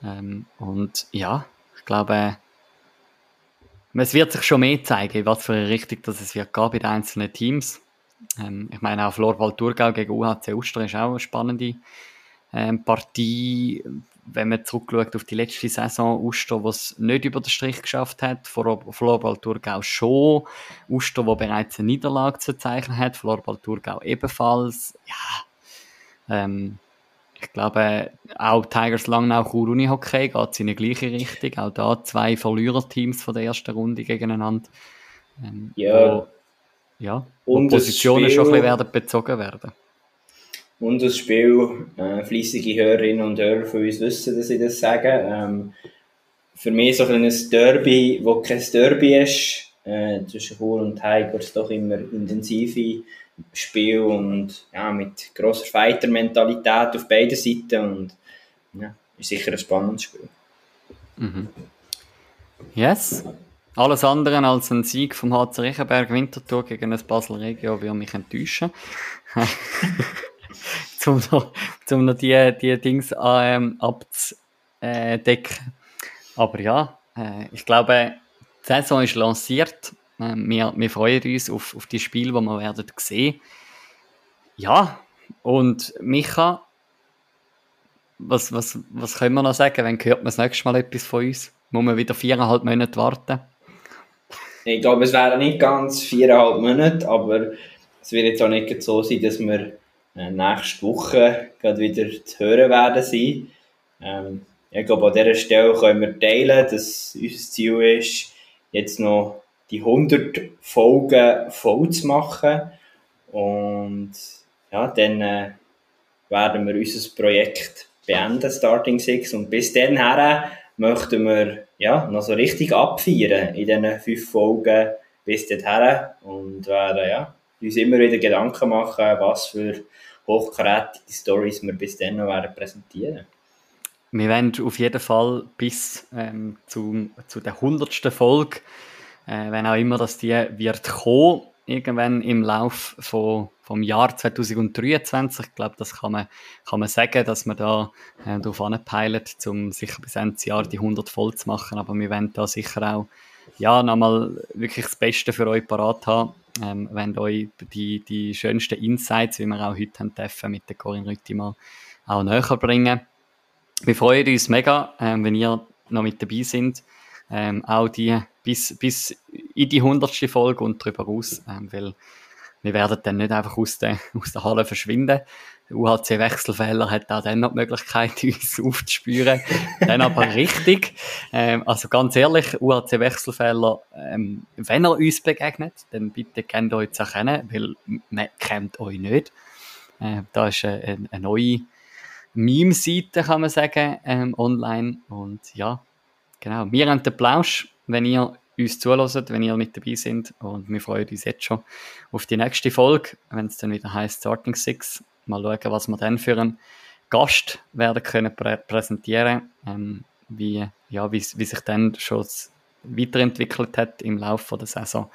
Ähm, und ja, ich glaube, es wird sich schon mehr zeigen, in was für eine Richtung das es wird gehen bei den einzelnen Teams. Ähm, ich meine, auch Florball Thurgau gegen UHC Uster ist auch eine spannende ähm, Partie. Wenn man zurückschaut auf die letzte Saison, Uster, was nicht über den Strich geschafft hat, Florball Thurgau schon, Uster, wo bereits eine Niederlage zu zeichnen hat, Florball Thurgau ebenfalls. Ja, ähm, ich glaube, auch Tigers Langnau Chur Unihockey geht in die gleiche Richtung. Auch da zwei Verliererteams von der ersten Runde gegeneinander. Ähm, ja. Wo, ja, und Positionen Spiel, schon ein bisschen werden bezogen werden. Und das Spiel, äh, fleissige Hörerinnen und Hörer von uns wissen, dass ich das sage. Ähm, für mich so ein kleines Derby, wo kein Derby ist, äh, zwischen Chur und Tigers doch immer intensive Spiel und ja, mit grosser Fighter-Mentalität auf beiden Seiten und ja, ist sicher ein spannendes Spiel. Mhm. Yes. Alles andere als ein Sieg vom HC Reichenberg Winterthur gegen das Basel Regio würde mich enttäuschen. zum noch, zum noch die, die Dings ähm, abzudecken. Aber ja, äh, ich glaube, die Saison ist lanciert. Äh, wir, wir freuen uns auf, auf die Spiele, die wir werden sehen. Ja, und Micha, was, was, was können wir noch sagen? Wann hört man das nächste Mal etwas von uns? Muss man wieder viereinhalb Monate warten? Ich glaube, es wären nicht ganz viereinhalb Monate, aber es wird jetzt auch nicht so sein, dass wir äh, nächste Woche gerade wieder zu hören werden sein. Ähm, ich glaube, an dieser Stelle können wir teilen, dass unser Ziel ist, jetzt noch die 100 Folgen voll zu machen. Und ja, dann äh, werden wir unser Projekt beenden, Starting Six. Und bis dann möchten wir ja, noch so richtig abfeiern in diesen fünf Folgen bis dahin und werden ja, uns immer wieder Gedanken machen, was für hochkarätige Stories wir bis dann noch werden präsentieren Wir werden auf jeden Fall bis ähm, zu, zu der hundertsten Folge, äh, wenn auch immer dass die wird kommen, irgendwann im Lauf von, vom Jahr 2023. Ich glaube, das kann man, kann man sagen, dass man da äh, darauf anpeilt, um sicher bis Ende Jahr die 100 voll zu machen. Aber wir werden da sicher auch ja, nochmal wirklich das Beste für euch parat haben. Ähm, wenn euch die, die schönsten Insights, wie wir auch heute haben dürfen, mit der Corinne Rütti mal auch näher bringen. Wir freuen uns mega, ähm, wenn ihr noch mit dabei seid. Ähm, auch die bis, bis in die hundertste Folge und darüber raus, ähm, weil wir werden dann nicht einfach aus der, aus der Halle verschwinden. Der UHC-Wechselfehler hat auch dann noch die Möglichkeit, uns aufzuspüren. dann aber richtig. Ähm, also ganz ehrlich, UHC-Wechselfehler, ähm, wenn er uns begegnet, dann bitte kennt euch zu erkennen, weil man kennt euch nicht. Äh, da ist eine, eine neue Meme-Seite, kann man sagen, ähm, online. Und ja, genau. Wir haben den Plausch wenn ihr uns zulässt, wenn ihr mit dabei seid. Und wir freuen uns jetzt schon auf die nächste Folge, wenn es dann wieder heißt Starting Six. Mal schauen, was wir dann für einen Gast werden können prä präsentieren, ähm, wie, ja, wie, wie sich dann schon weiterentwickelt hat im Laufe der Saison.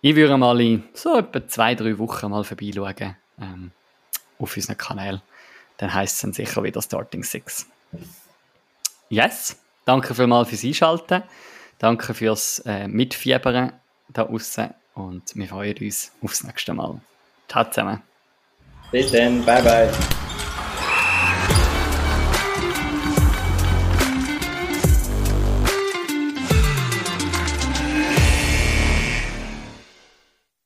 Ich würde mal in so etwa zwei, drei Wochen mal vorbeischauen ähm, auf unseren Kanal. Dann heisst es dann sicher wieder Starting Six. Yes! Danke vielmals fürs Einschalten. Danke fürs äh, Mitfiebern da außen und wir freuen uns aufs nächste Mal. Ciao zusammen. Bis dann, bye bye.